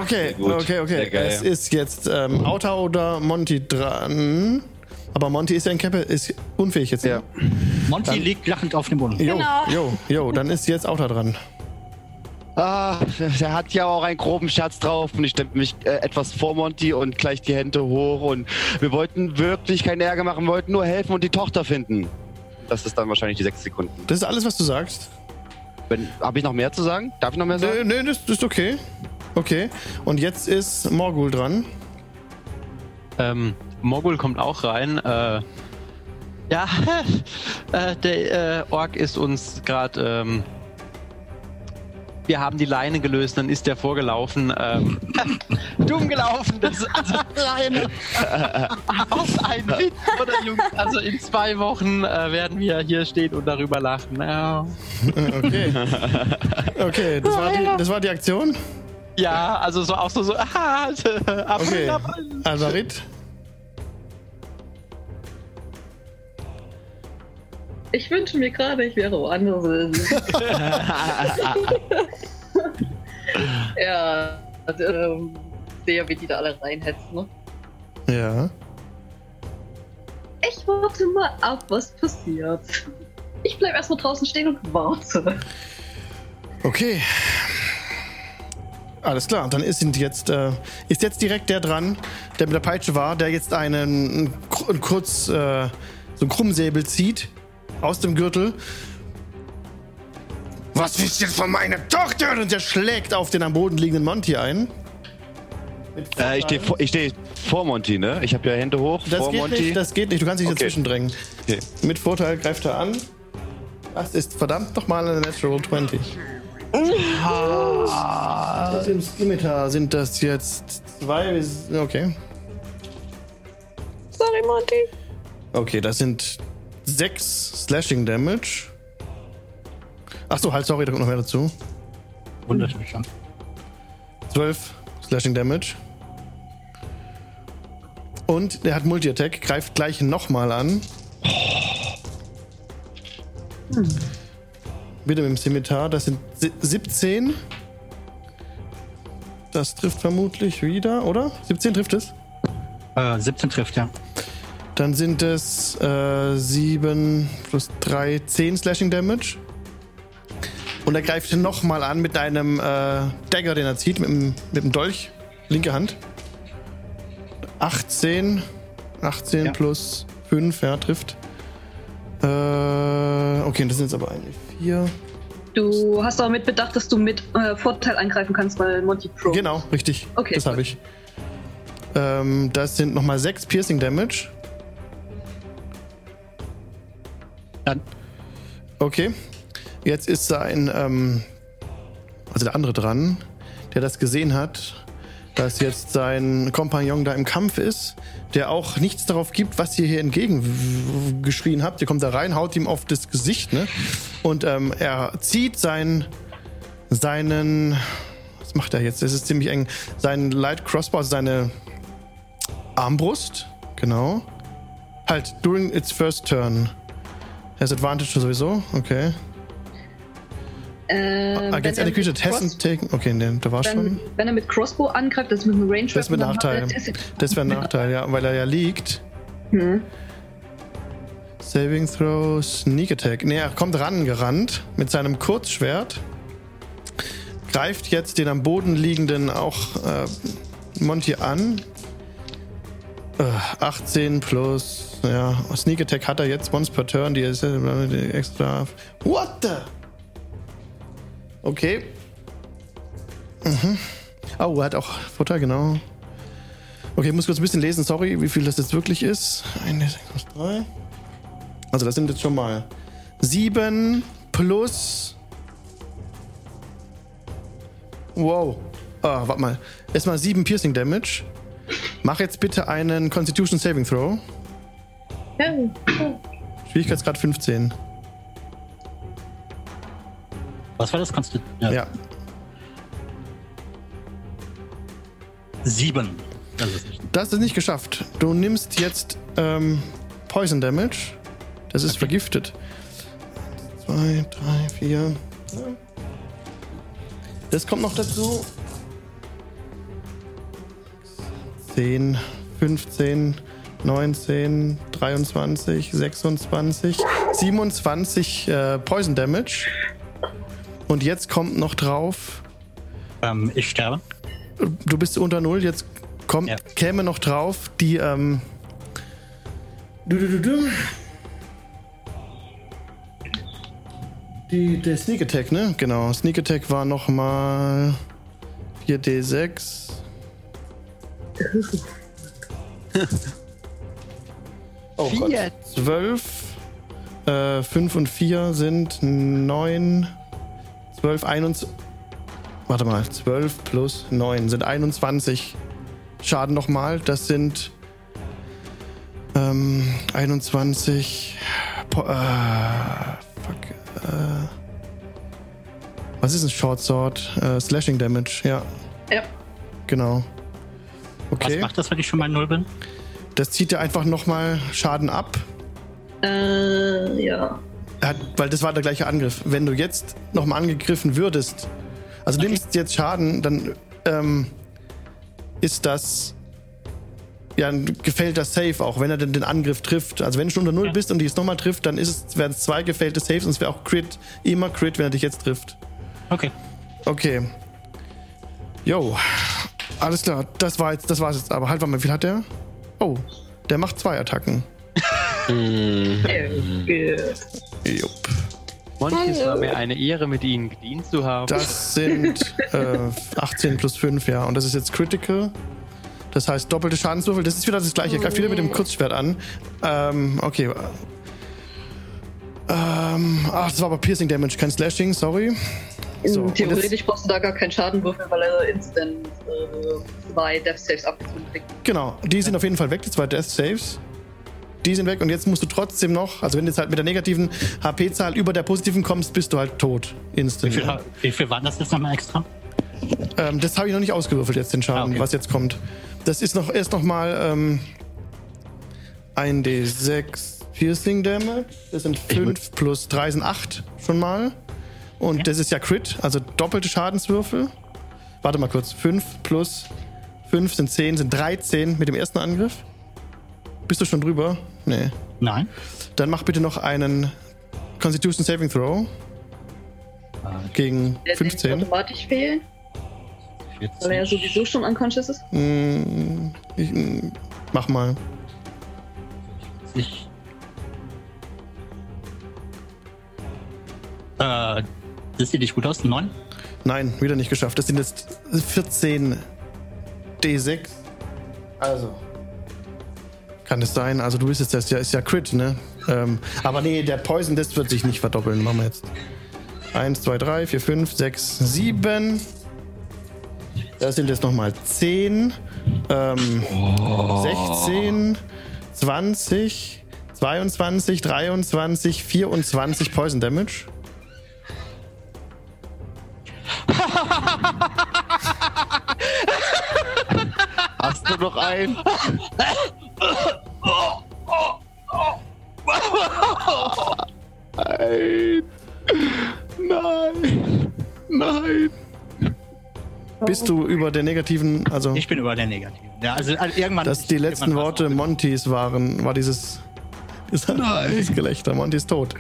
Okay, gut. okay, okay. Sehr geil. Es ist jetzt ähm, Auta oder Monty dran. Aber Monty ist ja in Cappe, ist unfähig jetzt. Ja. Monty Dann- liegt lachend auf dem Boden. Jo, Genau. jo, jo, dann ist jetzt Auta dran. Ah, der hat ja auch einen groben Scherz drauf und ich stelle mich äh, etwas vor Monty und gleich die Hände hoch und wir wollten wirklich keinen Ärger machen, wir wollten nur helfen und die Tochter finden. Das ist dann wahrscheinlich die sechs Sekunden. Das ist alles, was du sagst. Habe ich noch mehr zu sagen? Darf ich noch mehr sagen? nö, das, das ist okay. Okay. Und jetzt ist Morgul dran. Ähm, Mogul kommt auch rein. Äh, ja, *laughs* äh, der äh, Ork ist uns gerade. Ähm, wir haben die Leine gelöst, dann ist der vorgelaufen. Ähm, *laughs* dumm gelaufen, das ist also *laughs* Leine. *laughs* Was ein Witz, oder Jungs? Also in zwei Wochen äh, werden wir hier stehen und darüber lachen. Ja, Okay. Okay, das war die, das war die Aktion. ja also so auch so, so ah, Okay. Alvarit. Ich wünsche mir gerade, ich wäre woanders. *laughs* ja, also, ähm, sehe, wie die da alle reinhetzen. Ne? Ja. Ich warte mal ab, was passiert. Ich bleib erstmal draußen stehen und warte. Okay. Alles klar, dann ist, jetzt, äh, ist jetzt direkt der dran, der mit der Peitsche war, der jetzt einen, einen kurz äh, so einen Krummsäbel zieht aus dem Gürtel. Was willst du jetzt von meiner Tochter? Und der schlägt auf den am Boden liegenden Monty ein. Mit Äh, ich stehe vor, steh vor Monty, ne? Ich habe ja Hände hoch Das vor geht Monty. nicht, das geht nicht. Du kannst dich Okay. dazwischen drängen. Okay. Mit Vorteil greift er an. Das ist verdammt nochmal eine Natural 20. Ah. Im Skimitar sind das jetzt zwei. Okay. Sorry, Monty. Okay, das sind sechs Slashing Damage. Achso, halt, sorry, da kommt noch mehr dazu. Schon. Zwölf Slashing Damage. Und der hat Multi-Attack, greift gleich nochmal an. Wieder mit dem Scimitar, das sind si- 17. Das trifft vermutlich wieder, oder? 17 trifft es? Äh, 17 trifft, ja. Dann sind es äh, 7 plus 3, 10 Slashing Damage. Und er greift nochmal an mit einem äh, Dagger, den er zieht, mit dem, mit dem Dolch. Linke Hand. 18. 18 Ja. plus 5, ja, trifft. Äh, okay, das sind jetzt aber eigentlich 4. Du hast aber mit bedacht, dass du mit äh, Vorteil eingreifen kannst, weil Monty Pro. Genau, richtig. Okay, Das habe ich. Ähm, das sind nochmal 6 Piercing Damage. Dann Okay. Jetzt ist sein, ähm, also der andere dran, der das gesehen hat, dass jetzt sein Kompagnon da im Kampf ist, der auch nichts darauf gibt, was ihr hier entgegengeschrien habt. Ihr kommt da rein, haut ihm auf das Gesicht, ne? Und ähm, er zieht sein, seinen, was macht er jetzt? Das ist ziemlich eng. Seinen Light Crossbow, also seine Armbrust, genau. Halt, during its first turn. Has advantage sowieso, okay. Äh, Against er hasn't Cross- taken. Okay, nee, da war wenn, schon. wenn er mit Crossbow angreift, das ist mit einem Range Das dann Nachteil. er Das wäre ein Nachteil, ja, weil er ja liegt. Hm. Saving Throw, Sneak Attack. Nee, er kommt rangerannt mit seinem Kurzschwert. Greift jetzt den am Boden liegenden auch äh, Monty an. Äh, 18 plus, ja, Sneak Attack hat er jetzt once per turn. Die ist äh, extra. What the? Okay. Mhm. Oh, er hat auch Futter, genau. Okay, ich muss kurz ein bisschen lesen, sorry, wie viel das jetzt wirklich ist. 1, 6, 3. Also das sind jetzt schon mal 7 plus. Wow. Ah, warte mal. Erstmal 7 Piercing Damage. Mach jetzt bitte einen Constitution Saving Throw. Schwierigkeitsgrad 15. Was war das? Kannst du. Ja. Sieben. Das ist nicht. Das ist nicht geschafft. Du nimmst jetzt ähm, Poison Damage. Das ist vergiftet. Zwei, drei, vier. Ja. Das kommt noch dazu. 10, 15, 19, 23, 26, 27 äh, Poison Damage. Und jetzt kommt noch drauf. Ähm, ich sterbe. Du bist unter Null, jetzt kommt, Ja. käme noch drauf die, ähm. Du, du, du, du. Die, der Sneak Attack, ne? Genau. Sneak Attack war nochmal 4d6. Oh Gott. Vier. 12. Äh, 5 und 4 sind 9. 12, 21. Warte mal, 12 plus 9 sind 21 Schaden nochmal. Das sind ähm, 21. Po äh, fuck. Äh, was ist ein Short Sword? Äh, Slashing Damage, ja, Ja. genau. Was Okay, macht das, wenn ich schon mal null bin? das zieht dir einfach nochmal Schaden ab. Äh, ja. Hat, weil das war der gleiche Angriff. Wenn du jetzt nochmal angegriffen würdest, also Okay. nimmst jetzt Schaden, dann ähm, ist das ja ein gefällter Save auch, wenn er denn den Angriff trifft. Also wenn du schon unter Null Ja. bist und die es nochmal trifft, dann ist es, werden es zwei gefällte Saves und es wäre auch Crit, immer Crit, wenn er dich jetzt trifft. Okay. Okay. Jo. Alles klar, das war jetzt, das war's jetzt. Aber halt, warte mal, wie viel hat der? Oh, der macht zwei Attacken. *laughs* Jupp. Monty, es war mir eine Ehre, mit Ihnen gedient zu haben. Das sind äh, 18 plus 5, ja. Und das ist jetzt Critical. Das heißt doppelte Schadenswürfel. Das ist wieder das gleiche. Greift wieder mit dem Kurzschwert an. Ähm, okay. Ähm, ach, das war aber Piercing Damage, kein Slashing, sorry. So, und Theoretisch brauchst du da gar keinen Schadenwürfel, weil er instant äh, zwei Death Saves abgezogen kriegt. Genau, die sind auf jeden Fall weg, die zwei Death Saves. Die sind weg und jetzt musst du trotzdem noch, also wenn du jetzt halt mit der negativen HP-Zahl über der positiven kommst, bist du halt tot. Wie Instant. viel, ja. wie viel waren das jetzt nochmal extra? Ähm, das habe ich noch nicht ausgewürfelt jetzt, den Schaden, Ah, okay. was jetzt kommt. Das ist noch erst noch mal ähm, ein D6 Piercing Damage. Das sind 5 plus 3 sind 8 schon mal. Und Ja. das ist ja Crit, also doppelte Schadenswürfel. Warte mal kurz. 5 plus 5 sind 10, sind 13 mit dem ersten Angriff. Bist du schon drüber? Nee. Nein. Dann mach bitte noch einen Constitution Saving Throw Äh, gegen Der den 15. automatisch fehlen, weil er ja 14. sowieso schon unconscious ist. Mm, ich, mm, mach mal. Ich, äh, Das sieht nicht gut aus. Neun? Nein, wieder nicht geschafft. Das sind jetzt 14 D6. Also. Kann es sein? Also du bist jetzt, das ist ja, ist ja Crit, ne? Ähm, aber nee, der Poison, das wird sich nicht verdoppeln. Machen wir jetzt. 1, 2, 3, 4, 5, 6, 7. Das sind jetzt nochmal 10. Ähm, 16, 20, 22, 23, 24 Poison Damage. *laughs* Hast du noch einen? Nein. Nein. Nein. Bist du über der negativen, also Ich bin über der Negativen. Ja, also also irgendwann. dass die letzten Worte Montys waren, war dieses, *laughs* dieses, dieses Gelächter. Monty ist tot.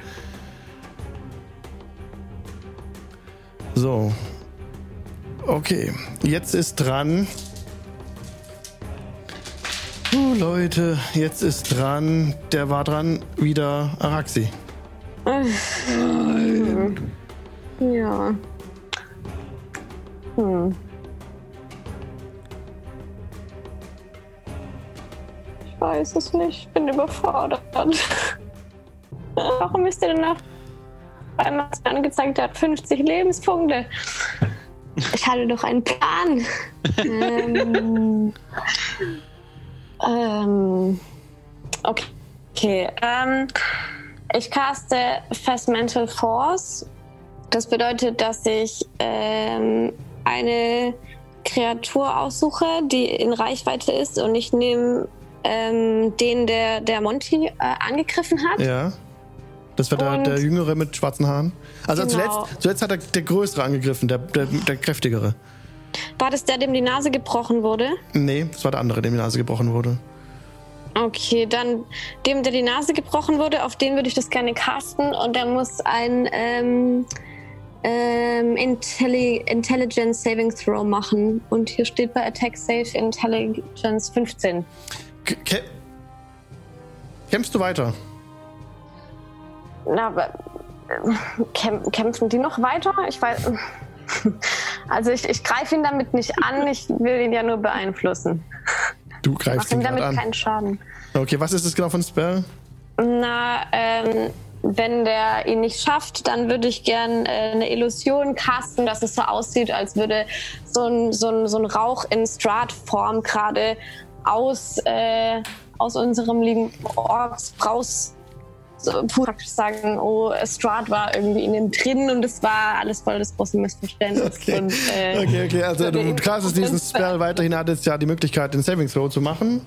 So. Okay, jetzt ist dran. Oh, Leute, jetzt ist dran. Der war dran wieder Araxi. Ja. Hm. Ich weiß es nicht. Ich bin überfordert. *laughs* Warum ist der denn nach einmal angezeigt, hat 50 Lebenspunkte? Ich hatte doch einen Plan. ähm, *laughs* ähm, okay. okay. Ähm, ich caste Fast Mental Force. Das bedeutet, dass ich ähm, eine Kreatur aussuche, die in Reichweite ist und ich nehme ähm, den, der, der Monty äh, angegriffen hat. Ja. Das war der, der Jüngere mit schwarzen Haaren. Also Genau. zuletzt, zuletzt hat der, der Größere angegriffen, der, der, der Kräftigere. War das der, dem die Nase gebrochen wurde? Nee, das war der andere, dem die Nase gebrochen wurde. Okay, dann dem, der die Nase gebrochen wurde, auf den würde ich das gerne casten und der muss ein ähm, ähm, Intelli Intelligence Saving Throw machen. Und hier steht bei Attack Save Intelligence 15. K kä kämpfst du weiter? Na, aber äh, kämp kämpfen die noch weiter? Ich weiß. *laughs* Also ich, ich greife ihn damit nicht an, ich will ihn ja nur beeinflussen. Du greifst ihn damit an. keinen Schaden. Okay, was ist das genau von Spell? Na, ähm, wenn der ihn nicht schafft, dann würde ich gern äh, eine Illusion casten, dass es so aussieht, als würde so ein, so ein, so ein Rauch in Strat-Form gerade aus, äh, aus unserem lieben Orks raus so praktisch sagen, oh, Strat war irgendwie in dem drin und es war alles voll das große Missverständnis. Okay, Und, äh, okay, okay. Also du castest diesen Spell weiterhin, hattest ja die Möglichkeit, den Saving Throw zu machen.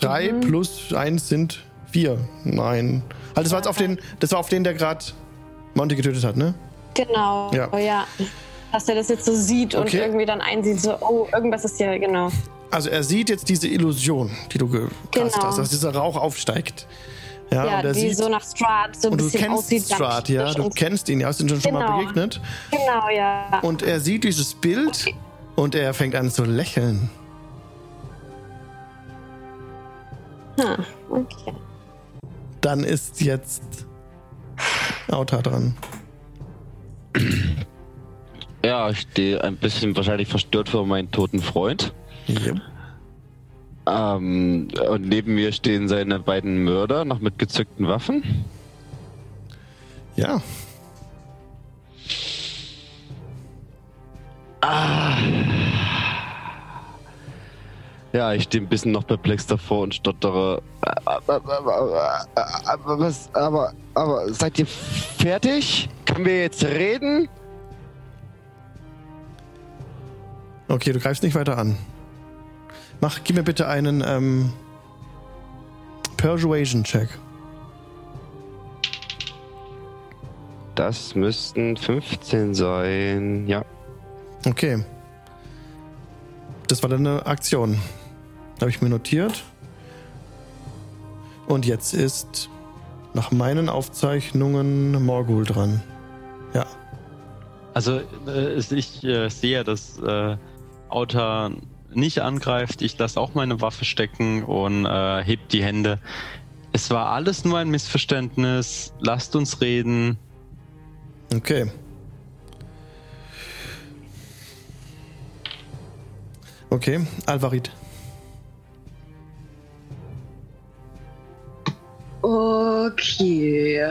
Drei Mhm. plus eins sind vier. Nein. Also das war jetzt auf den, das war auf den, der gerade Monty getötet hat, ne? Genau, Ja. ja. Dass er das jetzt so sieht und Okay. irgendwie dann einsieht, so, oh, irgendwas ist hier, genau. Also er sieht jetzt diese Illusion, die du gecastet Genau. hast, dass dieser Rauch aufsteigt. Ja, Ja, und die sieht, so nach Strat so ein und du bisschen kennst aussieht. Strat, ja, du kennst ihn, ja, hast ihn schon, schon mal Genau. begegnet. Genau, ja. Und er sieht dieses Bild und er fängt an zu lächeln. Hm, okay. Dann ist jetzt Auta dran. Ja, ich stehe ein bisschen wahrscheinlich verstört vor meinen toten Freund. Ja. Ähm, und neben mir stehen seine beiden Mörder, noch mit gezückten Waffen. ja. Ja, ich stehe ein bisschen noch perplex davor und stottere. Aber, aber, aber, was, aber, aber seid ihr fertig? Können wir jetzt reden? Okay, du greifst nicht weiter an. Mach, gib mir bitte einen ähm, Persuasion-Check. Das müssten 15 sein. Ja. Okay. Das war deine Aktion. Habe ich mir notiert. Und jetzt ist nach meinen Aufzeichnungen Morgul dran. Ja. Also äh, ich äh, sehe, dass äh, Auta nicht angreift. Ich lasse auch meine Waffe stecken und äh, heb die Hände. Es war alles nur ein Missverständnis. Lasst uns reden. Okay. Okay, Alvarit. Okay.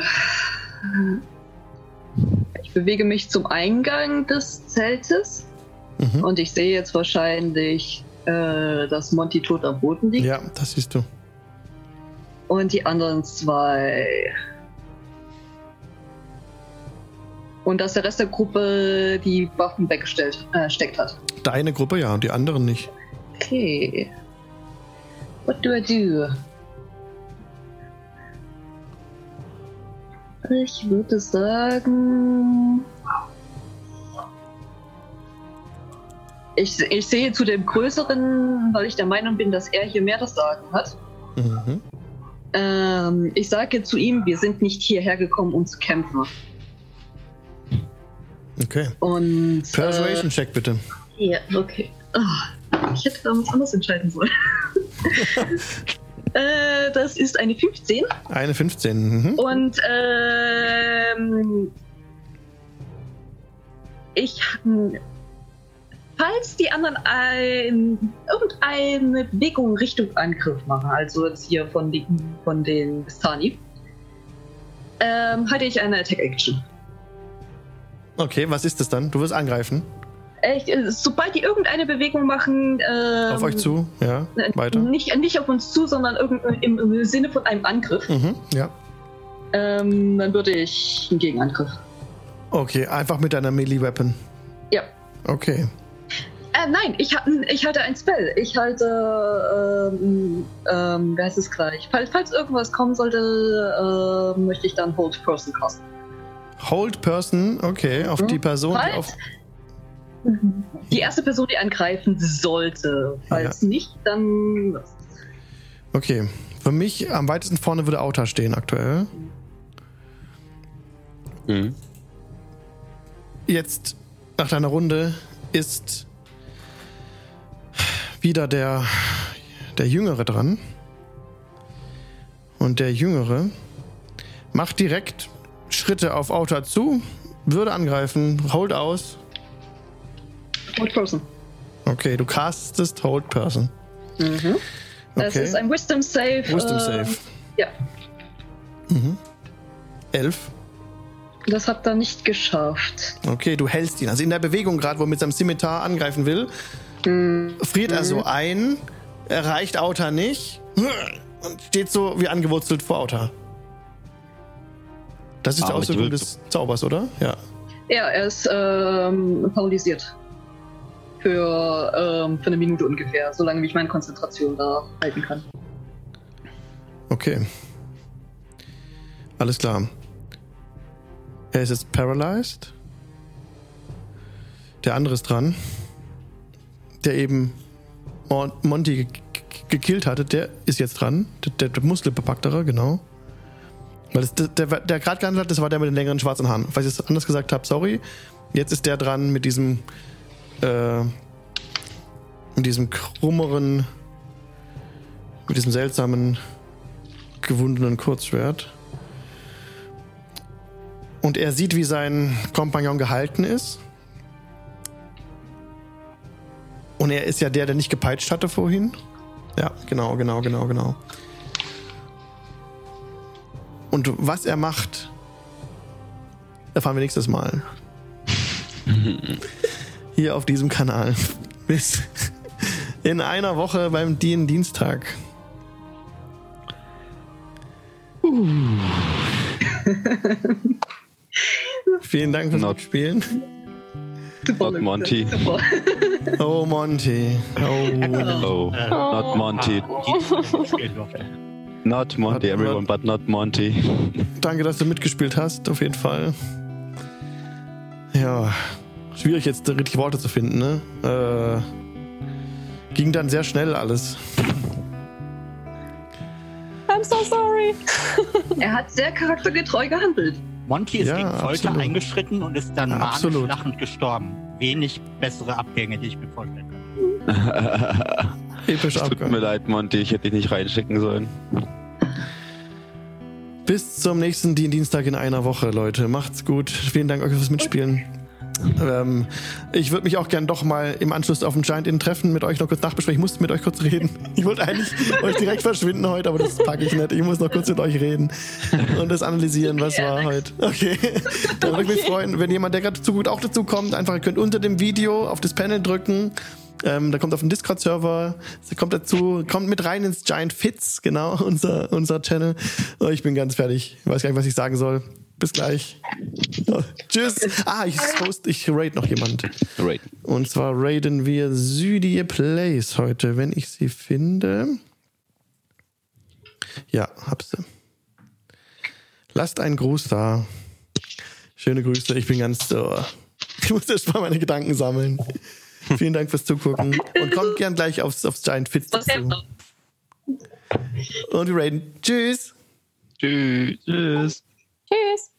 Ich bewege mich zum Eingang des Zeltes. Mhm. und ich sehe jetzt wahrscheinlich, äh, dass Monty tot am Boden liegt Ja, das siehst du. und die anderen zwei. Und dass der Rest der Gruppe die Waffen weggestellt äh, steckt hat. Deine Gruppe ja und die anderen nicht. Okay. What do I do? Ich würde sagen. Ich, ich sehe zu dem Größeren, weil ich der Meinung bin, dass er hier mehr das Sagen hat. Mhm. Ähm, ich sage zu ihm, wir sind nicht hierher gekommen, um zu kämpfen. Okay. Und. Persuasion Check bitte. Äh, ja, okay. Ah, ich hätte da was anderes entscheiden sollen. *laughs* äh, das ist eine 15. Eine 15. Mhm. Und ähm, ich falls die anderen ein, irgendeine Bewegung Richtung Angriff machen, also jetzt hier von den von den Bistani, ähm, hatte ich eine Attack Action. Okay, was ist das dann? Du wirst angreifen. Ich, äh, sobald die irgendeine Bewegung machen, ähm, Auf euch zu. Ja. äh, Weiter. Nicht, nicht auf uns zu, sondern im, im Sinne von einem Angriff. Mhm. Ja. Ähm, dann würde ich einen Gegenangriff. Okay, einfach mit deiner Melee-Weapon. Ja. Okay. Äh, nein, ich, ich halte ein Spell. Ich halte, ähm, ähm, wer heißt es gleich? Falls, falls irgendwas kommen sollte, äh, möchte ich dann Hold Person casten. Hold Person, okay, auf die Person, die Halt. auf. *laughs* Die erste Person, die angreifen sollte. Falls nicht, dann. Okay. Für mich am weitesten vorne würde Auta stehen aktuell. Mhm. Jetzt, nach deiner Runde, ist wieder der, der Jüngere dran. Und der Jüngere macht direkt Schritte auf Auta zu, würde angreifen, hold aus. Hold Person. Okay, du castest Hold Person. Mhm. Das Okay. ist ein Wisdom Save. Wisdom äh, Save. Ja, Elf. das hat er nicht geschafft. Okay, du hältst ihn. Also in der Bewegung gerade, wo er mit seinem Scimitar angreifen will, friert er so ein, erreicht Auta nicht und steht so wie angewurzelt vor Auta. Das ist die Aber Auswirkung die- des Zaubers, oder? Ja. Ja, er ist ähm, paralysiert. Für, ähm, für eine Minute ungefähr, solange wie ich meine Konzentration da halten kann. Okay. Alles klar. Er ist jetzt paralyzed. Der andere ist dran. Der eben Mon Monty ge- ge- gekillt hatte, der ist jetzt dran. Der, der, der Muskelbepacktere, genau. Weil das, der, der, der gerade gehandelt hat, das war der mit den längeren schwarzen Haaren. Falls ich es anders gesagt habe, sorry. Jetzt ist der dran mit diesem äh, mit diesem krummeren mit diesem seltsamen gewundenen Kurzschwert. Und er sieht, wie sein Kompagnon gehalten ist. Und er ist ja der, der nicht gepeitscht hatte vorhin. Ja, genau, genau, genau, genau. Und was er macht, erfahren wir nächstes Mal. *laughs* Hier auf diesem Kanal. Bis in einer Woche beim DIN-Dienstag. Vielen Dank fürs Not- Mitspielen. Not Monty. *laughs* Oh, Monty. Oh, Oh, not Monty. Not Monty, everyone, but not Monty. danke, dass du mitgespielt hast, auf jeden Fall. Ja, schwierig jetzt richtig Worte zu finden, ne? Äh, ging dann sehr schnell alles. I'm so sorry. Er hat sehr charaktergetreu gehandelt. Monty ist Ja, gegen Folter absolut. eingeschritten und ist dann manisch Absolut. lachend gestorben. Wenig bessere Abgänge, die ich mir vorstellen kann. *laughs* Episch Tut mir leid, Monty, ich hätte dich nicht reinschicken sollen. Bis zum nächsten Dien- Dienstag in einer Woche, Leute. Macht's gut. Vielen Dank euch fürs Mitspielen. Ähm, ich würde mich auch gern doch mal im Anschluss auf den Giant-In treffen, mit euch noch kurz nachbesprechen. Ich muss mit euch kurz reden. *laughs* Ich wollte eigentlich euch direkt verschwinden heute, aber das packe ich nicht. Ich muss noch kurz mit euch reden und das analysieren, was war heute. Okay. Dann würde ich mich freuen, wenn jemand, der gerade zu gut auch dazu kommt, einfach ihr könnt unter dem Video auf das Panel drücken. Ähm, da kommt auf den Discord-Server, kommt dazu, kommt mit rein ins Giant Fits, genau, unser, unser Channel. Oh, ich bin ganz fertig. Ich weiß gar nicht, was ich sagen soll. Bis gleich. Tschüss. Ah, ich host, ich raid noch jemand. Right. Und zwar raiden wir Sydie Place heute, wenn ich sie finde. Ja, hab sie. Lasst einen Gruß da. Schöne Grüße, ich bin ganz. Oh, ich muss erst mal meine Gedanken sammeln. Vielen Dank fürs Zugucken. Und kommt gern gleich aufs, aufs Giant Was dazu. Und wir raiden. Tschüss. Tschüss. Tschüss. Tschüss.